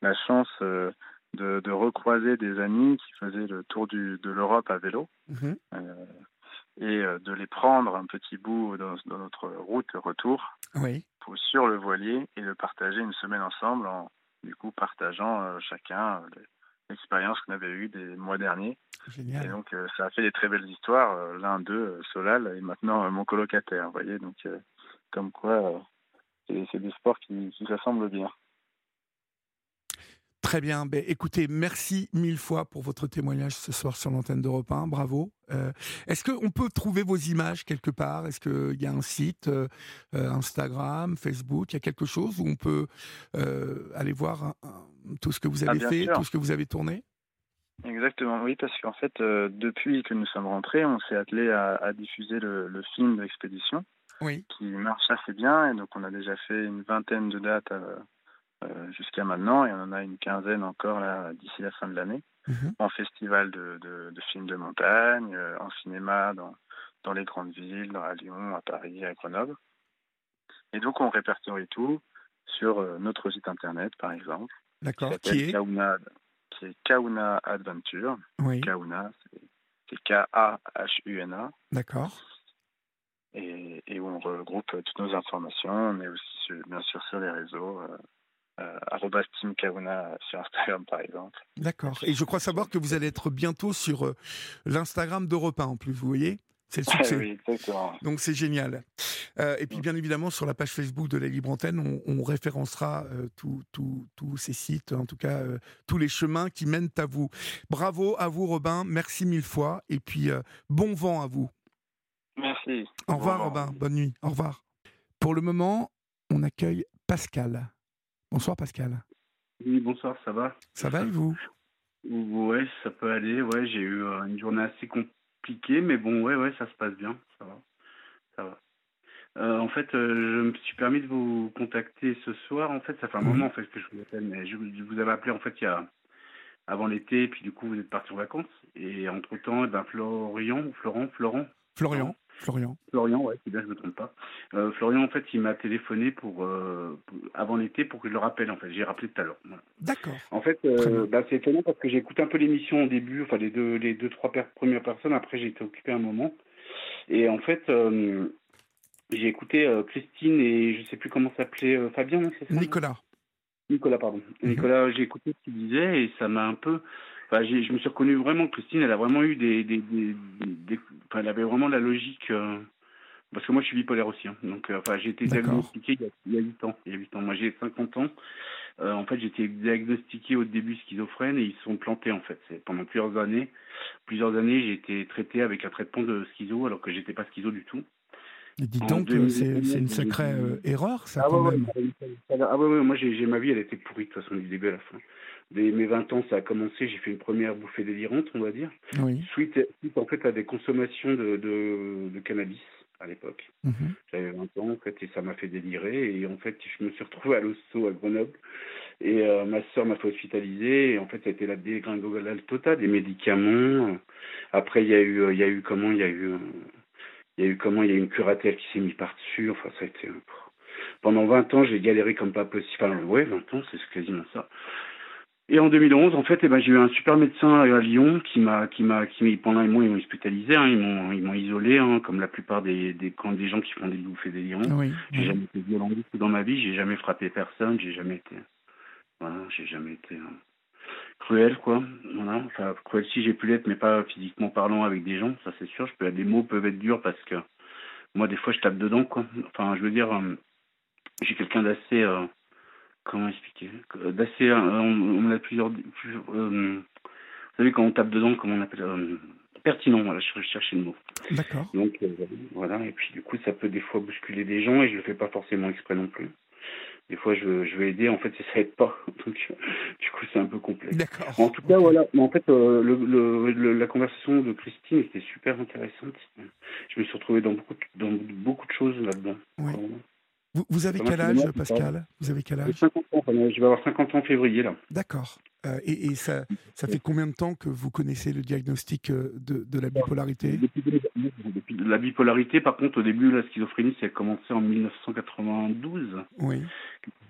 la, chance de, de, recroiser des amis qui faisaient le tour du, de l'Europe à vélo. Mhm. et de les prendre un petit bout dans, notre route retour oui. pour, sur le voilier et de partager une semaine ensemble en du coup partageant chacun l'expérience qu'on avait eue des mois derniers. Génial. Et donc, euh, ça a fait des très belles histoires. Euh, l'un d'eux, euh, Solal, est maintenant mon colocataire. Vous voyez, donc, comme quoi, c'est des sports qui, qui bien. Très bien. Ben, écoutez, merci mille fois pour votre témoignage ce soir sur l'antenne d'Europe 1. Bravo. Euh, est-ce qu'on peut trouver vos images quelque part? Est-ce qu'il y a un site, euh, euh, Instagram, Facebook? Il y a quelque chose où on peut aller voir tout ce que vous avez ah, fait, tout ce que vous avez tourné? Exactement, oui, parce qu'en fait, depuis que nous sommes rentrés, on s'est attelé à, diffuser le, le film d'expédition, oui. qui marche assez bien, et donc on a déjà fait une vingtaine de dates euh, jusqu'à maintenant, et on en a une quinzaine encore là d'ici la fin de l'année, mhm. en festival de, de, films de montagne, euh, en cinéma dans, dans les grandes villes, à Lyon, à Paris, à Grenoble. Et donc on répertorie tout sur euh, notre site internet, par exemple. D'accord. Qui est? Kauna, qui est Kauna Adventure. Oui. Kauna, c'est K-A-H-U-N-A. D'accord. Et, et, où on regroupe toutes nos informations. On est aussi, bien sûr, sur les réseaux euh, Team Kauna sur Instagram par exemple. D'accord. Et je crois savoir que vous allez être bientôt sur euh, l'Instagram d'Europe 1 en plus, vous voyez c'est le succès. oui, exactement. Donc c'est génial. Euh, et puis bien évidemment sur la page Facebook de la Libre Antenne, on, référencera euh, tous ces sites, en tout cas tous les chemins qui mènent à vous. Bravo à vous Robin, merci mille fois et puis bon vent à vous. Merci. Au revoir Robin, bonne nuit. Au revoir. Pour le moment, on accueille Pascal. Bonsoir Pascal. Oui, bonsoir, ça va? Ça va et vous? Ouais, ça peut aller. Ouais, j'ai eu euh, une journée assez compliquée, mais bon, ouais, ouais, ça se passe bien. Ça va. Ça va. Euh, en fait, euh, je me suis permis de vous contacter ce soir. En fait, ça fait un moment en fait que je vous appelle, mais je, vous avais appelé en fait il y a avant l'été, puis du coup vous êtes parti en vacances. Et entre temps, eh ben Florian, Florent, Florent, Florian. Florian. Florian, ouais, c'est bien, je me trompe pas. Euh, Florian, en fait, il m'a téléphoné pour, euh, avant l'été pour que je le rappelle. En fait, j'ai rappelé tout à l'heure. D'accord. En fait, euh, bah, c'est étonnant parce que j'ai écouté un peu l'émission au début, enfin les deux, les deux, trois premières personnes. Après, j'ai été occupé un moment. Et en fait, j'ai écouté Christine et je sais plus comment s'appelait Fabien, non, c'est ça Nicolas. Nicolas, pardon. Mhm. Nicolas, j'ai écouté ce qu'il disait et ça m'a un peu je me suis reconnu vraiment. Christine, elle a vraiment eu des, des, des, elle avait vraiment la logique. Euh, parce que moi, je suis bipolaire aussi. Hein. donc, euh, enfin, j'ai été diagnostiqué il y, a, 8 ans. Il y a 8 ans. Moi, j'ai 50 ans. Euh, en fait, j'ai été diagnostiqué au début schizophrène et ils se sont plantés en fait. Pendant plusieurs années. Plusieurs années, j'ai été traité avec un traitement de schizo alors que j'étais pas schizo du tout. Dis donc, c'est une sacrée erreur, ça, ah, quand même. ah ouais, ouais moi, j'ai ma vie, elle était pourrie de toute façon du début à la fin dès mes 20 ans, ça a commencé, j'ai fait une première bouffée délirante, on va dire. Oui. Suite, en fait à des consommations de, de, cannabis à l'époque. Mhm. J'avais 20 ans en fait et ça m'a fait délirer et en fait je me suis retrouvé à l'hosto à Grenoble et euh, ma soeur m'a fait hospitaliser et en fait ça a été la dégringolade totale des médicaments. Après il y a eu il y a eu comment il y a eu il y a eu comment il y a eu une curatelle qui s'est mise par dessus enfin ça a été pendant 20 ans j'ai galéré comme pas possible enfin ouais 20 ans c'est quasiment ça et en 2011, en fait, eh ben, j'ai eu un super médecin à Lyon qui m'a, qui m'a, qui pendant un mois, ils m'ont hospitalisé, hein, ils m'ont, ils m'ont isolé, hein, comme la plupart des, des, quand des gens qui font des bouffées des lions. Oui, j'ai jamais été violent dans ma vie, j'ai jamais frappé personne, j'ai jamais été, voilà, j'ai jamais été hein, cruel, quoi. Voilà, enfin, cruel si j'ai pu l'être, mais pas physiquement parlant avec des gens, ça c'est sûr. Je peux, des mots peuvent être durs parce que moi, des fois, je tape dedans, quoi. Enfin, je veux dire, euh, j'ai quelqu'un d'assez, euh, comment expliquer d'assez euh, on, a plusieurs, euh, vous savez quand on tape dedans comment on appelle euh, pertinent voilà je cherchais le mot. D'accord. Donc voilà et puis du coup ça peut des fois bousculer des gens et je le fais pas forcément exprès non plus. Des fois je, je vais aider en fait ça aide pas. Donc du coup c'est un peu complexe. D'accord. En tout cas voilà. Mais en fait le, le, la conversation de Christine était super intéressante. Je me suis retrouvé dans beaucoup dans beaucoup de choses là dedans oui. Vous, avez quel âge, Pascal? Vous avez quel âge? 50 ans, je vais avoir 50 ans en février, là. D'accord. Euh, et, ça, ça fait combien de temps que vous connaissez le diagnostic euh, de, de la bipolarité? Depuis, la bipolarité, par contre, au début, la schizophrénie, ça a commencé en 1992. Oui.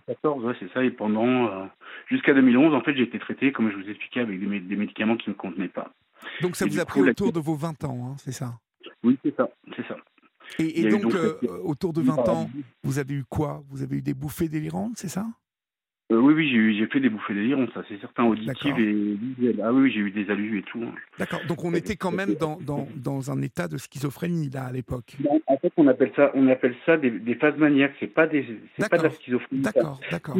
2014, ouais, c'est ça. Et pendant euh, jusqu'à 2011, en fait, j'ai été traité, comme je vous expliquais, avec des, médicaments qui ne me contenaient pas. Donc ça vous a pris autour de vos 20 ans, hein, c'est ça? Oui, c'est ça, c'est ça. Et, donc, euh, autour de 20 ans, vous avez eu quoi? Vous avez eu des bouffées délirantes, c'est ça? Euh, oui, oui, j'ai fait des bouffées délirantes, ça c'est certain, auditives et visuelles. Ah oui, j'ai eu des alus et tout. Hein. D'accord, donc on était quand même dans, dans, dans, un état de schizophrénie là à l'époque. En fait, on appelle ça, on appelle ça des, des phases maniaques, c'est pas, des, pas de la schizophrénie. D'accord, d'accord.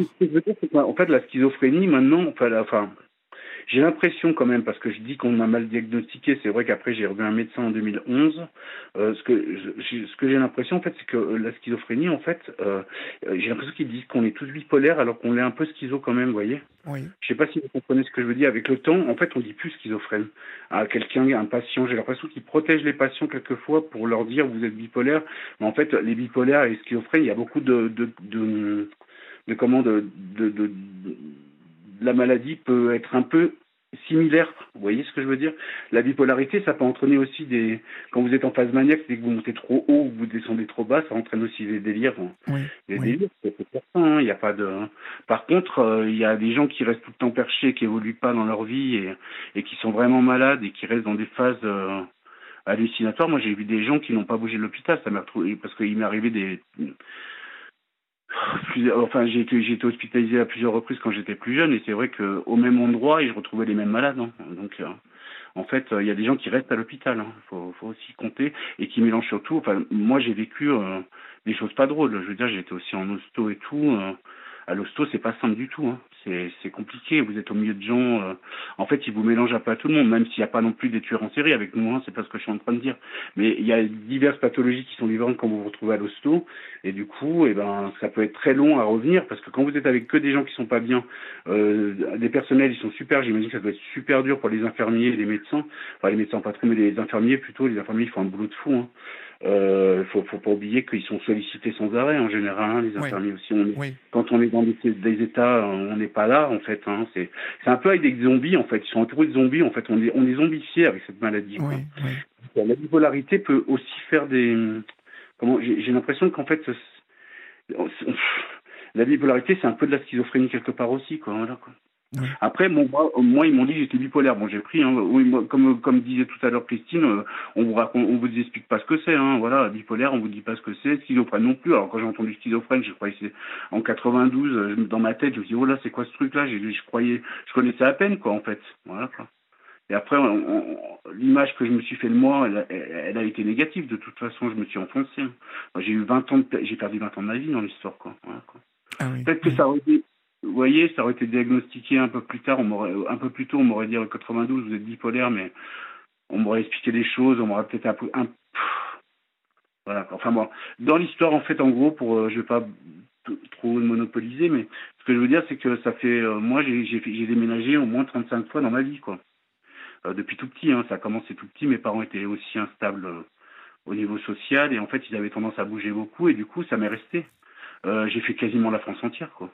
En fait, la schizophrénie, maintenant, enfin, enfin j'ai l'impression quand même, parce que je dis qu'on a mal diagnostiqué, c'est vrai qu'après j'ai revu un médecin en 2011, euh, ce que, ce que j'ai l'impression en fait, c'est que euh, la schizophrénie, en fait, euh, j'ai l'impression qu'ils disent qu'on est tous bipolaires alors qu'on est un peu schizo quand même, vous voyez oui. Je sais pas si vous comprenez ce que je veux dire. Avec le temps, en fait, on dit plus schizophrène à quelqu'un, un patient. J'ai l'impression qu'ils protègent les patients quelquefois pour leur dire vous êtes bipolaire. Mais en fait, les bipolaires et les schizophrènes, il y a beaucoup de, de, de, de comment de, de, de la maladie peut être un peu similaire. Vous voyez ce que je veux dire? La bipolarité, ça peut entraîner aussi des. Quand vous êtes en phase maniaque, dès que vous montez trop haut ou vous descendez trop bas, ça entraîne aussi des délires. Oui, des délires, c'est certain. Hein. Il n'y a pas de. Par contre, euh, il y a des gens qui restent tout le temps perchés, qui évoluent pas dans leur vie et, et qui sont vraiment malades et qui restent dans des phases. Euh, hallucinatoires. Moi, j'ai vu des gens qui n'ont pas bougé de l'hôpital. Ça m'a retrouvé parce qu'il m'est arrivé des, enfin, j'ai été, été, hospitalisé à plusieurs reprises quand j'étais plus jeune, et c'est vrai qu'au même endroit, et je retrouvais les mêmes malades. Hein. Donc, euh, en fait, il y a des gens qui restent à l'hôpital. Il hein. faut, faut, aussi compter et qui mélangent surtout. Enfin, moi, j'ai vécu euh, des choses pas drôles. Je veux dire, j'étais aussi en hosto et tout. À l'hosto, c'est pas simple du tout. Hein. C'est compliqué. Vous êtes au milieu de gens. Euh, en fait, ils vous mélangent un peu à tout le monde, même s'il n'y a pas non plus des tueurs en série avec nous. Hein, c'est pas ce que je suis en train de dire. Mais il y a diverses pathologies qui sont différentes quand vous vous retrouvez à l'hosto. Et du coup, eh ben, ça peut être très long à revenir parce que quand vous êtes avec que des gens qui sont pas bien, euh, des personnels, ils sont super. J'imagine que ça doit être super dur pour les infirmiers et les médecins. Enfin, les médecins pas trop, mais les infirmiers plutôt. Les infirmiers, ils font un boulot de fou. Hein. Euh, faut, faut pas oublier qu'ils sont sollicités sans arrêt en général. Hein, les infirmiers aussi. On Quand on est dans des, des états, on n'est pas là en fait. Hein, c'est c'est un peu avec des zombies en fait. Ils sont entourés de zombies en fait. On est on est zombifié avec cette maladie. Quoi. La bipolarité peut aussi faire des comment j'ai l'impression qu'en fait la bipolarité c'est un peu de la schizophrénie quelque part aussi quoi. Voilà, quoi. Après, bon, moi, moi, ils m'ont dit que j'étais bipolaire. Bon, j'ai pris, hein, moi, comme, comme disait tout à l'heure Christine, euh, on vous raconte, on vous explique pas ce que c'est, hein, voilà, bipolaire, on vous dit pas ce que c'est, schizophrène non plus. Alors quand j'ai entendu schizophrène, je croyais que c'est en 92, euh, dans ma tête, je me dis oh là, c'est quoi ce truc-là? Je croyais, je connaissais à peine, quoi, en fait, voilà. Quoi. Et après, l'image que je me suis fait de moi, elle, elle, a été négative. De toute façon, je me suis enfoncé. J'ai eu 20 ans, j'ai perdu 20 ans de ma vie dans l'histoire, quoi. Voilà, quoi. Ah Peut-être que ça aurait été vous voyez, ça aurait été diagnostiqué un peu plus tard, on m'aurait, un peu plus tôt, on m'aurait dit en 92, vous êtes bipolaire, mais on m'aurait expliqué des choses, on m'aurait peut-être un peu, un, voilà. Enfin bon, dans l'histoire, en fait, en gros, pour, euh, je vais pas trop monopoliser, mais ce que je veux dire, c'est que ça fait, euh, moi, j'ai déménagé au moins 35 fois dans ma vie, quoi. Euh, depuis tout petit, hein, ça a commencé tout petit, mes parents étaient aussi instables au niveau social, et en fait, ils avaient tendance à bouger beaucoup, et du coup, ça m'est resté. j'ai fait quasiment la France entière, quoi.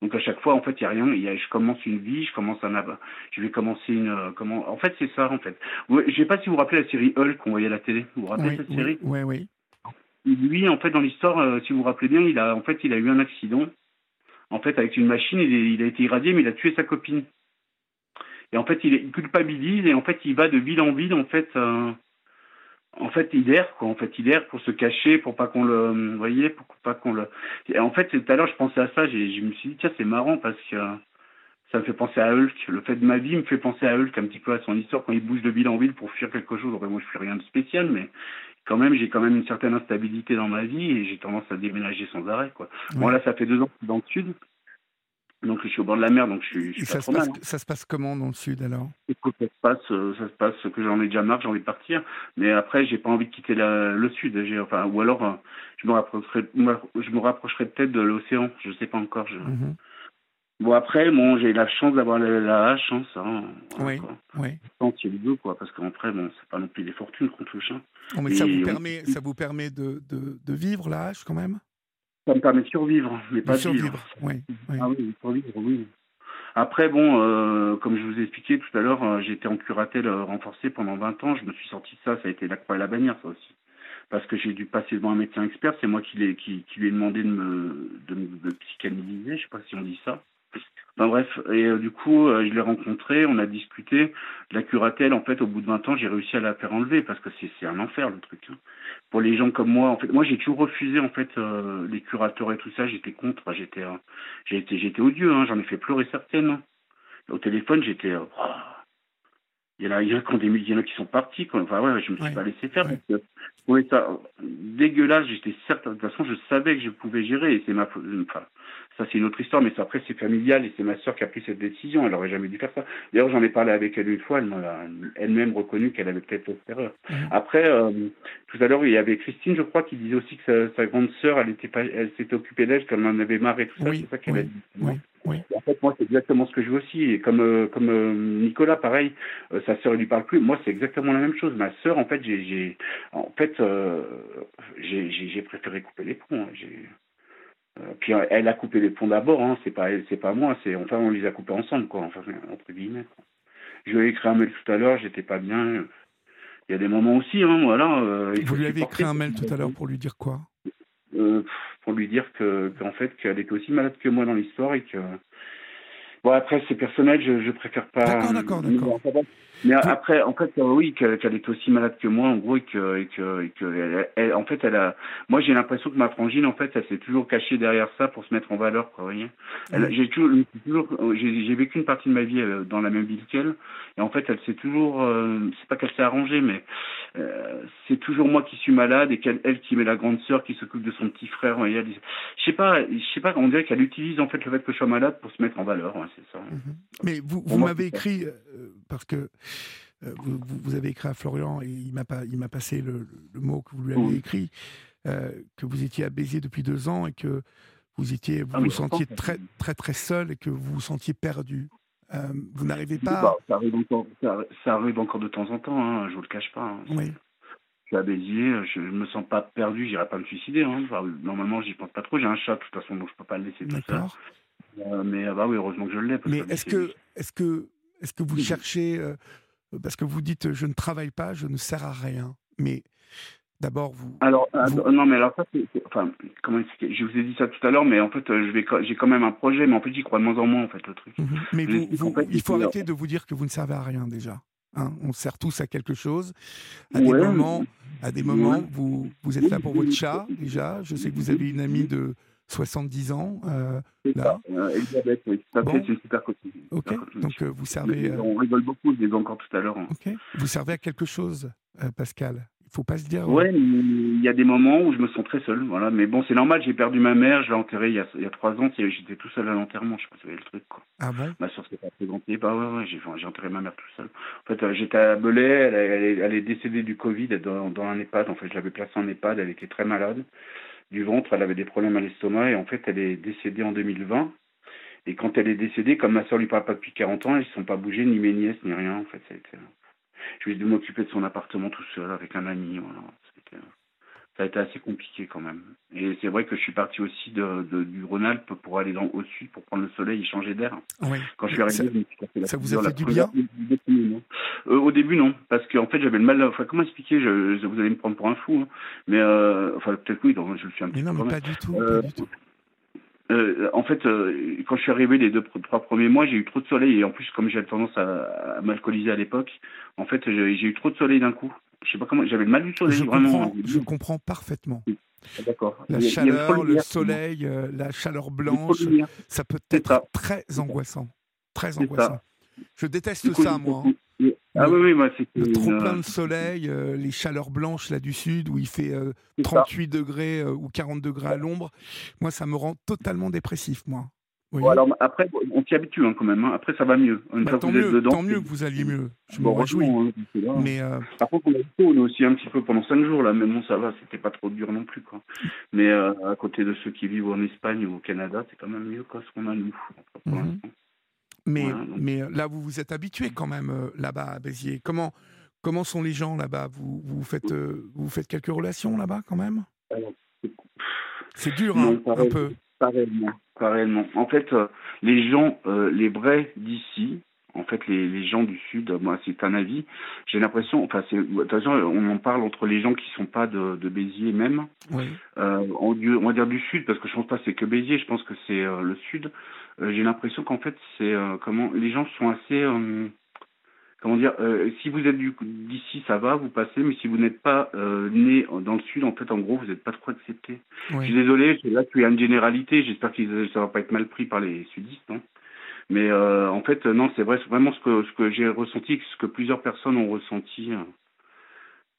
Donc à chaque fois, en fait, il y a rien. Y a, je commence une vie, je commence un, je vais commencer une, euh, comment. En fait, c'est ça, en fait. Je sais pas si vous vous rappelez la série Hulk qu'on voyait à la télé. Vous vous rappelez cette série Oui, oui. Lui, en fait, dans l'histoire, euh, si vous vous rappelez bien, il a, en fait, il a eu un accident. En fait, avec une machine, il, il a été irradié, mais il a tué sa copine. Et en fait, il, culpabilise et en fait, il va de ville en ville, en fait. Euh, en fait, il erre, quoi. En fait, il erre pour se cacher, pour pas qu'on le, vous voyez, pour pas qu'on le. Et en fait, tout à l'heure, je pensais à ça, j'ai, je me suis dit, tiens, c'est marrant parce que ça me fait penser à Hulk. Le fait de ma vie me fait penser à Hulk un petit peu à son histoire quand il bouge de ville en ville pour fuir quelque chose. Enfin, moi, je fais rien de spécial, mais quand même, j'ai quand même une certaine instabilité dans ma vie et j'ai tendance à déménager sans arrêt, quoi. Bon, là, ça fait deux ans que je suis dans le sud. Donc je suis au bord de la mer, donc je suis, je suis ça, pas se trop passe, mal, hein. ça se passe comment dans le sud alors? Écoute, ça se passe, euh, ça se passe que j'en ai déjà marre, j'ai envie de partir, mais après j'ai pas envie de quitter la, le sud, enfin, ou alors euh, je me rapprocherai, je me rapprocherai peut-être de l'océan, je sais pas encore. Je... Mhm. Bon après, bon, j'ai la chance d'avoir la, la chance, hein, voilà, Oui, quoi. oui. Tant qu'il y a les deux, quoi, parce qu'après, bon, c'est pas non plus des fortunes qu'on touche. Hein. Oh, mais ça vous on- permet, ça vous permet de, de, de vivre l'âge quand même? Ça me permet de survivre, mais De pas de survivre, vivre. oui. oui. Ah oui, de survivre, oui. Après, bon, euh, comme je vous ai expliqué tout à l'heure, euh, j'ai été en curatelle euh, renforcée pendant 20 ans. Je me suis sorti de ça, ça a été la croix et la bannière, ça aussi. Parce que j'ai dû passer devant un médecin expert, c'est moi qui, l'ai- qui, qui lui ai demandé de me, de me de psychanalyser. je sais pas si on dit ça. Enfin bref, et euh, du coup, euh, je l'ai rencontré, on a discuté. La curatelle, en fait, au bout de 20 ans, j'ai réussi à la faire enlever parce que c'est un enfer le truc. Hein. Pour les gens comme moi, en fait, moi j'ai toujours refusé en fait euh, les curateurs et tout ça. J'étais contre, j'étais, j'étais, j'étais odieux. Hein, J'en ai fait pleurer certaines. Hein. Au téléphone, j'étais. Il y en a, il y en a qui, il y en a qui sont partis. Quoi. Enfin ouais, je me suis pas laissé faire parce que ça dégueulasse. J'étais certain. De toute façon, je savais que je pouvais gérer et c'est ma. Enfin, ça, c'est une autre histoire, mais après, c'est familial et c'est ma sœur qui a pris cette décision. Elle aurait jamais dû faire ça. D'ailleurs, j'en ai parlé avec elle une fois. Elle m'a elle-même reconnu qu'elle avait peut-être fait erreur. Après, euh, tout à l'heure, il y avait Christine, je crois, qui disait aussi que sa, grande sœur, elle était pas, elle s'était occupée d'elle, qu'elle en avait marre et tout ça. c'est ça qu'elle a dit. Oui. En fait, moi, c'est exactement ce que je veux aussi. Et comme euh, comme euh, Nicolas, pareil, sa sœur, elle lui parle plus. Moi, c'est exactement la même chose. Ma sœur, en fait, j'ai, en fait, j'ai, préféré couper les ponts. Hein. J'ai euh, puis euh, elle a coupé les ponts d'abord, hein, c'est pas c'est pas moi, c'est enfin on les a coupés ensemble quoi, enfin entre guillemets. Je lui ai écrit un mail tout à l'heure, j'étais pas bien. Il y a des moments aussi, hein, voilà. Euh, Vous lui avez écrit un mail tout à l'heure pour lui dire quoi? Pour lui dire que qu'en fait qu'elle était aussi malade que moi dans l'histoire et que bon après c'est personnel, je, je préfère pas. D'accord, d'accord, d'accord. Mais après, en fait, euh, oui, qu'elle est aussi malade que moi, en gros, et que, et que, et que elle, en fait, elle a. Moi, j'ai l'impression que ma frangine, en fait, elle s'est toujours cachée derrière ça pour se mettre en valeur, quoi. Voyez J'ai toujours, toujours j'ai vécu une partie de ma vie euh, dans la même ville qu'elle, et en fait, elle s'est toujours. Euh, c'est pas qu'elle s'est arrangée, mais euh, c'est toujours moi qui suis malade et qu'elle, elle qui met la grande sœur qui s'occupe de son petit frère. Voyez je sais pas, je sais pas. On dirait qu'elle utilise en fait le fait que je sois malade pour se mettre en valeur. c'est ça. Mhm. Mais vous, vous m'avez écrit parce que euh, vous, avez écrit à Florian et il m'a pas, il m'a passé le, mot que vous lui avez écrit, euh, que vous étiez à Béziers depuis deux ans et que vous étiez, vous, ah, vous sentiez très, très, très seul et que vous vous sentiez perdu. Euh, vous n'arrivez pas. Bah, ça, arrive encore, ça, arrive encore, de temps en temps, hein, je vous le cache pas. Hein. Oui. Je suis à Béziers, je ne me sens pas perdu, j'irai pas me suicider. Hein. normalement, j'y pense pas trop. J'ai un chat, de toute façon, donc je peux pas le laisser tout seul. mais bah oui, heureusement que je l'ai. Mais est-ce que, est-ce que, est-ce que vous cherchez parce que vous dites je ne travaille pas, je ne sers à rien. Mais d'abord vous. Alors non mais alors ça c'est enfin comment expliquer? Je vous ai dit ça tout à l'heure, mais en fait vais j'ai quand même un projet, mais en fait j'y crois de moins en moins en fait le truc. Mhm. Mais vous, il faut arrêter de vous dire que vous ne servez à rien déjà. Hein. on sert tous à quelque chose. À des moments, à des moments, vous, vous êtes là pour votre chat déjà. Je sais que vous avez une amie de 70 ans. Euh, là. Ça, Elisabeth, oui. Ça c'est une super copine. Ok, donc euh, vous servez. Euh, on rigole beaucoup, je l'ai encore tout à l'heure. Hein. Ok, vous servez à quelque chose, euh, Pascal? Il faut pas se dire. Ouais, il y a des moments où je me sens très seul, voilà. Mais bon, c'est normal. J'ai perdu ma mère, je l'ai enterrée il y a, il y a trois ans. J'étais tout seul à l'enterrement. Je sais pas si vous voyez le truc, quoi. Ah bon? Ma soeur s'est pas présentée. Bah ouais, ouais. J'ai enterré ma mère tout seul. En fait, j'étais à Belay. Elle, elle, elle, est décédée du Covid dans, dans un EHPAD. En fait, je l'avais placée en EHPAD. Elle était très malade du ventre, elle avait des problèmes à l'estomac et en fait elle est décédée en 2020. Et quand elle est décédée, comme ma soeur lui parle pas depuis 40 ans, ils ne sont pas bougés, ni mes nièces, ni rien. En fait, ça a été... Je lui ai dû m'occuper de son appartement tout seul avec un ami. Voilà ça a été assez compliqué quand même. Et c'est vrai que je suis parti aussi de, du Rhône-Alpes pour aller dans, au sud pour prendre le soleil et changer d'air. Quand je suis arrivé, ça, ça vous a fait du bien euh, Au début, non, parce qu'en fait, j'avais le mal. Enfin, comment expliquer je, Vous allez me prendre pour un fou, hein. mais euh, enfin peut-être oui. Donc, je le suis un mais non, mais pas du tout. pas du tout. Euh, en fait, euh, quand je suis arrivé les deux trois premiers mois, j'ai eu trop de soleil et en plus, comme j'avais tendance à, à m'alcooliser à l'époque, en fait, j'ai eu trop de soleil d'un coup. Je sais pas comment, j'avais mal du. Je. Comprends, je comprends parfaitement. D'accord. La chaleur, le soleil, euh, la chaleur blanche, ça peut être très angoissant, très angoissant. Je déteste ça, moi. Hein. Ah oui, oui, moi, c'est le trop plein de soleil, euh, les chaleurs blanches là du sud où il fait 38 euh, degrés ou 40 degrés à l'ombre. Moi, ça me rend totalement dépressif, moi alors après, on s'y habitue hein, quand même. Hein. Après, ça va mieux. Bah, tant, mieux tant mieux que vous alliez mieux. Je bon, réjouis. Hein, mais euh... Par contre, on a, aussi un petit peu pendant 5 jours là, mais bon, ça va, c'était pas trop dur non plus. Quoi. Mais euh, à côté de ceux qui vivent en Espagne ou au Canada, c'est quand même mieux quoi, ce qu'on a nous. Mhm. Mais, mais euh, là, vous vous êtes habitué quand même là-bas à Béziers. Comment, comment sont les gens là-bas? Vous, vous, faites, vous faites quelques relations là-bas quand même? C'est dur, hein, un peu. Pas réellement. Pas réellement. En fait, euh, les gens, euh, les vrais d'ici, En fait, les, gens du Sud, moi, c'est un avis. J'ai l'impression, enfin, de toute façon, on en parle entre les gens qui sont pas de, Béziers même. Oui. Euh, on, va dire du Sud, parce que je pense pas c'est que Béziers, je pense que c'est euh, le Sud. Euh, j'ai l'impression qu'en fait, c'est comment les gens sont assez comment dire, si vous êtes d'ici, ça va, vous passez, mais si vous n'êtes pas né dans le sud, en fait, en gros, vous n'êtes pas trop accepté. Je suis désolé, là, tu as une généralité, j'espère que ça va pas être mal pris par les sudistes, hein. Mais euh, en fait, non, c'est vrai, c'est vraiment ce que, ce que j'ai ressenti, ce que plusieurs personnes ont ressenti euh,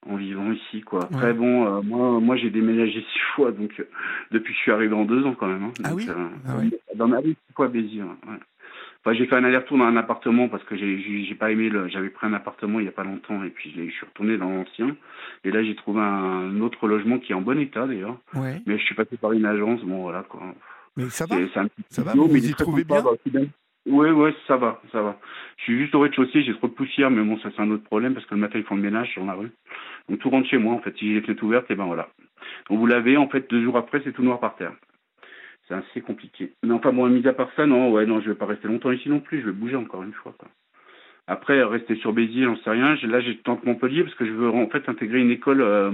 en vivant ici, quoi. Après, bon, euh, moi, moi, j'ai déménagé six fois, donc depuis que je suis arrivé en deux ans, quand même. Hein. ah, oui? ah Dans ma vie, six fois Béziers. Ouais. Enfin, j'ai fait un aller-retour dans un appartement parce que j'ai, j'ai pas aimé le, j'avais pris un appartement il y a pas longtemps et puis je suis retourné dans l'ancien. Et là, j'ai trouvé un autre logement qui est en bon état d'ailleurs. Ouais. Mais je suis passé par une agence, bon voilà quoi. Mais ça va. ça va, vous vous y trouvez bien. Oui, oui, ça va, ça va. Je suis juste au rez-de-chaussée, j'ai trop de poussière, mais bon, ça c'est un autre problème parce que le matin ils font le ménage sur la rue. Donc tout rentre chez moi en fait. Si j'ai les fenêtres ouvertes, et ben voilà. Donc vous l'avez, en fait, deux jours après, c'est tout noir par terre. C'est assez compliqué. Mais enfin, bon, mis à part ça, non, ouais, non, je vais pas rester longtemps ici non plus. Je vais bouger encore une fois. Quoi. Après, rester sur Béziers, j'en sais rien. Là, j'ai tente Montpellier parce que je veux en fait intégrer une école euh,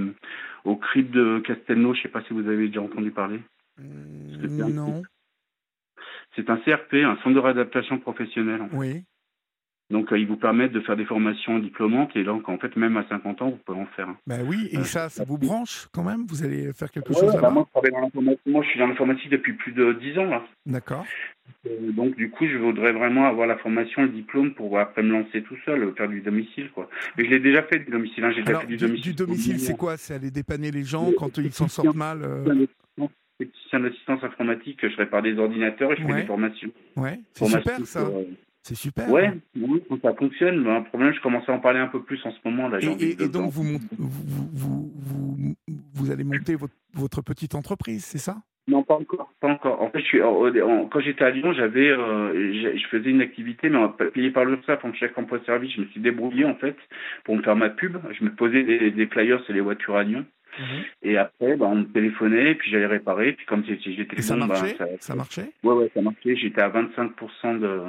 au CRIP de Castelnau. Je sais pas si vous avez déjà entendu parler. Mmh, non. C'est un CRP, un centre de réadaptation professionnelle. Oui. Donc, euh, ils vous permettent de faire des formations diplômantes et donc, en fait, même à 50 ans, vous pouvez en faire. Ben oui, et ça, ça vous branche quand même? Vous allez faire quelque chose bah, moi, moi, je suis dans l'informatique depuis plus de 10 ans. là. D'accord. Euh, donc, du coup, je voudrais vraiment avoir la formation, le diplôme pour après me lancer tout seul, faire du domicile. quoi. Mais je l'ai déjà fait du domicile. Hein. J'ai déjà fait du, domicile. Du domicile, c'est quoi? C'est aller dépanner les gens quand ils s'en sortent mal euh? technicien d'assistance informatique, je répare des ordinateurs et je fais des formations. Ouais, c'est super ça. Euh, c'est super. Ouais, oui, ça fonctionne. Un problème, je commence à en parler un peu plus en ce moment. Là, et, et, donc, vous, vous, vous, vous, vous, allez monter votre, votre petite entreprise, c'est ça? Non, pas encore, pas encore. En fait, je suis, quand j'étais à Lyon, j'avais, euh, je faisais une activité, mais payée par l'URSSAF en chèque emploi service. Je me suis débrouillé en fait pour me faire ma pub. Je me posais des, des flyers sur les voitures à Lyon. Mhm. Et après, bah, on me téléphonait, puis j'allais réparer. Puis comme j'étais ça bah, marchait? ça, marchait? Ouais, ouais, ça marchait. J'étais à 25% de,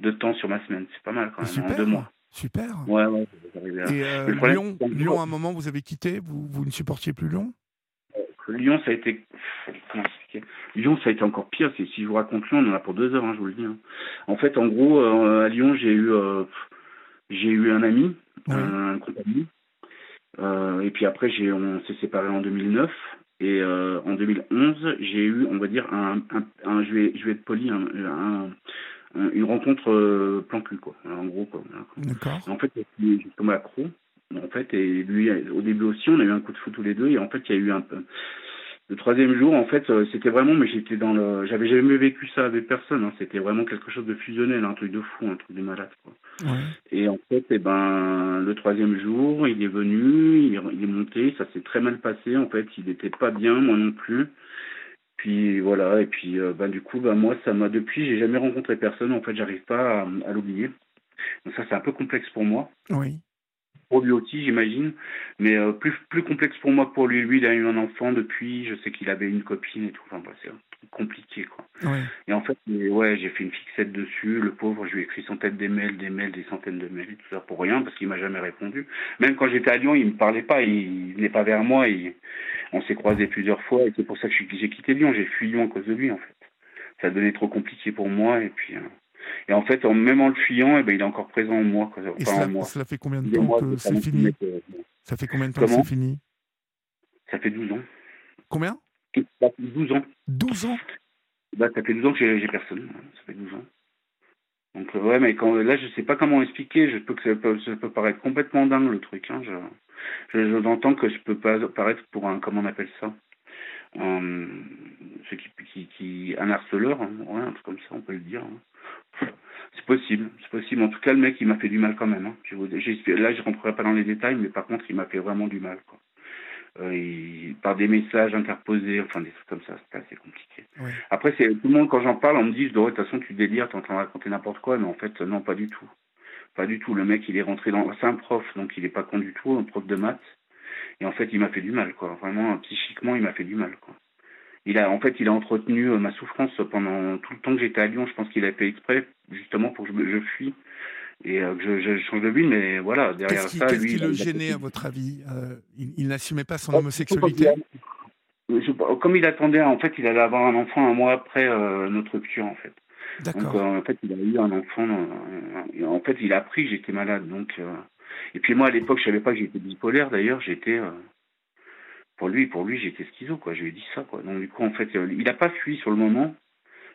de temps sur ma semaine. C'est pas mal quand même, Super. en deux mois. Super. Ouais, ouais. Et euh, Lyon, Lyon, à un moment, vous avez quitté vous, vous ne supportiez plus Lyon? Euh, Lyon, ça a été. Comment Lyon, ça a été encore pire. Si je vous raconte Lyon, on en a pour deux heures, hein, je vous le dis. Hein. En fait, en gros, euh, à Lyon, j'ai eu, j'ai eu un ami, un compagnon, euh, et puis après, j'ai, on s'est séparés en 2009. Et en 2011, j'ai eu, on va dire, un, un, je, vais, je vais être poli, un, une rencontre euh, plan cul, quoi. En gros, quoi. D'accord. En fait, tombé accro. En fait, et lui, au début aussi, on a eu un coup de foot tous les deux. Et en fait, il y a eu un peu le troisième jour, en fait, euh, c'était vraiment, mais j'étais dans le, j'avais jamais vécu ça avec personne. Hein. C'était vraiment quelque chose de fusionnel, un truc de fou, un truc de malade. Quoi. Et en fait, eh ben, le troisième jour, il est venu, il est, monté, ça s'est très mal passé. En fait, il n'était pas bien, moi non plus. Puis voilà, et puis ben, du coup, ben, moi, ça m'a depuis, j'ai jamais rencontré personne. En fait, j'arrive pas à, à l'oublier. Donc ça, c'est un peu complexe pour moi. Oui pour lui aussi, j'imagine. Mais euh, plus, plus complexe pour moi que pour lui. Lui, il a eu un enfant depuis. Je sais qu'il avait une copine et tout. Enfin, c'est compliqué, quoi. Et en fait, ouais, j'ai fait une fixette dessus. Le pauvre, je lui ai écrit centaines des mails, des mails, des centaines de mails, tout ça pour rien, parce qu'il m'a jamais répondu. Même quand j'étais à Lyon, il me parlait pas. Il, n'est pas vers moi. on s'est croisés plusieurs fois. Et c'est pour ça que j'ai quitté Lyon. J'ai fui Lyon à cause de lui, en fait. Ça devenait trop compliqué pour moi. Et puis. Euh, et en fait, même en le fuyant, eh ben, il est encore présent en moi. Quoi. Et cela, fait combien de temps que c'est fini Ça fait combien de temps que c'est fini? Ça fait 12 ans. Combien? Ça fait 12 ans. 12 ans bah, Ça fait 12 ans que j'ai personne. Ça fait 12 ans. Donc euh, ouais, mais quand, là, je sais pas comment expliquer. Je peux que ça peut, ça peut paraître complètement dingue le truc. Hein. Je, je, je que je peux pas paraître pour un, comment on appelle ça, un, ce qui, qui, qui, un harceleur, hein. ouais, un truc comme ça, on peut le dire. Hein. C'est possible, c'est possible. En tout cas, le mec, il m'a fait du mal quand même. Hein. Je, là, je rentrerai pas dans les détails, mais par contre, il m'a fait vraiment du mal. Quoi. Euh, par des messages interposés, enfin des trucs comme ça, c'était assez compliqué. Après, c'est tout le monde, quand j'en parle, on me dit, de toute façon, tu délires, tu es en train de raconter n'importe quoi, mais en fait, non, pas du tout. Pas du tout. Le mec, il est rentré dans. C'est un prof, donc il est pas con du tout, un prof de maths. Et en fait, il m'a fait du mal, quoi. Vraiment, psychiquement, il m'a fait du mal, quoi. il a, en fait, il a entretenu ma souffrance pendant tout le temps que j'étais à Lyon. Je pense qu'il a fait exprès, justement, pour que je, je fuis et que je, je, change de vie. Mais voilà, derrière ça, Qu'est-ce qui le gênait, à votre avis Il, n'assumait pas son homosexualité Comme il attendait, en fait, il allait avoir un enfant un mois après notre rupture, en fait. D'accord. en fait, il a eu un enfant. en fait, il a appris que j'étais malade. Donc, et puis moi, à l'époque, je savais pas que j'étais bipolaire. D'ailleurs, j'étais pour lui, pour lui, j'étais schizo, quoi. Je lui ai dit ça, quoi. Donc, du coup, en fait, il n'a pas fui sur le moment,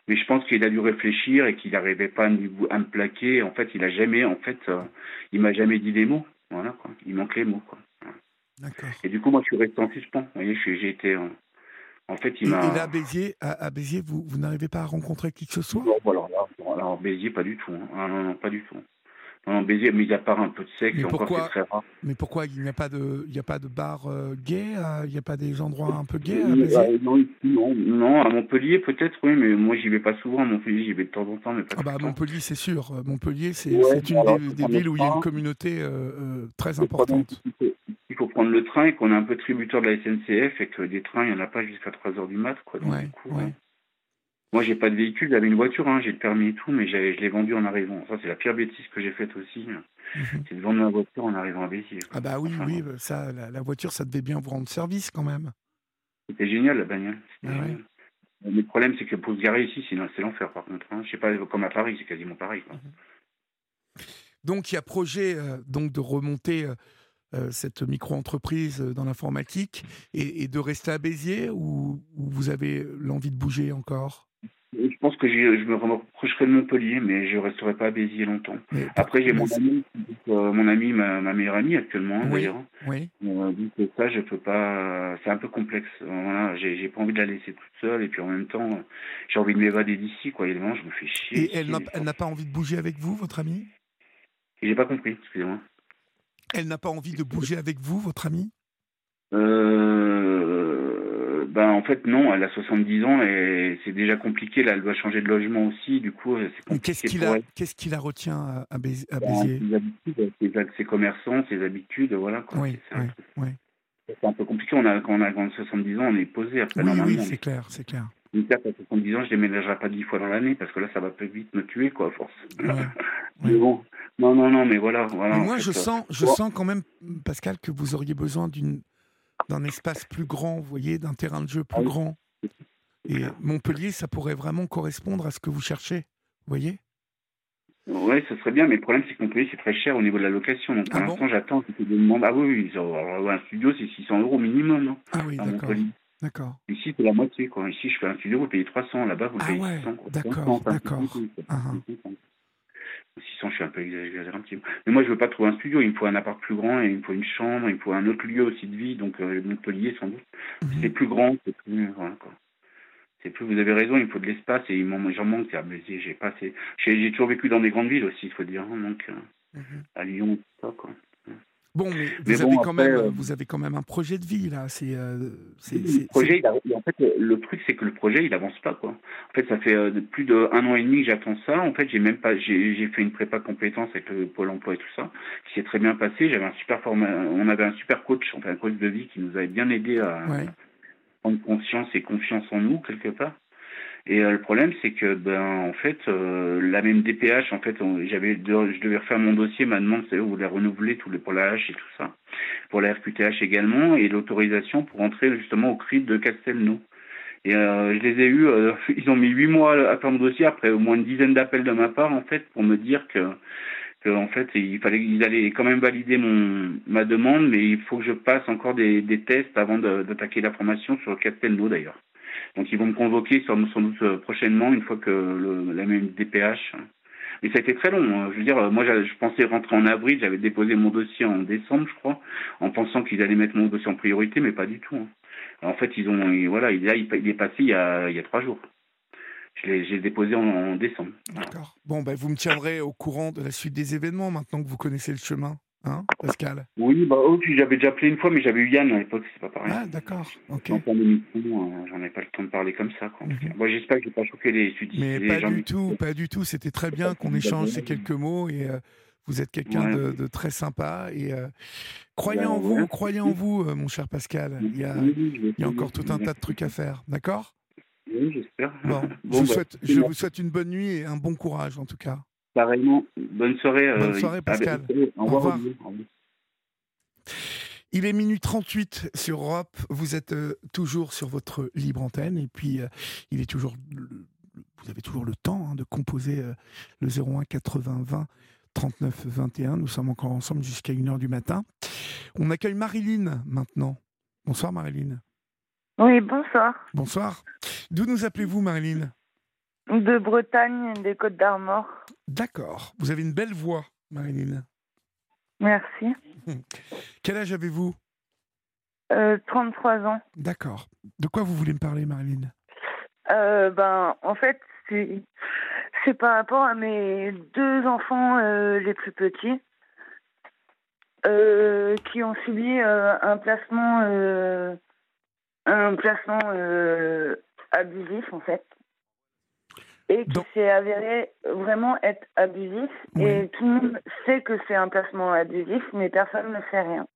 mais je pense qu'il a dû réfléchir et qu'il n'arrivait pas à me, plaquer. En fait, il a jamais, en fait, il m'a jamais dit des mots. Voilà, quoi. Il manquait les mots, quoi. D'accord. Et du coup, moi, je suis resté en suspens. Vous voyez, j'ai été. en fait, il m'a. Et là, à Béziers, à, Béziers vous, vous n'arrivez pas à rencontrer qui que ce soit? Non, voilà, alors, Béziers, pas du tout. Hein. Ah, non, non, pas du tout. Non, Béziers, mis à part un peu de sexe, mais pourquoi, encore c'est très rare. Mais pourquoi il n'y a pas de, il n'y a pas de bar euh, gay Il n'y a pas des endroits un peu gays à Béziers non, non, non, à Montpellier peut-être, oui, mais moi j'y vais pas souvent. À Montpellier, j'y vais de temps en temps, mais pas ah bah, à Montpellier, c'est sûr. Montpellier, c'est une des, villes où il y a une communauté euh, euh, très importante. Il faut prendre le train et qu'on est un peu tributaire de la SNCF et que des trains, il n'y en a pas jusqu'à 3h du mat. Quoi, donc, ouais, du coup, ouais. Moi, j'ai pas de véhicule, j'avais une voiture, hein, j'ai le permis et tout, mais je l'ai vendu en arrivant. Ça, c'est la pire bêtise que j'ai faite aussi. Mhm. C'est de vendre ma voiture en arrivant à Béziers. Ah bah oui, oui, bah, ça, la, voiture, ça devait bien vous rendre service quand même. C'était génial, la bagnole. Ah Le problème, c'est que pour se garer ici, c'est l'enfer, par contre. Hein. Je sais pas, comme à Paris, c'est quasiment pareil. Quoi. Mhm. Donc, il y a projet euh, donc de remonter euh, euh, cette micro-entreprise dans l'informatique et, de rester à Béziers ou vous avez l'envie de bouger encore? Je pense que je me rapprocherai de Montpellier, mais je ne resterai pas à Béziers longtemps. Après, j'ai mon ami, euh, mon ami, ma, meilleure amie actuellement, oui, d'ailleurs. Oui. Euh, ça, je peux pas. C'est un peu complexe. Voilà, j'ai pas envie de la laisser toute seule, et puis en même temps, j'ai envie de m'évader d'ici, quoi. Évidemment, je me fais chier. Et elle n'a pas envie de bouger avec vous, votre amie? J'ai pas compris, excusez-moi. Elle n'a pas envie de bouger avec vous, votre amie? Euh ben en fait non, elle a 70 ans et c'est déjà compliqué. Là, elle doit changer de logement aussi. Du coup, c'est compliqué. Qu'est-ce qui la, qu'est-ce qui la retient à, Béziers, ben, Béziers Ses habitudes, ses, commerçants, ses habitudes, voilà. Quoi. Oui, c'est, un oui, c'est un peu compliqué. On a, quand on a 70 ans, on est posé après. Oui, oui, c'est clair, c'est clair. à 70 ans, je déménagerai pas 10 fois dans l'année parce que là, ça va plus vite me tuer, quoi, à force. mais bon, non, non, non, mais voilà. voilà moi, je, sens, je sens quand même, Pascal, que vous auriez besoin d'une d'un espace plus grand, vous voyez, d'un terrain de jeu plus ah grand. Et Montpellier, ça pourrait vraiment correspondre à ce que vous cherchez, vous voyez? Oui, ce serait bien, mais le problème, c'est que Montpellier, c'est très cher au niveau de la location. Donc, pour ah l'instant, j'attends que me demande. Ah oui, oui, un studio, c'est 600 euros minimum. Non ah oui, d'accord. D'accord. Ici, c'est la moitié. Quoi. Ici, je fais un studio, vous payez 300. Là-bas, vous payez ouais, 600. D'accord, d'accord. 600, je suis un peu exagéré un petit peu. Mais moi, je veux pas trouver un studio. Il me faut un appart plus grand et il me faut une chambre. Il me faut un autre lieu aussi de vie. Donc, euh, Montpellier, sans doute. Mhm. C'est plus grand. C'est plus. Voilà, quoi. C'est plus. Vous avez raison. Il me faut de l'espace et j'en manque. J'ai pas J'ai toujours vécu dans des grandes villes aussi, il faut dire. Hein, donc, euh, mhm. à Lyon, tout ça, quoi. Bon, mais, vous, avez quand même, euh, vous avez quand même un projet de vie là. C'est, euh, le projet. en fait, le truc c'est que le projet il avance pas quoi. En fait, ça fait euh, plus d'un an et demi que j'attends ça. En fait, j'ai même pas, j'ai fait une prépa compétence avec le pôle emploi et tout ça, qui s'est très bien passé. J'avais un super format, on avait un super coach, enfin un coach de vie qui nous avait bien aidé à prendre conscience et confiance en nous quelque part. Et euh, le problème, c'est que, ben, en fait, euh, la même DPH, en fait, j'avais, je devais refaire mon dossier. Ma demande, c'est vous les renouveler tous les pour la et tout ça, pour la RQTH également, et l'autorisation pour entrer justement au CRIT de Castelnau. Et euh, je les ai eus, ils ont mis huit mois à faire mon dossier après au moins une dizaine d'appels de ma part, en fait, pour me dire que, que en fait, il fallait, ils allaient quand même valider mon ma demande, mais il faut que je passe encore des, des tests avant d'attaquer la formation sur Castelnau d'ailleurs. Donc ils vont me convoquer sans, doute euh, prochainement, une fois que le, la même DPH. Mais ça a été très long. Hein. Je veux dire, moi, je pensais rentrer en avril. J'avais déposé mon dossier en décembre, je crois, en pensant qu'ils allaient mettre mon dossier en priorité, mais pas du tout. Hein. En fait, ils ont, voilà, il, il est passé il y a, il y a trois jours. Je l'ai déposé en, décembre. D'accord. Bon, ben, vous me tiendrez au courant de la suite des événements maintenant que vous connaissez le chemin. Hein, Pascal Oui, bah, oh, j'avais déjà appelé une fois, mais j'avais eu Yann à l'époque, c'est pas pareil. Ah, d'accord, ok. Euh, j'en ai pas le temps de parler comme ça. Quoi. Mhm. j'espère que je vais pas choquer les étudiants. Mais pas du tout, pas du tout. C'était très bien qu'on échange ces quelques mots et euh, vous êtes quelqu'un de, très sympa. Et euh, croyez en vous, croyez en vous, mon cher Pascal. Il y a, il y a encore tout un tas de trucs à faire, d'accord? Oui, j'espère. Bon, je, bah, souhaite, je vous souhaite une bonne nuit et un bon courage en tout cas. Pareillement. Bonne soirée. Bonne soirée, Pascal. Au revoir. Il est minuit 38 sur Europe. Vous êtes toujours sur votre libre antenne et puis il est toujours vous avez toujours le temps hein, de composer euh, le 01 80 20 39 21. Nous sommes encore ensemble jusqu'à 1h du matin. On accueille Marilyn maintenant. Bonsoir Marilyn. Oui, bonsoir. Bonsoir. D'où nous appelez-vous Marilyn? De Bretagne, des Côtes d'Armor. D'accord. Vous avez une belle voix, Marilyn. Merci. Quel âge avez-vous? Euh, 33 ans. D'accord. De quoi vous voulez me parler, Marilyn? Euh, Ben, en fait, c'est par rapport à mes deux enfants euh, les plus petits euh, qui ont subi un placement un placement abusif en fait et qui s'est avéré vraiment être abusif et tout le monde sait que c'est un placement abusif mais personne ne fait rien.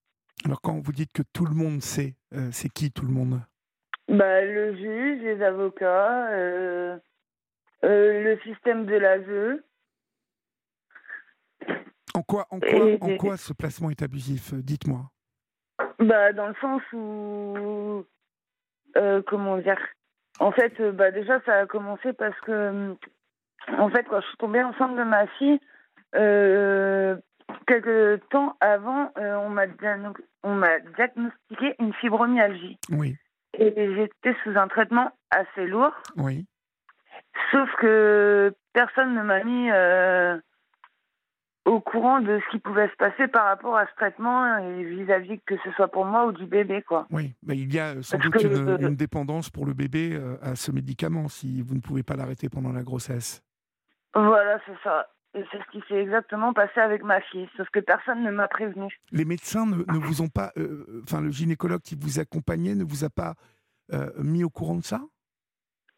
Alors quand vous dites que tout le monde sait, c'est qui tout le monde? Bah, le juge, les avocats, euh, le système de l'ASE. En quoi, en, quoi, en quoi ce placement est abusif Dites-moi? Bah, dans le sens où. Euh, comment dire? En fait, euh, bah, déjà, ça a commencé parce que. En fait, quand je suis tombée enceinte de ma fille, quelques temps avant, on m'a diagnostiqué une fibromyalgie. Oui. Et j'étais sous un traitement assez lourd. Oui. Sauf que personne ne m'a mis euh, au courant de ce qui pouvait se passer par rapport à ce traitement et vis-à-vis que ce soit pour moi ou du bébé, quoi. Oui, mais il y a sans doute une, dépendance pour le bébé euh, à ce médicament si vous ne pouvez pas l'arrêter pendant la grossesse. Voilà, c'est ça. Et c'est ce qui s'est exactement passé avec ma fille, sauf que personne ne m'a prévenu. Les médecins ne, vous ont pas, euh, enfin le gynécologue qui vous accompagnait ne vous a pas mis au courant de ça?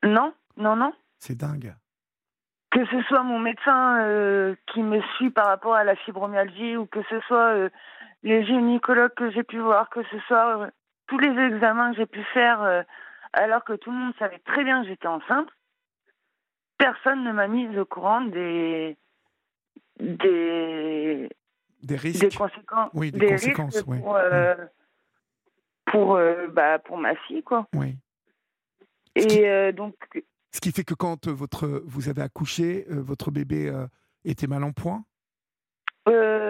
Non, non, non. C'est dingue. Que ce soit mon médecin euh, qui me suit par rapport à la fibromyalgie ou que ce soit euh, les gynécologues que j'ai pu voir, que ce soit euh, tous les examens que j'ai pu faire alors que tout le monde savait très bien que j'étais enceinte, personne ne m'a mis au courant des des des risques, des conséquences, oui, des, conséquences, pour pour, bah, pour ma fille quoi. Oui. Et donc ce qui fait que quand euh, votre, vous avez accouché, euh, votre bébé euh, était mal en point?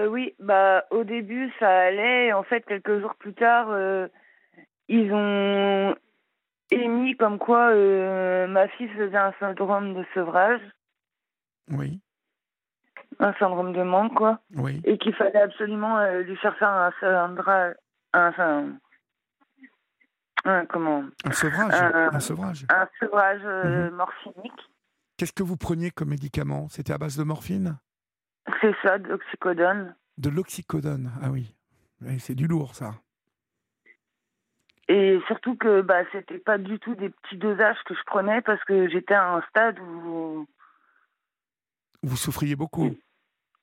Oui, bah, au début ça allait. En fait, quelques jours plus tard, ils ont émis comme quoi ma fille faisait un syndrome de sevrage. Oui. Un syndrome de manque, quoi. Oui. Et qu'il fallait absolument lui faire faire un, un, un, un, comment un sevrage. Un, sevrage. Un sevrage euh, mhm. morphinique. Qu'est-ce que vous preniez comme médicament? C'était à base de morphine? C'est ça, de l'oxycodone. De l'oxycodone, ah oui. c'est du lourd, ça. Et surtout que bah, c'était pas du tout des petits dosages que je prenais parce que j'étais à un stade où. Vous souffriez beaucoup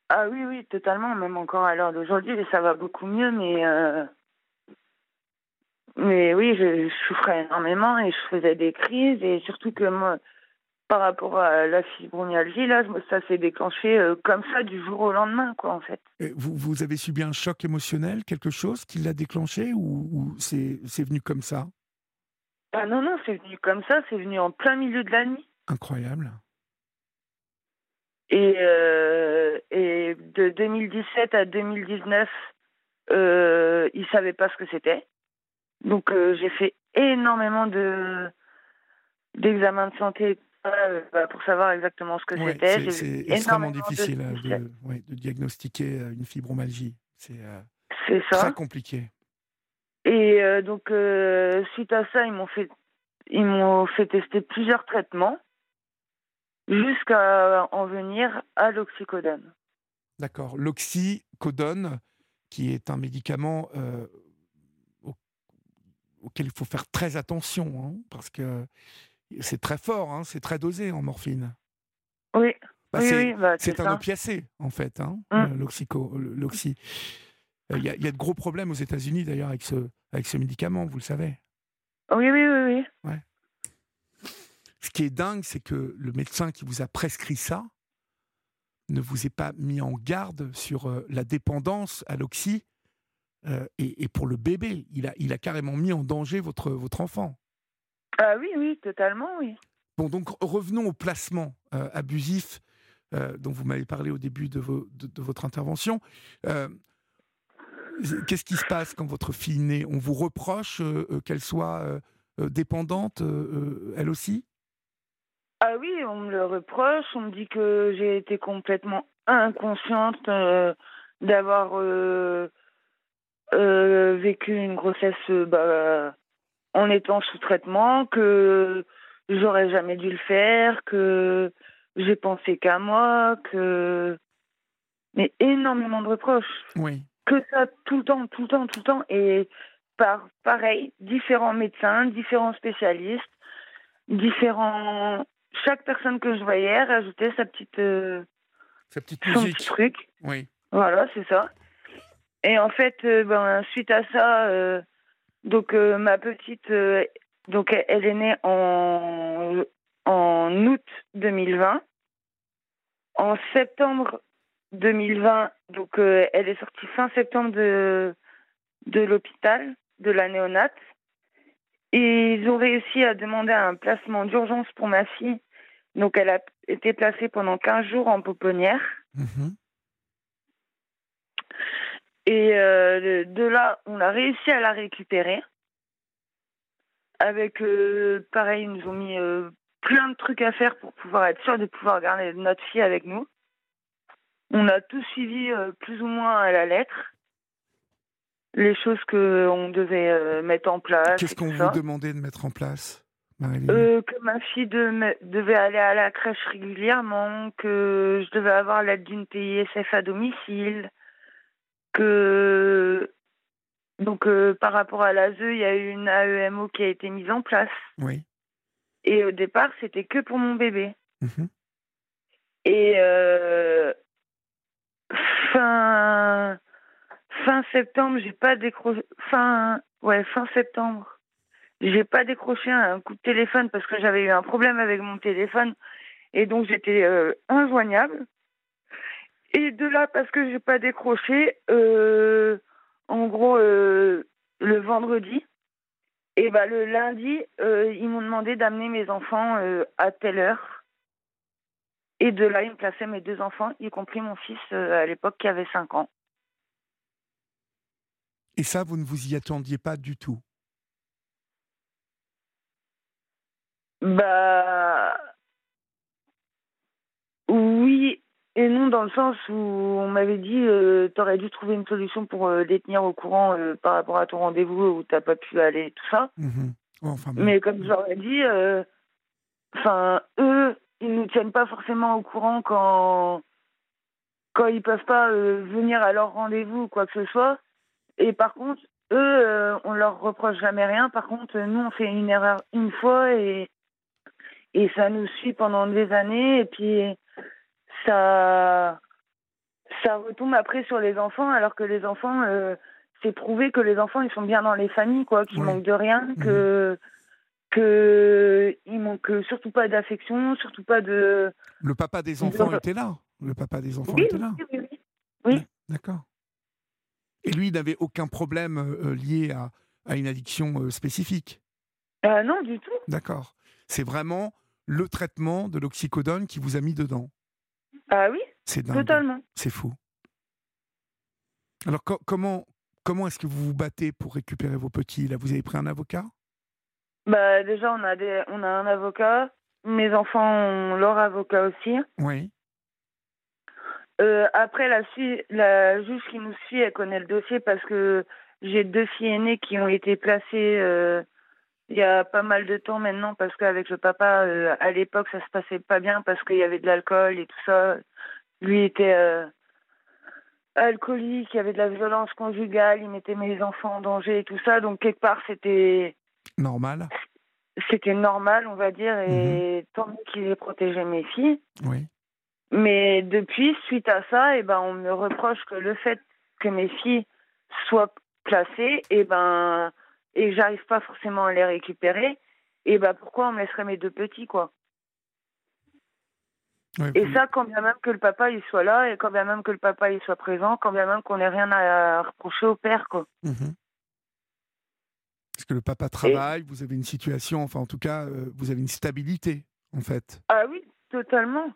Ah oui, oui, totalement, même encore à l'heure d'aujourd'hui, ça va beaucoup mieux, mais. Euh, mais oui, je, souffrais énormément et je faisais des crises et surtout que moi, par rapport à la fibromyalgie, là, ça s'est déclenché euh, comme ça du jour au lendemain, quoi, en fait. vous, vous avez subi un choc émotionnel, quelque chose qui l'a déclenché ou, c'est, venu comme ça? Ah Non, non, c'est venu comme ça, c'est venu en plein milieu de la nuit. Incroyable. Et, euh, et de 2017 à 2019, euh, ils ne savaient pas ce que c'était. Donc euh, j'ai fait énormément de d'examens de santé euh, bah, pour savoir exactement ce que c'était. C'est extrêmement difficile de, de, diagnostiquer euh, une fibromyalgie. C'est très compliqué. Et donc suite à ça, ils m'ont fait ils m'ont fait tester plusieurs traitements jusqu'à en venir à l'oxycodone. D'accord. L'oxycodone, qui est un médicament auquel il faut faire très attention, hein, parce que c'est très fort, hein, c'est très dosé en morphine. Oui. Bah, c'est bah, un opiacé, en fait, hein, mmh. l'oxy. Euh, il y, a, de gros problèmes aux États-Unis, d'ailleurs, avec ce, avec ce médicament, vous le savez. Oui, oui, oui. oui. Ouais. Ce qui est dingue, c'est que le médecin qui vous a prescrit ça ne vous ait pas mis en garde sur euh, la dépendance à l'oxy euh, et, pour le bébé. Il a, il a carrément mis en danger votre, votre enfant. Ah oui, oui, totalement, oui. Bon, donc revenons au placement euh, abusif dont vous m'avez parlé au début de, de, votre intervention. Qu'est-ce qui se passe quand votre fille naît? On vous reproche qu'elle soit dépendante, elle aussi? Ah oui, on me le reproche. On me dit que j'ai été complètement inconsciente euh, d'avoir euh, vécu une grossesse bah, en étant sous traitement, que j'aurais jamais dû le faire, que j'ai pensé qu'à moi, que mais énormément de reproches. Oui. Que ça tout le temps, tout le temps, tout le temps, et par pareil, différents médecins, différents spécialistes, différents chaque personne que je voyais rajoutait sa petite, euh, sa petite musique. truc. Oui. Voilà, c'est ça. Et en fait, euh, ben, suite à ça, euh, donc ma petite, donc elle est née en, en août 2020. En septembre 2020, donc elle est sortie fin septembre de, de l'hôpital, de la néonate. Et ils ont réussi à demander un placement d'urgence pour ma fille. Donc, elle a été placée pendant 15 jours en pouponnière. Mhm. Et euh, de là, on a réussi à la récupérer. Avec, euh, pareil, ils nous ont mis euh, plein de trucs à faire pour pouvoir être sûr de pouvoir garder notre fille avec nous. On a tout suivi plus ou moins à la lettre les choses qu'on devait euh, mettre en place. Qu'est-ce qu'on vous demandait de mettre en place, euh, Que ma fille devait aller à la crèche régulièrement, que je devais avoir l'aide d'une PISF à domicile, que. Donc, euh, par rapport à l'ASE, il y a eu une AEMO qui a été mise en place. Oui. Et au départ, c'était que pour mon bébé. Mhm. Et. fin fin septembre, j'ai pas décroché. Fin, ouais, fin septembre, j'ai pas décroché un coup de téléphone parce que j'avais eu un problème avec mon téléphone et donc j'étais euh, injoignable. Et de là, parce que j'ai pas décroché, euh, en gros, euh, le vendredi, et bah le lundi, ils m'ont demandé d'amener mes enfants à telle heure. Et de là, ils me plaçaient mes deux enfants, y compris mon fils à l'époque qui avait 5 ans. Et ça, vous ne vous y attendiez pas du tout? Bah. Oui et non, dans le sens où on m'avait dit euh, tu aurais dû trouver une solution pour euh, les tenir au courant euh, par rapport à ton rendez-vous où tu n'as pas pu aller, tout ça. Mmh Mais comme j'aurais dit, enfin, eux, ils ne tiennent pas forcément au courant quand, quand ils peuvent pas venir à leur rendez-vous ou quoi que ce soit. Et par contre, eux, euh, on leur reproche jamais rien. Par contre, nous, on fait une erreur une fois et, et ça nous suit pendant des années. Et puis, ça, ça retombe après sur les enfants, alors que les enfants, euh, c'est prouvé que les enfants, ils sont bien dans les familles, quoi, qu'ils manquent de rien, mmh. que. Que il manque surtout pas d'affection, surtout pas de. Le papa des enfants était là. Le papa des enfants était là. Oui, oui. oui. D'accord. Et lui, il n'avait aucun problème euh, euh, lié à, à, une addiction euh, spécifique? Non, du tout. D'accord. C'est vraiment le traitement de l'oxycodone qui vous a mis dedans? Ah oui? C'est Totalement. C'est fou. Alors, comment, comment est-ce que vous vous battez pour récupérer vos petits? Là, vous avez pris un avocat? Bah, Déjà, on a, des, on a un avocat. Mes enfants ont leur avocat aussi. Oui. Euh, après, la, la juge qui nous suit, elle connaît le dossier parce que j'ai deux filles aînées qui ont été placées euh, il y a pas mal de temps maintenant parce qu'avec le papa, euh, à l'époque, ça se passait pas bien parce qu'il y avait de l'alcool et tout ça. Lui était alcoolique, il y avait de la violence conjugale, il mettait mes enfants en danger et tout ça. Donc, quelque part, c'était. Normal. C'était normal, on va dire, et mhm. tant qu'il ait protégé mes filles. Oui. Mais depuis, suite à ça, eh ben, on me reproche que le fait que mes filles soient placées, eh ben, et j'arrive pas forcément à les récupérer, Et bah pourquoi on me laisserait mes deux petits, quoi? Et ça, quand bien même que le papa il soit là, et quand bien même que le papa il soit présent, quand bien même qu'on n'ait rien à reprocher au père, quoi. Mhm. Parce que le papa travaille, vous avez une situation, enfin en tout cas, euh, vous avez une stabilité, en fait. Ah oui, totalement.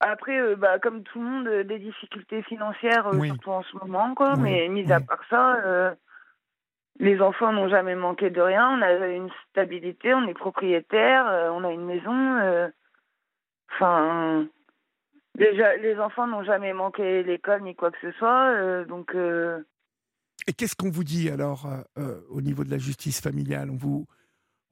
Après, euh, bah, comme tout le monde, euh, des difficultés financières, surtout en ce moment, quoi. mais mis à part ça, les enfants n'ont jamais manqué de rien. On a une stabilité, on est propriétaire, on a une maison. Enfin, déjà, les enfants n'ont jamais manqué l'école ni quoi que ce soit, euh, donc. Euh, Et qu'est-ce qu'on vous dit alors euh, au niveau de la justice familiale? On vous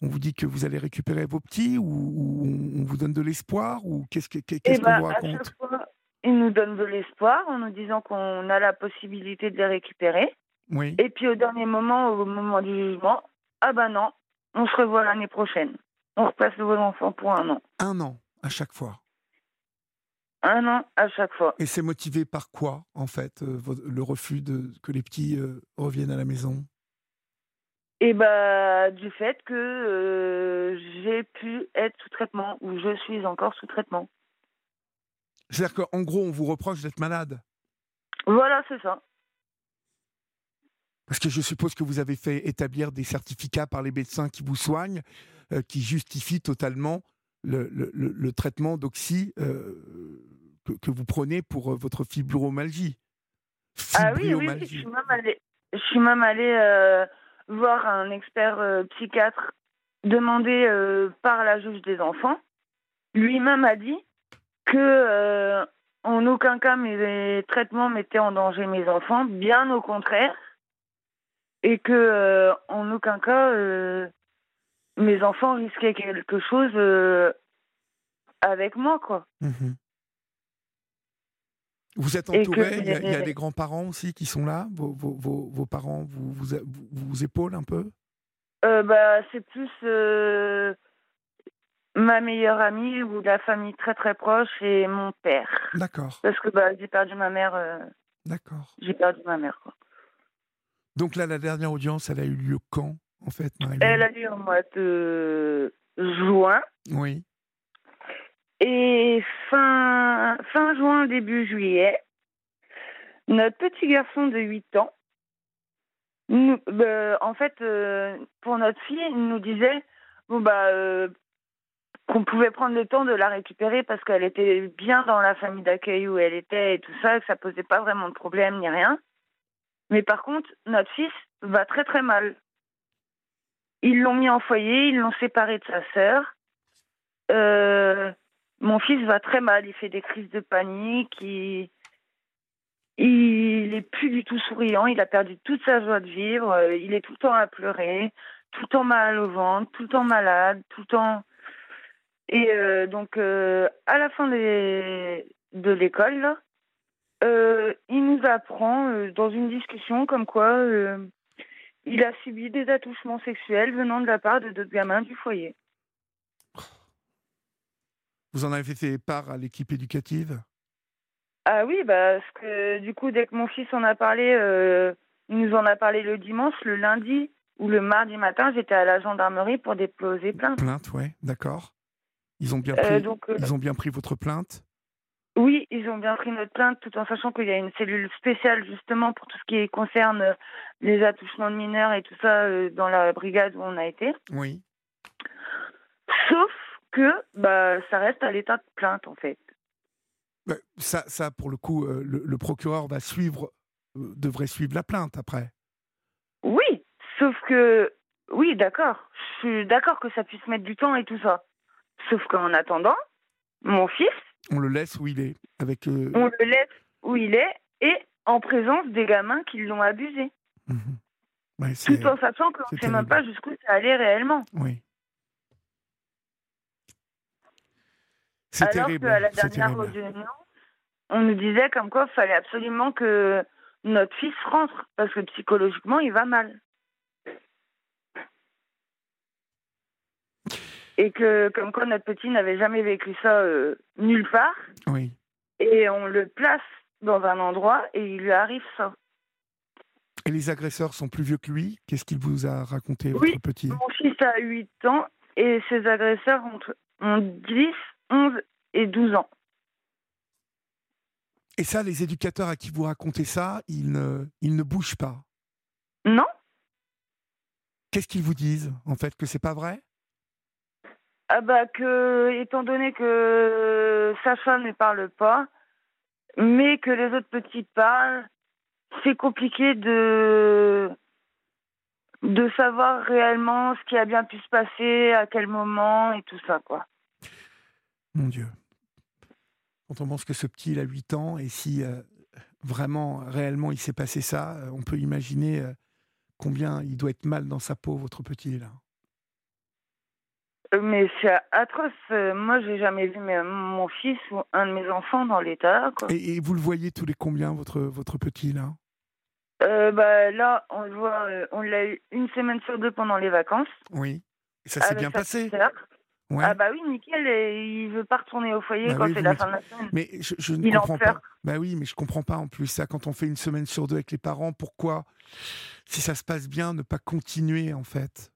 on vous dit que vous allez récupérer vos petits ou, on vous donne de l'espoir ou qu'est-ce qu'est-ce eh qu'on ben, vous raconte? Ils nous donnent de l'espoir en nous disant qu'on a la possibilité de les récupérer. Oui. Et puis au dernier moment, au moment du jugement, ah ben non, on se revoit l'année prochaine. On repasse vos enfants pour un an. Un an à chaque fois Un an à chaque fois. Et c'est motivé par quoi, en fait, euh, le refus de que les petits euh, reviennent à la maison? Eh bah, du fait que euh, j'ai pu être sous traitement, ou je suis encore sous traitement. C'est-à-dire qu'en gros, on vous reproche d'être malade? Voilà, c'est ça. Parce que je suppose que vous avez fait établir des certificats par les médecins qui vous soignent, qui justifient totalement le, le, le traitement d'oxy euh, que, que, vous prenez pour euh, votre fibromyalgie. Ah oui, oui, je suis même allée, je suis même allée euh, voir un expert psychiatre demandé par la juge des enfants. Lui-même a dit que en aucun cas mes traitements mettaient en danger mes enfants, bien au contraire, et que en aucun cas mes enfants risquaient quelque chose euh, avec moi, quoi. Mhm. Vous êtes entouré, il, y a, des grands-parents aussi qui sont là? Vos, vos, vos, parents vous, vous, vous, épaulent un peu? Euh, bah, C'est plus euh, ma meilleure amie ou la famille très très proche et mon père. D'accord. Parce que bah, j'ai perdu ma mère. D'accord. J'ai perdu ma mère. Quoi. Donc là, la dernière audience, elle a eu lieu quand en fait, Elle a lieu au mois de juin. Oui. Et fin, fin juin, début juillet, notre petit garçon de 8 ans, nous, euh, en fait, euh, pour notre fille, il nous disait bon, bah, euh, qu'on pouvait prendre le temps de la récupérer parce qu'elle était bien dans la famille d'accueil où elle était et tout ça, que ça posait pas vraiment de problème ni rien. Mais par contre, notre fils va très très mal. Ils l'ont mis en foyer, ils l'ont séparé de sa sœur. Euh, mon fils va très mal, il fait des crises de panique, il, est plus du tout souriant, il a perdu toute sa joie de vivre, euh, il est tout le temps à pleurer, tout le temps mal au ventre, tout le temps malade, tout le temps. Et euh, donc, à la fin de l'école, il nous apprend dans une discussion comme quoi il a subi des attouchements sexuels venant de la part de d'autres gamins du foyer. Vous en avez fait part à l'équipe éducative? Ah oui, bah, parce que du coup, dès que mon fils en a parlé, euh, il nous en a parlé le dimanche, le lundi ou le mardi matin, j'étais à la gendarmerie pour déposer plainte. Plainte, oui, d'accord. Ils ont bien euh, pris, euh, ils ont bien pris votre plainte? Oui, ils ont bien pris notre plainte tout en sachant qu'il y a une cellule spéciale justement pour tout ce qui concerne euh, les attouchements de mineurs et tout ça euh, dans la brigade où on a été. Oui. Sauf que bah, ça reste à l'état de plainte en fait. Bah, ça, ça, pour le coup, euh, le, procureur va suivre, devrait suivre la plainte après. Oui, sauf que, oui, d'accord, je suis d'accord que ça puisse mettre du temps et tout ça. Sauf qu'en attendant, mon fils, on le laisse où il est avec. Euh, On le laisse où il est et en présence des gamins qui l'ont abusé. Mhm. Tout en sachant qu'on ne sait même pas jusqu'où ça allait réellement. Oui. C'est terrible. qu'à la dernière réunion, on nous disait comme quoi il fallait absolument que notre fils rentre parce que psychologiquement il va mal. Et que comme quoi notre petit n'avait jamais vécu ça euh, nulle part. Oui. Et on le place dans un endroit et il lui arrive ça. Et les agresseurs sont plus vieux que lui? Qu'est-ce qu'il vous a raconté, oui, votre petit? Mon fils a 8 ans et ses agresseurs ont, ont 10, 11 et 12 ans. Et ça, les éducateurs à qui vous racontez ça, ils ne, ils ne bougent pas? Non. Qu'est-ce qu'ils vous disent, en fait, que c'est pas vrai? Ah bah que, étant donné que sa femme ne parle pas, mais que les autres petits parlent, c'est compliqué de de savoir réellement ce qui a bien pu se passer, à quel moment et tout ça, quoi. Mon Dieu. Quand on pense que ce petit, il a 8 ans, et si euh, vraiment, réellement, il s'est passé ça, euh, on peut imaginer euh, combien il doit être mal dans sa peau, votre petit, là. Mais c'est atroce. Moi, j'ai jamais vu mon fils ou un de mes enfants dans l'état. Et, et, vous le voyez tous les combien, votre, votre petit, là? Euh, bah, là, on le voit, on l'a eu une semaine sur deux pendant les vacances. Oui. Et ça s'est bien passé? Ouais. Ah bah oui, nickel, il veut pas retourner au foyer bah quand c'est la fin de la semaine. Mais je, je ne comprends pas. Bah oui, mais je comprends pas en plus ça quand on fait une semaine sur deux avec les parents, pourquoi si ça se passe bien ne pas continuer en fait?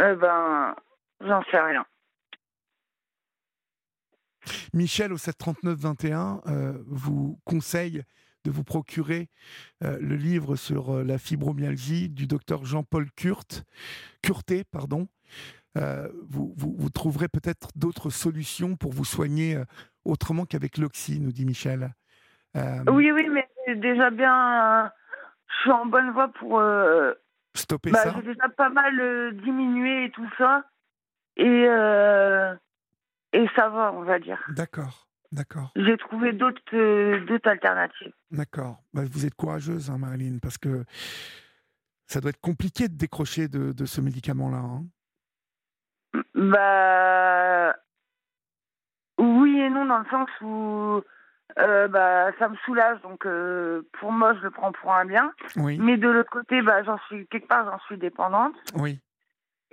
Eh ben, j'en sais rien. Michel au 739 21 euh, vous conseille de vous procurer euh, le livre sur euh, la fibromyalgie du docteur Jean-Paul Curté, pardon. Vous, vous, trouverez peut-être d'autres solutions pour vous soigner autrement qu'avec l'oxy, nous dit Michel. Oui, oui, mais déjà bien, je suis en bonne voie pour stopper bah, ça. J'ai déjà pas mal diminué et tout ça, et et ça va, on va dire. D'accord. D'accord. J'ai trouvé d'autres euh, alternatives. D'accord. Bah, vous êtes courageuse, hein, Marilyn, parce que ça doit être compliqué de décrocher de, de ce médicament-là. Hein. Bah. Oui et non, dans le sens où euh, bah, ça me soulage, donc euh, pour moi, je le prends pour un bien. Oui. Mais de l'autre côté, bah, j'en suis quelque part, j'en suis dépendante. Oui.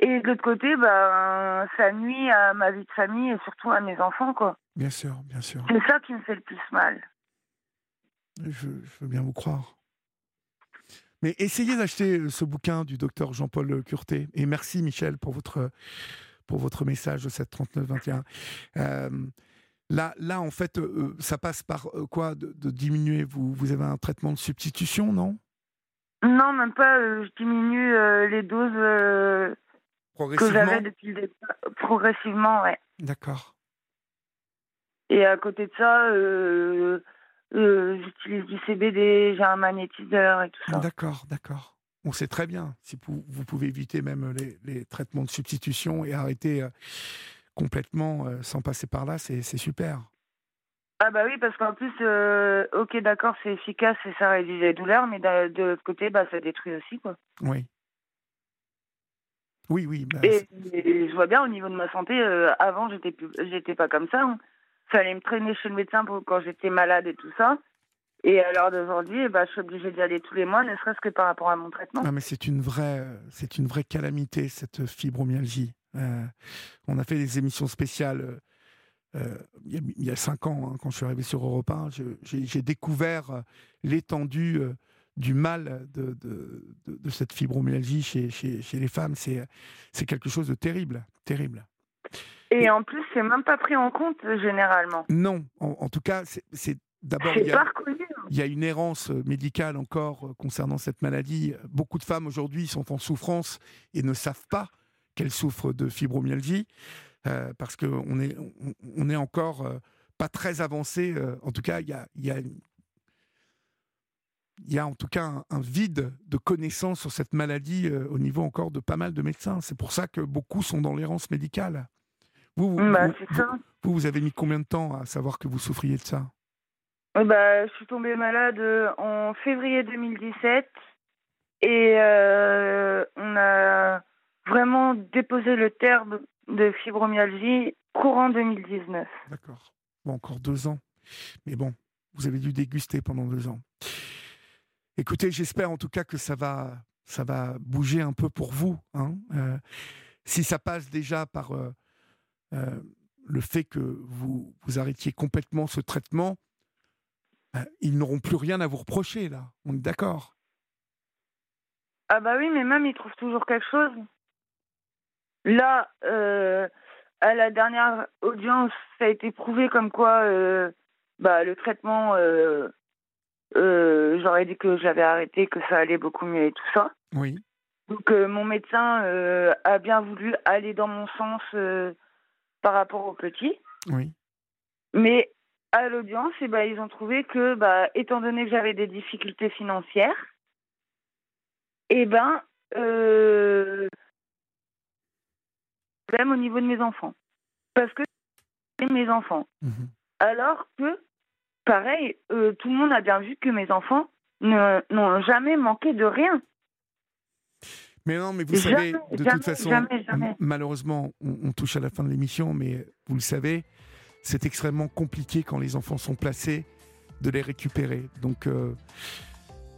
Et de l'autre côté, bah, ça nuit à ma vie de famille et surtout à mes enfants, quoi. Bien sûr, bien sûr. C'est ça qui me fait le plus mal. Je, veux bien vous croire. Mais essayez d'acheter euh, ce bouquin du docteur Jean-Paul Curté. Et merci Michel pour votre, pour votre message au 739 21. Euh, là, là, en fait, euh, ça passe par quoi? De, diminuer vous, vous avez un traitement de substitution, non? Non, même pas. je diminue les doses que j'avais depuis le départ. Progressivement, ouais. D'accord. Et à côté de ça, euh, euh, j'utilise du CBD, j'ai un magnétiseur et tout ça. D'accord, d'accord. On sait très bien si vous, pouvez éviter même les, traitements de substitution et arrêter euh, complètement sans passer par là, c'est super. Ah bah oui, parce qu'en plus, ok, d'accord, c'est efficace et ça réduit les douleurs, mais de, l'autre côté, bah, ça détruit aussi, quoi. Oui. Oui, oui. Bah, et, je vois bien au niveau de ma santé, avant, j'étais j'étais pas comme ça. Hein fallait me traîner chez le médecin pour, quand j'étais malade et tout ça. Et à l'heure d'aujourd'hui, ben, je suis obligée d'y aller tous les mois, ne serait-ce que par rapport à mon traitement. Non, mais c'est une vraie, c'est une vraie calamité cette fibromyalgie. Euh, on a fait des émissions spéciales euh, il, y a, cinq ans, hein, quand je suis arrivé sur Europe 1. J'ai découvert l'étendue euh, du mal de, de, de, cette fibromyalgie chez, chez, chez les femmes. C'est quelque chose de terrible, terrible. Et en plus, c'est même pas pris en compte généralement. Non, en, tout cas, c'est d'abord il, hein. il y a une errance euh, médicale encore euh, concernant cette maladie. Beaucoup de femmes aujourd'hui sont en souffrance et ne savent pas qu'elles souffrent de fibromyalgie euh, parce qu'on est on, est encore pas très avancé. en tout cas, il y a, il y a il y a en tout cas un, vide de connaissances sur cette maladie au niveau encore de pas mal de médecins. C'est pour ça que beaucoup sont dans l'errance médicale. Vous, bah, vous, vous, avez mis combien de temps à savoir que vous souffriez de ça? Bah, Je suis tombée malade euh, en février 2017 et euh, on a vraiment déposé le terme de fibromyalgie courant 2019. D'accord. Bon, encore deux ans. Mais bon, vous avez dû déguster pendant deux ans. Écoutez, j'espère en tout cas que ça va, ça va bouger un peu pour vous. Hein. Euh, si ça passe déjà par euh, le fait que vous, vous arrêtiez complètement ce traitement, euh, ils n'auront plus rien à vous reprocher, là. On est d'accord? Ah bah oui, mais même, ils trouvent toujours quelque chose. Là, euh, à la dernière audience, ça a été prouvé comme quoi euh, bah, le traitement, euh, j'aurais dit que j'avais arrêté, que ça allait beaucoup mieux et tout ça. Oui. Donc mon médecin a bien voulu aller dans mon sens par rapport au petit. Oui. Mais à l'audience, eh ben, ils ont trouvé que, bah, étant donné que j'avais des difficultés financières, eh ben, euh, même au niveau de mes enfants. Parce que c'est mes enfants. Mhm. Alors que, pareil, euh, tout le monde a bien vu que mes enfants n'ont jamais manqué de rien. Mais non, mais vous savez, de toute façon, malheureusement, on, touche à la fin de l'émission, mais vous le savez, c'est extrêmement compliqué quand les enfants sont placés de les récupérer. Donc, euh,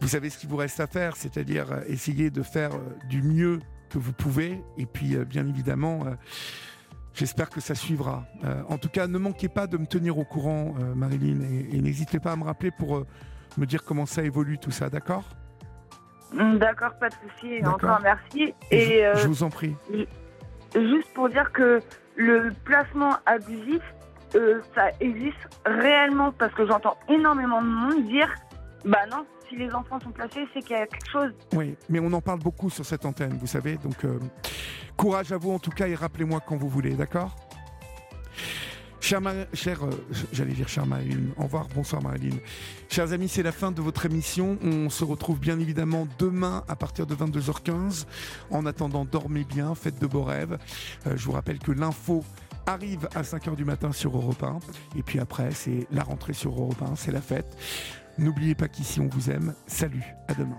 vous savez ce qu'il vous reste à faire, c'est-à-dire euh, essayer de faire du mieux que vous pouvez. Et puis, bien évidemment, j'espère que ça suivra. en tout cas, ne manquez pas de me tenir au courant, Marilyn, et, n'hésitez pas à me rappeler pour me dire comment ça évolue tout ça, d'accord? Mm, D'accord, pas de souci. Encore merci. Et je vous en prie. Juste pour dire que le placement abusif, euh, ça existe réellement parce que j'entends énormément de monde dire bah non, si les enfants sont placés, c'est qu'il y a quelque chose. Oui, mais on en parle beaucoup sur cette antenne, vous savez. Donc, euh, courage à vous en tout cas et rappelez-moi quand vous voulez, d'accord? Cher euh, j'allais dire cher Marilyn, au revoir, bonsoir Marilyn. Chers amis, c'est la fin de votre émission. On se retrouve bien évidemment demain à partir de 22h15. En attendant, dormez bien, faites de beaux rêves. je vous rappelle que l'info arrive à 5h du matin sur Europe 1. Et puis après, c'est la rentrée sur Europe 1, c'est la fête. N'oubliez pas qu'ici, on vous aime. Salut, à demain.